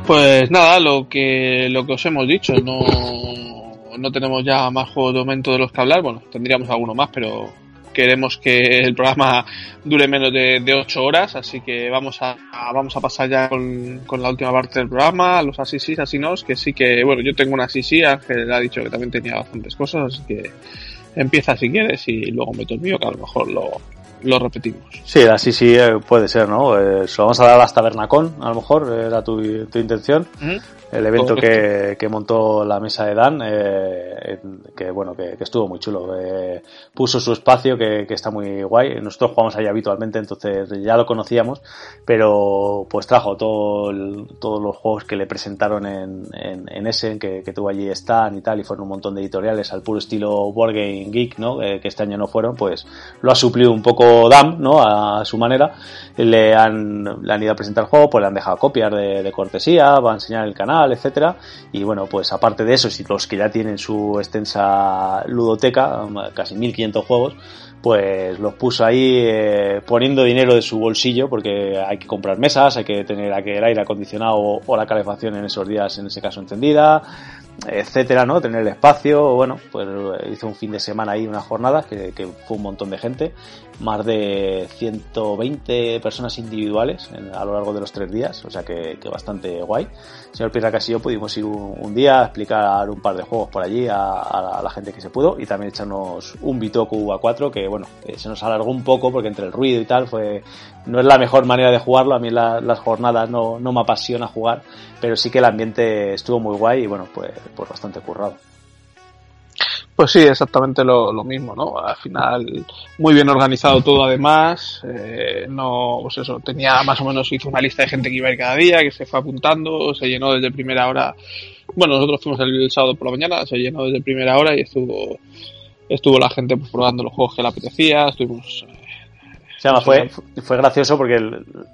Pues nada, lo que, lo que os hemos dicho, no, no tenemos ya más juegos de momento de los que hablar, bueno, tendríamos alguno más, pero queremos que el programa dure menos de, de 8 horas, así que vamos a, vamos a pasar ya con, con, la última parte del programa, los así sí, así no, que sí que, bueno, yo tengo una así sí, Ángel ha dicho que también tenía bastantes cosas, así que empieza si quieres y luego meto el mío, que a lo mejor lo, lo repetimos. Sí, así sí eh, puede ser, ¿no? Eh, vamos a dar hasta Bernacón, a lo mejor, era tu, tu intención el evento que, que, montó la mesa de Dan, eh, que bueno, que, que, estuvo muy chulo. Eh, puso su espacio que, que, está muy guay. Nosotros jugamos allá habitualmente, entonces ya lo conocíamos, pero pues trajo todo todos los juegos que le presentaron en, en, en Essen, que, que tuvo allí Stan y tal, y fueron un montón de editoriales al puro estilo Board Game Geek, ¿no? Eh, que este año no fueron, pues lo ha suplido un poco Dan, ¿no? A, su manera. Le han, le han ido a presentar el juego, pues le han dejado copias de, de cortesía, va a enseñar el canal etcétera. Y bueno, pues aparte de eso, si los que ya tienen su extensa ludoteca, casi 1500 juegos, pues los puso ahí eh, poniendo dinero de su bolsillo porque hay que comprar mesas, hay que tener el aire acondicionado o la calefacción en esos días, en ese caso encendida, etcétera, ¿no? Tener el espacio, bueno, pues hizo un fin de semana ahí, una jornada que, fue un montón de gente más de 120 personas individuales a lo largo de los tres días, o sea que, bastante guay. Señor Pirra Casillo pudimos ir un, día a explicar un par de juegos por allí a, la gente que se pudo y también echarnos un Bitoku A4 que bueno, se nos alargó un poco porque entre el ruido y tal fue no es la mejor manera de jugarlo, a mí las jornadas no, no me apasiona jugar, pero sí que el ambiente estuvo muy guay y bueno, pues, pues bastante currado. Pues sí, exactamente lo, lo, mismo, ¿no? Al final, muy bien organizado todo además, eh, no, pues eso, tenía más o menos, hizo una lista de gente que iba a ir cada día, que se fue apuntando, se llenó desde primera hora, bueno, nosotros fuimos el, sábado por la mañana, se llenó desde primera hora y estuvo, estuvo la gente pues, probando los juegos que le apetecía, estuvimos... Eh, o sea, fue, fue gracioso porque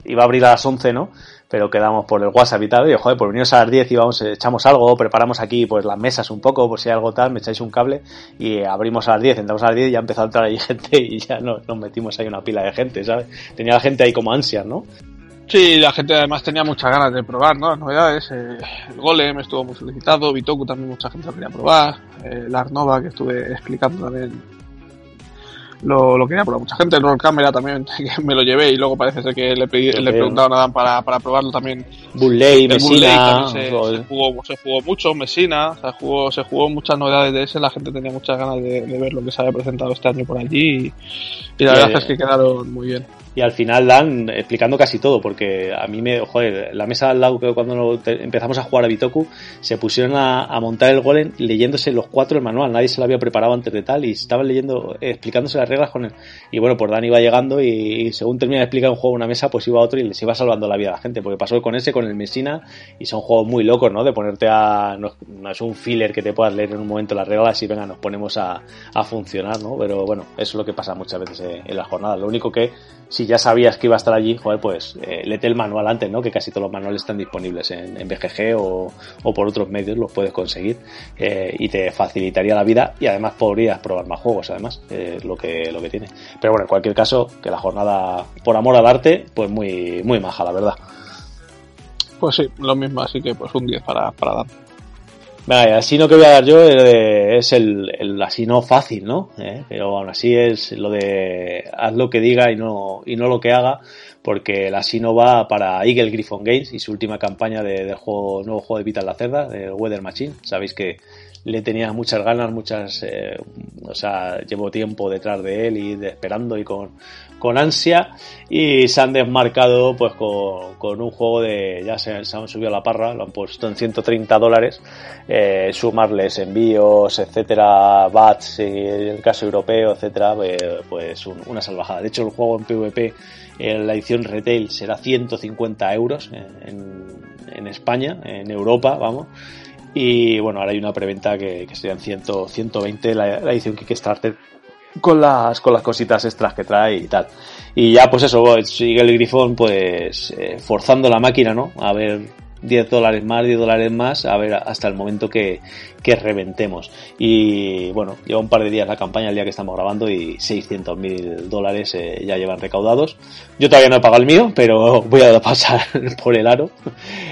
iba a abrir a las 11, ¿no? pero quedamos por el WhatsApp y tal, y joder, por venirnos a las 10 y vamos, echamos algo, preparamos aquí pues las mesas un poco, por si hay algo tal, me echáis un cable y abrimos a las 10, entramos a las 10 y ya empezó a entrar ahí gente y ya nos, nos metimos ahí una pila de gente, ¿sabes? Tenía la gente ahí como ansias, ¿no? Sí, la gente además tenía muchas ganas de probar, ¿no? Las novedades. Eh, el Golem estuvo muy solicitado, Bitoku también mucha gente lo quería probar, eh, la Arnova que estuve explicando también lo, lo quería probar mucha gente. El Roll Camera también, que me lo llevé y luego parece ser que le, pedí, le preguntaron a Dan para, para probarlo también. Bulley, Messina. Se, se, jugó, se jugó mucho, Messina, se jugó, se jugó muchas novedades de ese. La gente tenía muchas ganas de, de ver lo que se había presentado este año por allí y, y la verdad es que quedaron muy bien y al final dan explicando casi todo, porque a mí me, joder, la mesa al lado cuando empezamos a jugar a Bitoku se pusieron a, a, montar el golem leyéndose los cuatro el manual, nadie se lo había preparado antes de tal y estaban leyendo, explicándose las reglas con él. Y bueno, pues Dan iba llegando y, según termina de explicar un juego una mesa, pues iba a otro y les iba salvando la vida a la gente, porque pasó con ese, con el Messina y son juegos muy locos, ¿no? De ponerte a, no, es un filler que te puedas leer en un momento las reglas y venga, nos ponemos a, a funcionar, ¿no? Pero bueno, eso es lo que pasa muchas veces en la jornada. Lo único que si ya sabías que iba a estar allí, joder, pues eh, lete el manual antes, ¿no? Que casi todos los manuales están disponibles en, en BGG o, o, por otros medios los puedes conseguir eh, y te facilitaría la vida y además podrías probar más juegos, además, eh, lo que lo que tiene. Pero bueno, en cualquier caso, que la jornada por amor al arte, pues muy muy maja, la verdad. Pues sí, lo mismo, así que pues un 10 para, para dar. Vale, así no que voy a dar yo es el, el así no fácil, ¿no? ¿Eh? Pero aún así es lo de haz lo que diga y no, y no lo que haga, porque el así no va para Eagle Griffon Games y su última campaña de, juego, nuevo juego de Vital la Cerda, del Weather Machine. Sabéis que le tenía muchas ganas, muchas, eh, o sea, llevo tiempo detrás de él y esperando y con, con ansia y se han desmarcado pues con, un juego de, ya se, han subido la parra, lo han puesto en 130 dólares, eh, sumarles envíos, etcétera, bats, en el caso europeo, etcétera, pues, pues un, una salvajada. De hecho el juego en PvP, en la edición retail será 150 euros en, en España, en Europa, vamos y bueno, ahora hay una preventa que, que serían 100, 120 la, la edición Kickstarter con las, con las cositas extras que trae y tal. Y ya pues eso, sigue el grifón pues eh, forzando la máquina, ¿no? A ver 10 dólares más, 10 dólares más, a ver hasta el momento que, que reventemos. Y bueno, lleva un par de días la campaña, el día que estamos grabando, y 600 mil dólares eh, ya llevan recaudados. Yo todavía no he pagado el mío, pero voy a pasar por el aro.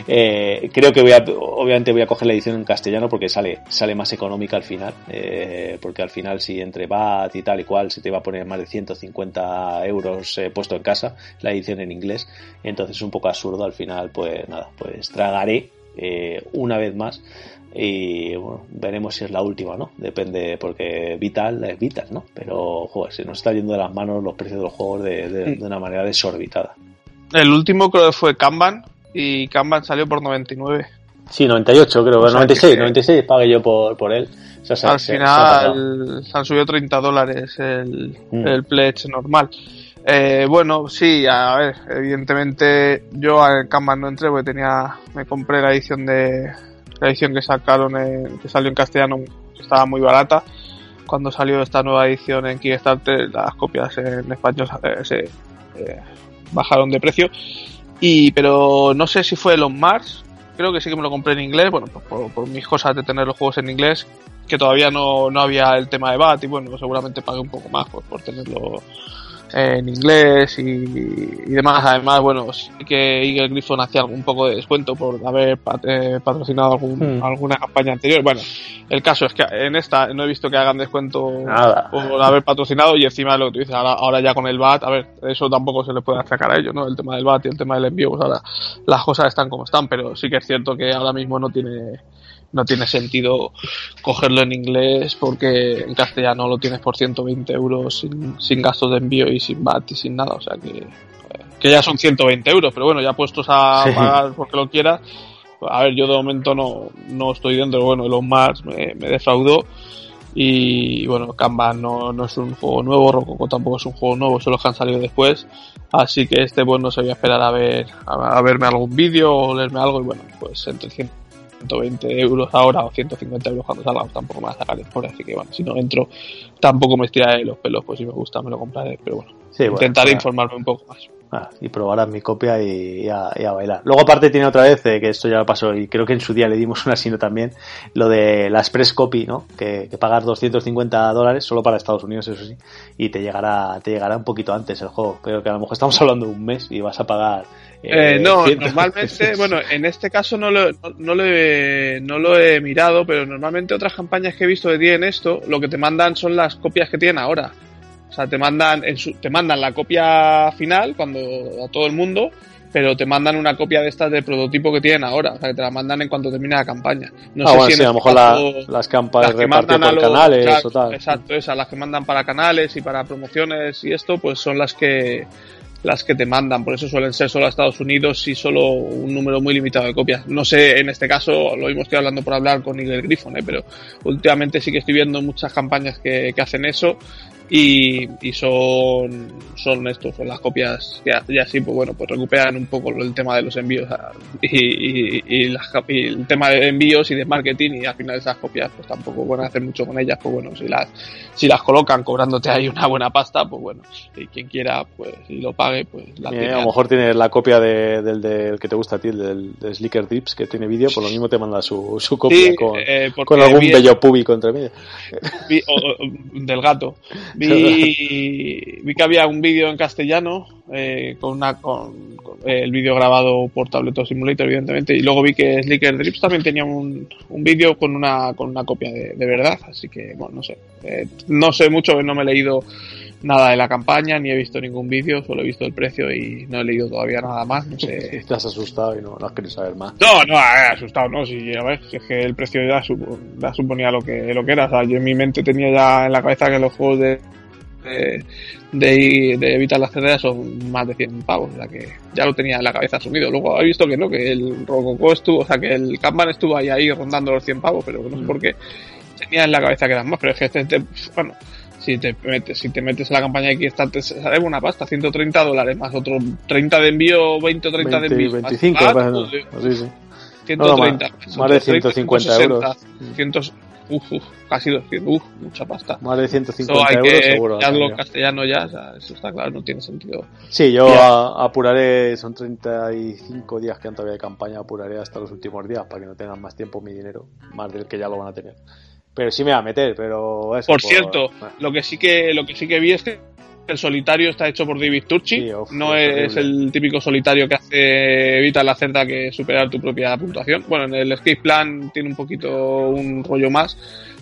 Eh, creo que voy a, obviamente voy a coger la edición en castellano porque sale, sale más económica al final, eh, porque al final si entre VAT y tal y cual se te va a poner más de 150 euros puesto en casa, la edición en inglés, entonces es un poco absurdo al final, pues nada, pues tragaré una vez más y bueno, veremos si es la última, ¿no? Depende, porque Vital es Vital, ¿no? Pero, joder, se nos está yendo de las manos los precios de los juegos de, una manera desorbitada. El último creo que fue Kanban y Kanban salió por 99. Sí, 98 creo, 96, 96 pagué yo por, por él. al final se, han subido 30 dólares el, mm. el pledge normal. Eh, bueno, sí, a ver, evidentemente yo al Kanban no entré porque tenía, me compré la edición de, la edición que sacaron, en, que salió en castellano, estaba muy barata. Cuando salió esta nueva edición en Kickstarter, las copias en español se eh, bajaron de precio. Y, pero no sé si fue Elon Mars, creo que sí que me lo compré en inglés, bueno, por, por, mis cosas de tener los juegos en inglés, que todavía no, no había el tema de BAT y bueno, seguramente pagué un poco más por, por tenerlo en inglés y, demás. Además, bueno, sí que Eagle Griffon hacía un poco de descuento por haber eh, patrocinado algún, hmm. alguna campaña anterior. Bueno, el caso es que en esta no he visto que hagan descuento por haber patrocinado y encima lo que tú dices, ahora, ya con el VAT, a ver, eso tampoco se le puede achacar a ellos, ¿no? El tema del VAT y el tema del envío, pues ahora las cosas están como están, pero sí que es cierto que ahora mismo no tiene no tiene sentido cogerlo en inglés porque en castellano lo tienes por 120 euros sin, sin gastos de envío y sin VAT y sin nada. O sea que, que ya son 120 euros, pero bueno, ya puestos a pagar porque lo quieras. A ver, yo de momento no, no estoy dentro. Bueno, Elon Musk me, me defraudó. Y bueno, Kanban no, no es un juego nuevo, Rococo tampoco es un juego nuevo, solo que han salido después. Así que este, bueno, se voy a esperar a ver, a, a verme algún vídeo o leerme algo. Y bueno, pues entre 100 120 euros ahora o 150 euros cuando salga, tampoco me va a sacar el así que bueno, si no entro, tampoco me estiraré los pelos, pues si me gusta me lo compraré, pero bueno, intentaré informarme un poco más. Ah, y probarás mi copia y, a, bailar. Luego aparte tiene otra vez, eh, que esto ya lo pasó y creo que en su día le dimos una sino también, lo de la Express Copy, ¿no? Que, que pagas 250 dólares solo para Estados Unidos, eso sí, y te llegará, te llegará un poquito antes el juego. Creo que a lo mejor estamos hablando de un mes y vas a pagar eh, no, normalmente, bueno, en este caso no lo, no, lo he, no lo he mirado, pero normalmente otras campañas que he visto que tienen esto, lo que te mandan son las copias que tienen ahora. O sea, te mandan, en te mandan la copia final cuando a todo el mundo, pero te mandan una copia de estas de prototipo que tienen ahora, o sea, que te la mandan en cuanto termine la campaña. No ah, sé si a lo mejor las campañas mandan por canales o tal. Exacto, esas, las que mandan para canales y para promociones y esto, pues son las que las que te mandan, por eso suelen ser solo a Estados Unidos y solo un número muy limitado de copias. No sé, en este caso, lo mismo estoy hablando por hablar con Eagle Griffon, ¿eh? pero últimamente sí que estoy viendo muchas campañas que, que hacen eso y, y, son, son estos, son las copias que ya así, pues bueno, pues recuperan un poco el tema de los envíos y, y, las, y, el tema de envíos y de marketing y al final esas copias pues tampoco pueden hacer mucho con ellas, pues bueno, si las, si las colocan cobrándote ahí una buena pasta, pues bueno, y quien quiera, pues y lo pague, pues la tiene. A lo mejor tiene la copia de, del, del, que te gusta a ti, del, del Slicker Dips, que tiene vídeo, por lo mismo te manda su, su copia con, eh, con, algún bello público entre medio. del gato. Vi, que había un vídeo en castellano eh, con una con, el vídeo grabado por Tableto Simulator, evidentemente, y luego vi que Slicker Drips también tenía un, un vídeo con una con una copia de, de verdad, así que bueno, no sé, eh, no sé mucho, no me he leído nada de la campaña, ni he visto ningún vídeo, solo he visto el precio y no he leído todavía nada más. No sé. Has asustado y no, no has querido saber más. No, no, asustado, no, si, a ver, si es que el precio ya, suponía lo que, lo que era. O sea, yo en mi mente tenía ya en la cabeza que los juegos de, de, de, evitar las cerdas son más de 100 pavos, o sea que ya lo tenía en la cabeza asumido. Luego he visto que no, que el Rococo estuvo, o sea que el Kanban estuvo ahí, ahí rondando los 100 pavos, pero no sé mm. por qué tenía en la cabeza que eran más, pero es que este, este bueno, si te metes, si te metes en la campaña de Kickstarter sale una pasta, 130 dólares más otro 30 de envío, 20 o 30 de envío. 25, más, sí, sí. 130. más, de 150 euros. Uf, uf, casi 200, uf, mucha pasta. Más de 150 euros seguro. en castellano ya, eso está claro, no tiene sentido. Sí, yo apuraré, son 35 días que han todavía de campaña, apuraré hasta los últimos días para que no tengan más tiempo mi dinero, más del que ya lo van a tener. Pero sí me va a meter, pero eso, Por cierto, lo que sí que lo que sí que vi es que el solitario está hecho por David Turchi, no es, el típico solitario que hace evita la cerda que superar tu propia puntuación. Bueno, en el escape plan tiene un poquito un rollo más,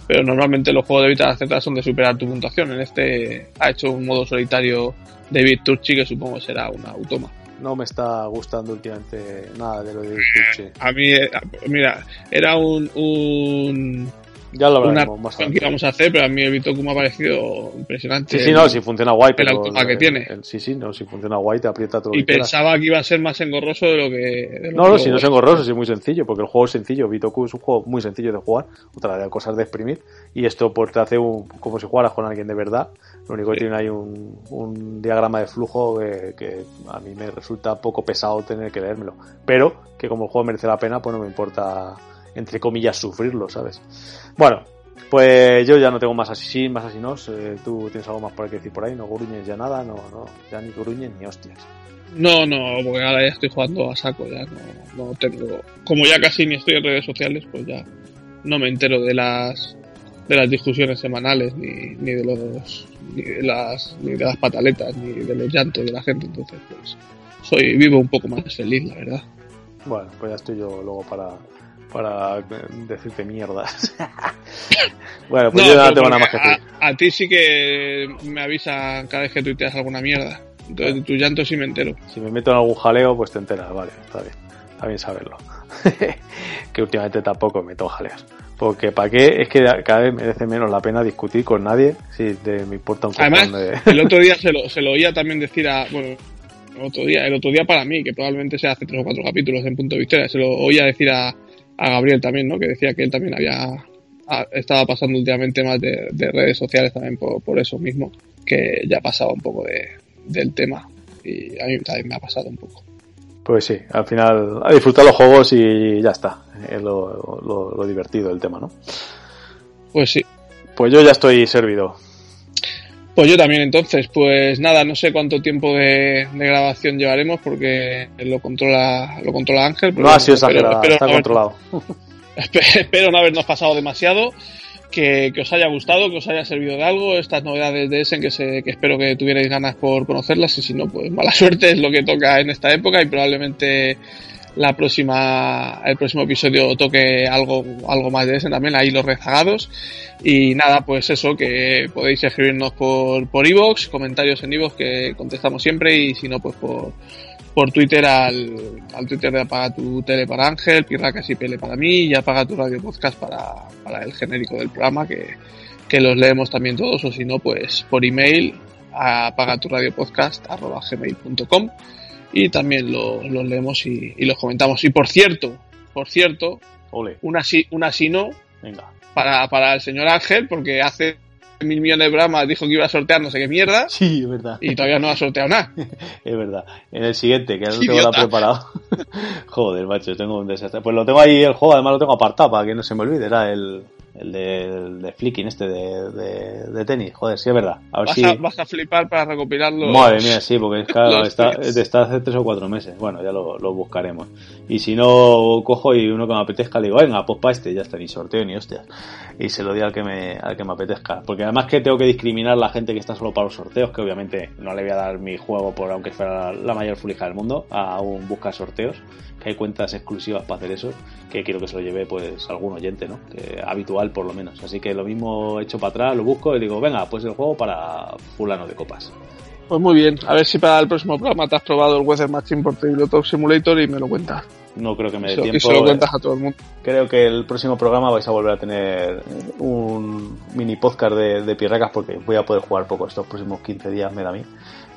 pero normalmente los juegos de evita la cerda son de superar tu puntuación. En este ha hecho un modo solitario David Turchi que supongo será una automa. No me está gustando últimamente nada de lo de David Turchi. A mí, eh, mira, era un ya lo hablaremos más que vamos a hacer, pero a mí el Bitoku me ha parecido impresionante. Sí, sí, no, si funciona guay. Pero el que tiene. sí, sí, no, si funciona guay te aprieta todo. Y pensaba que iba a ser más engorroso de lo que. no, no, si no es engorroso, si es muy sencillo, porque el juego es sencillo. Bitoku es un juego muy sencillo de jugar, otra de cosas de exprimir. Y esto pues te hace un, como si jugaras con alguien de verdad. Lo único que tiene ahí un, un diagrama de flujo que, que, a mí me resulta poco pesado tener que leérmelo. Pero que como el juego merece la pena, pues no me importa entre comillas, sufrirlo, ¿sabes? Bueno, pues yo ya no tengo más así, más así no. Eh, tú tienes algo más por que decir por ahí, no gruñes ya nada, no, no, ya ni gruñes ni hostias. No, no, porque ahora ya estoy jugando a saco, ya no, no tengo. Como ya casi ni estoy en redes sociales, pues ya no me entero de las de las discusiones semanales ni, ni de los ni de las ni de las pataletas ni de los llantos de la gente entonces pues soy vivo un poco más feliz la verdad bueno pues ya estoy yo luego para para decirte mierdas. bueno, pues yo no tengo nada más que decir. A, ti sí que me avisan cada vez que tuiteas alguna mierda. Entonces, de tu llanto sí me entero. Si me meto en algún jaleo, pues te enteras. Vale, está bien. Está bien saberlo. que últimamente tampoco me meto jaleos. Porque ¿para qué? Es que cada vez merece menos la pena discutir con nadie si te, me importa un Además, el otro día se lo, se lo oía también decir a... Bueno, el otro día, el otro día para mí, que probablemente sea hace tres o cuatro capítulos en Punto de Victoria, se lo oía decir a, a Gabriel también, ¿no? Que decía que él también había estaba pasando últimamente más de, redes sociales también por, eso mismo, que ya pasaba un poco de, del tema y a mí también me ha pasado un poco. Pues sí, al final a disfrutar los juegos y ya está, es lo, lo divertido del tema, ¿no? Pues sí. Pues yo ya estoy servido. Pues yo también, entonces, pues nada, no sé cuánto tiempo de, grabación llevaremos porque lo controla, lo controla Ángel. no ha sido exagerado, está controlado. espero no habernos pasado demasiado, que, os haya gustado, que os haya servido de algo, estas novedades de Essen que, se, que espero que tuvierais ganas por conocerlas y si no, pues mala suerte es lo que toca en esta época y probablemente la próxima, el próximo episodio toque algo, algo más de ese también, ahí los rezagados. Y nada, pues eso, que podéis escribirnos por, por iVoox, comentarios en iVoox que contestamos siempre y si no, pues por, por Twitter al, al Twitter de Apaga tu Tele para Ángel, Pirracas y Pele para mí y Apaga tu Radio Podcast para, para el genérico del programa que, que los leemos también todos o si no, pues por email a apagaturadio.podcast.gmail.com y también los leemos y, los comentamos. Y por cierto, por cierto, una sí, una sí no Venga. Para, para el señor Ángel, porque hace mil millones de bramas dijo que iba a sortear no sé qué mierda. Sí, es verdad. Y todavía no ha sorteado nada. es verdad. En el siguiente, que no tengo nada preparado. Joder, macho, tengo un desastre. Pues lo tengo ahí el juego, además lo tengo apartado para que no se me olvide. Era el, el de, de flicking este de, de, tenis. Joder, sí es verdad. A ver vas, si... a, vas a flipar para recopilarlo. Madre mía, sí, porque es claro, está, está, hace tres o cuatro meses. Bueno, ya lo, lo, buscaremos. Y si no cojo y uno que me apetezca, digo, venga, pues para este, ya está, ni sorteo ni hostias. Y se lo di al que me, al que me apetezca. Porque además que tengo que discriminar a la gente que está solo para los sorteos, que obviamente no le voy a dar mi juego por aunque fuera la mayor fulija del mundo, a un busca sorteos que hay cuentas exclusivas para hacer eso, que quiero que se lo lleve pues algún oyente, ¿no? habitual por lo menos. Así que lo mismo hecho para atrás, lo busco y digo, venga, pues el juego para fulano de copas. Pues muy bien, a ver si para el próximo programa te has probado el Weather Machine por Tabletop Simulator y me lo cuentas. No creo que me dé tiempo. Y se lo cuentas a todo el mundo. Creo que el próximo programa vais a volver a tener un mini podcast de, de Pirracas porque voy a poder jugar poco estos próximos 15 días, me da a mí.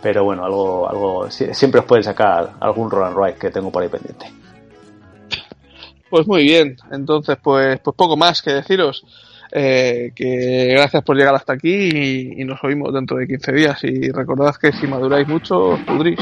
Pero bueno, algo, algo, siempre os pueden sacar algún roll and ride que tengo por ahí pendiente. Pues muy bien, entonces pues, pues poco más que deciros. Eh, que gracias por llegar hasta aquí y, y, nos oímos dentro de 15 días. Y recordad que si maduráis mucho, os pudrís.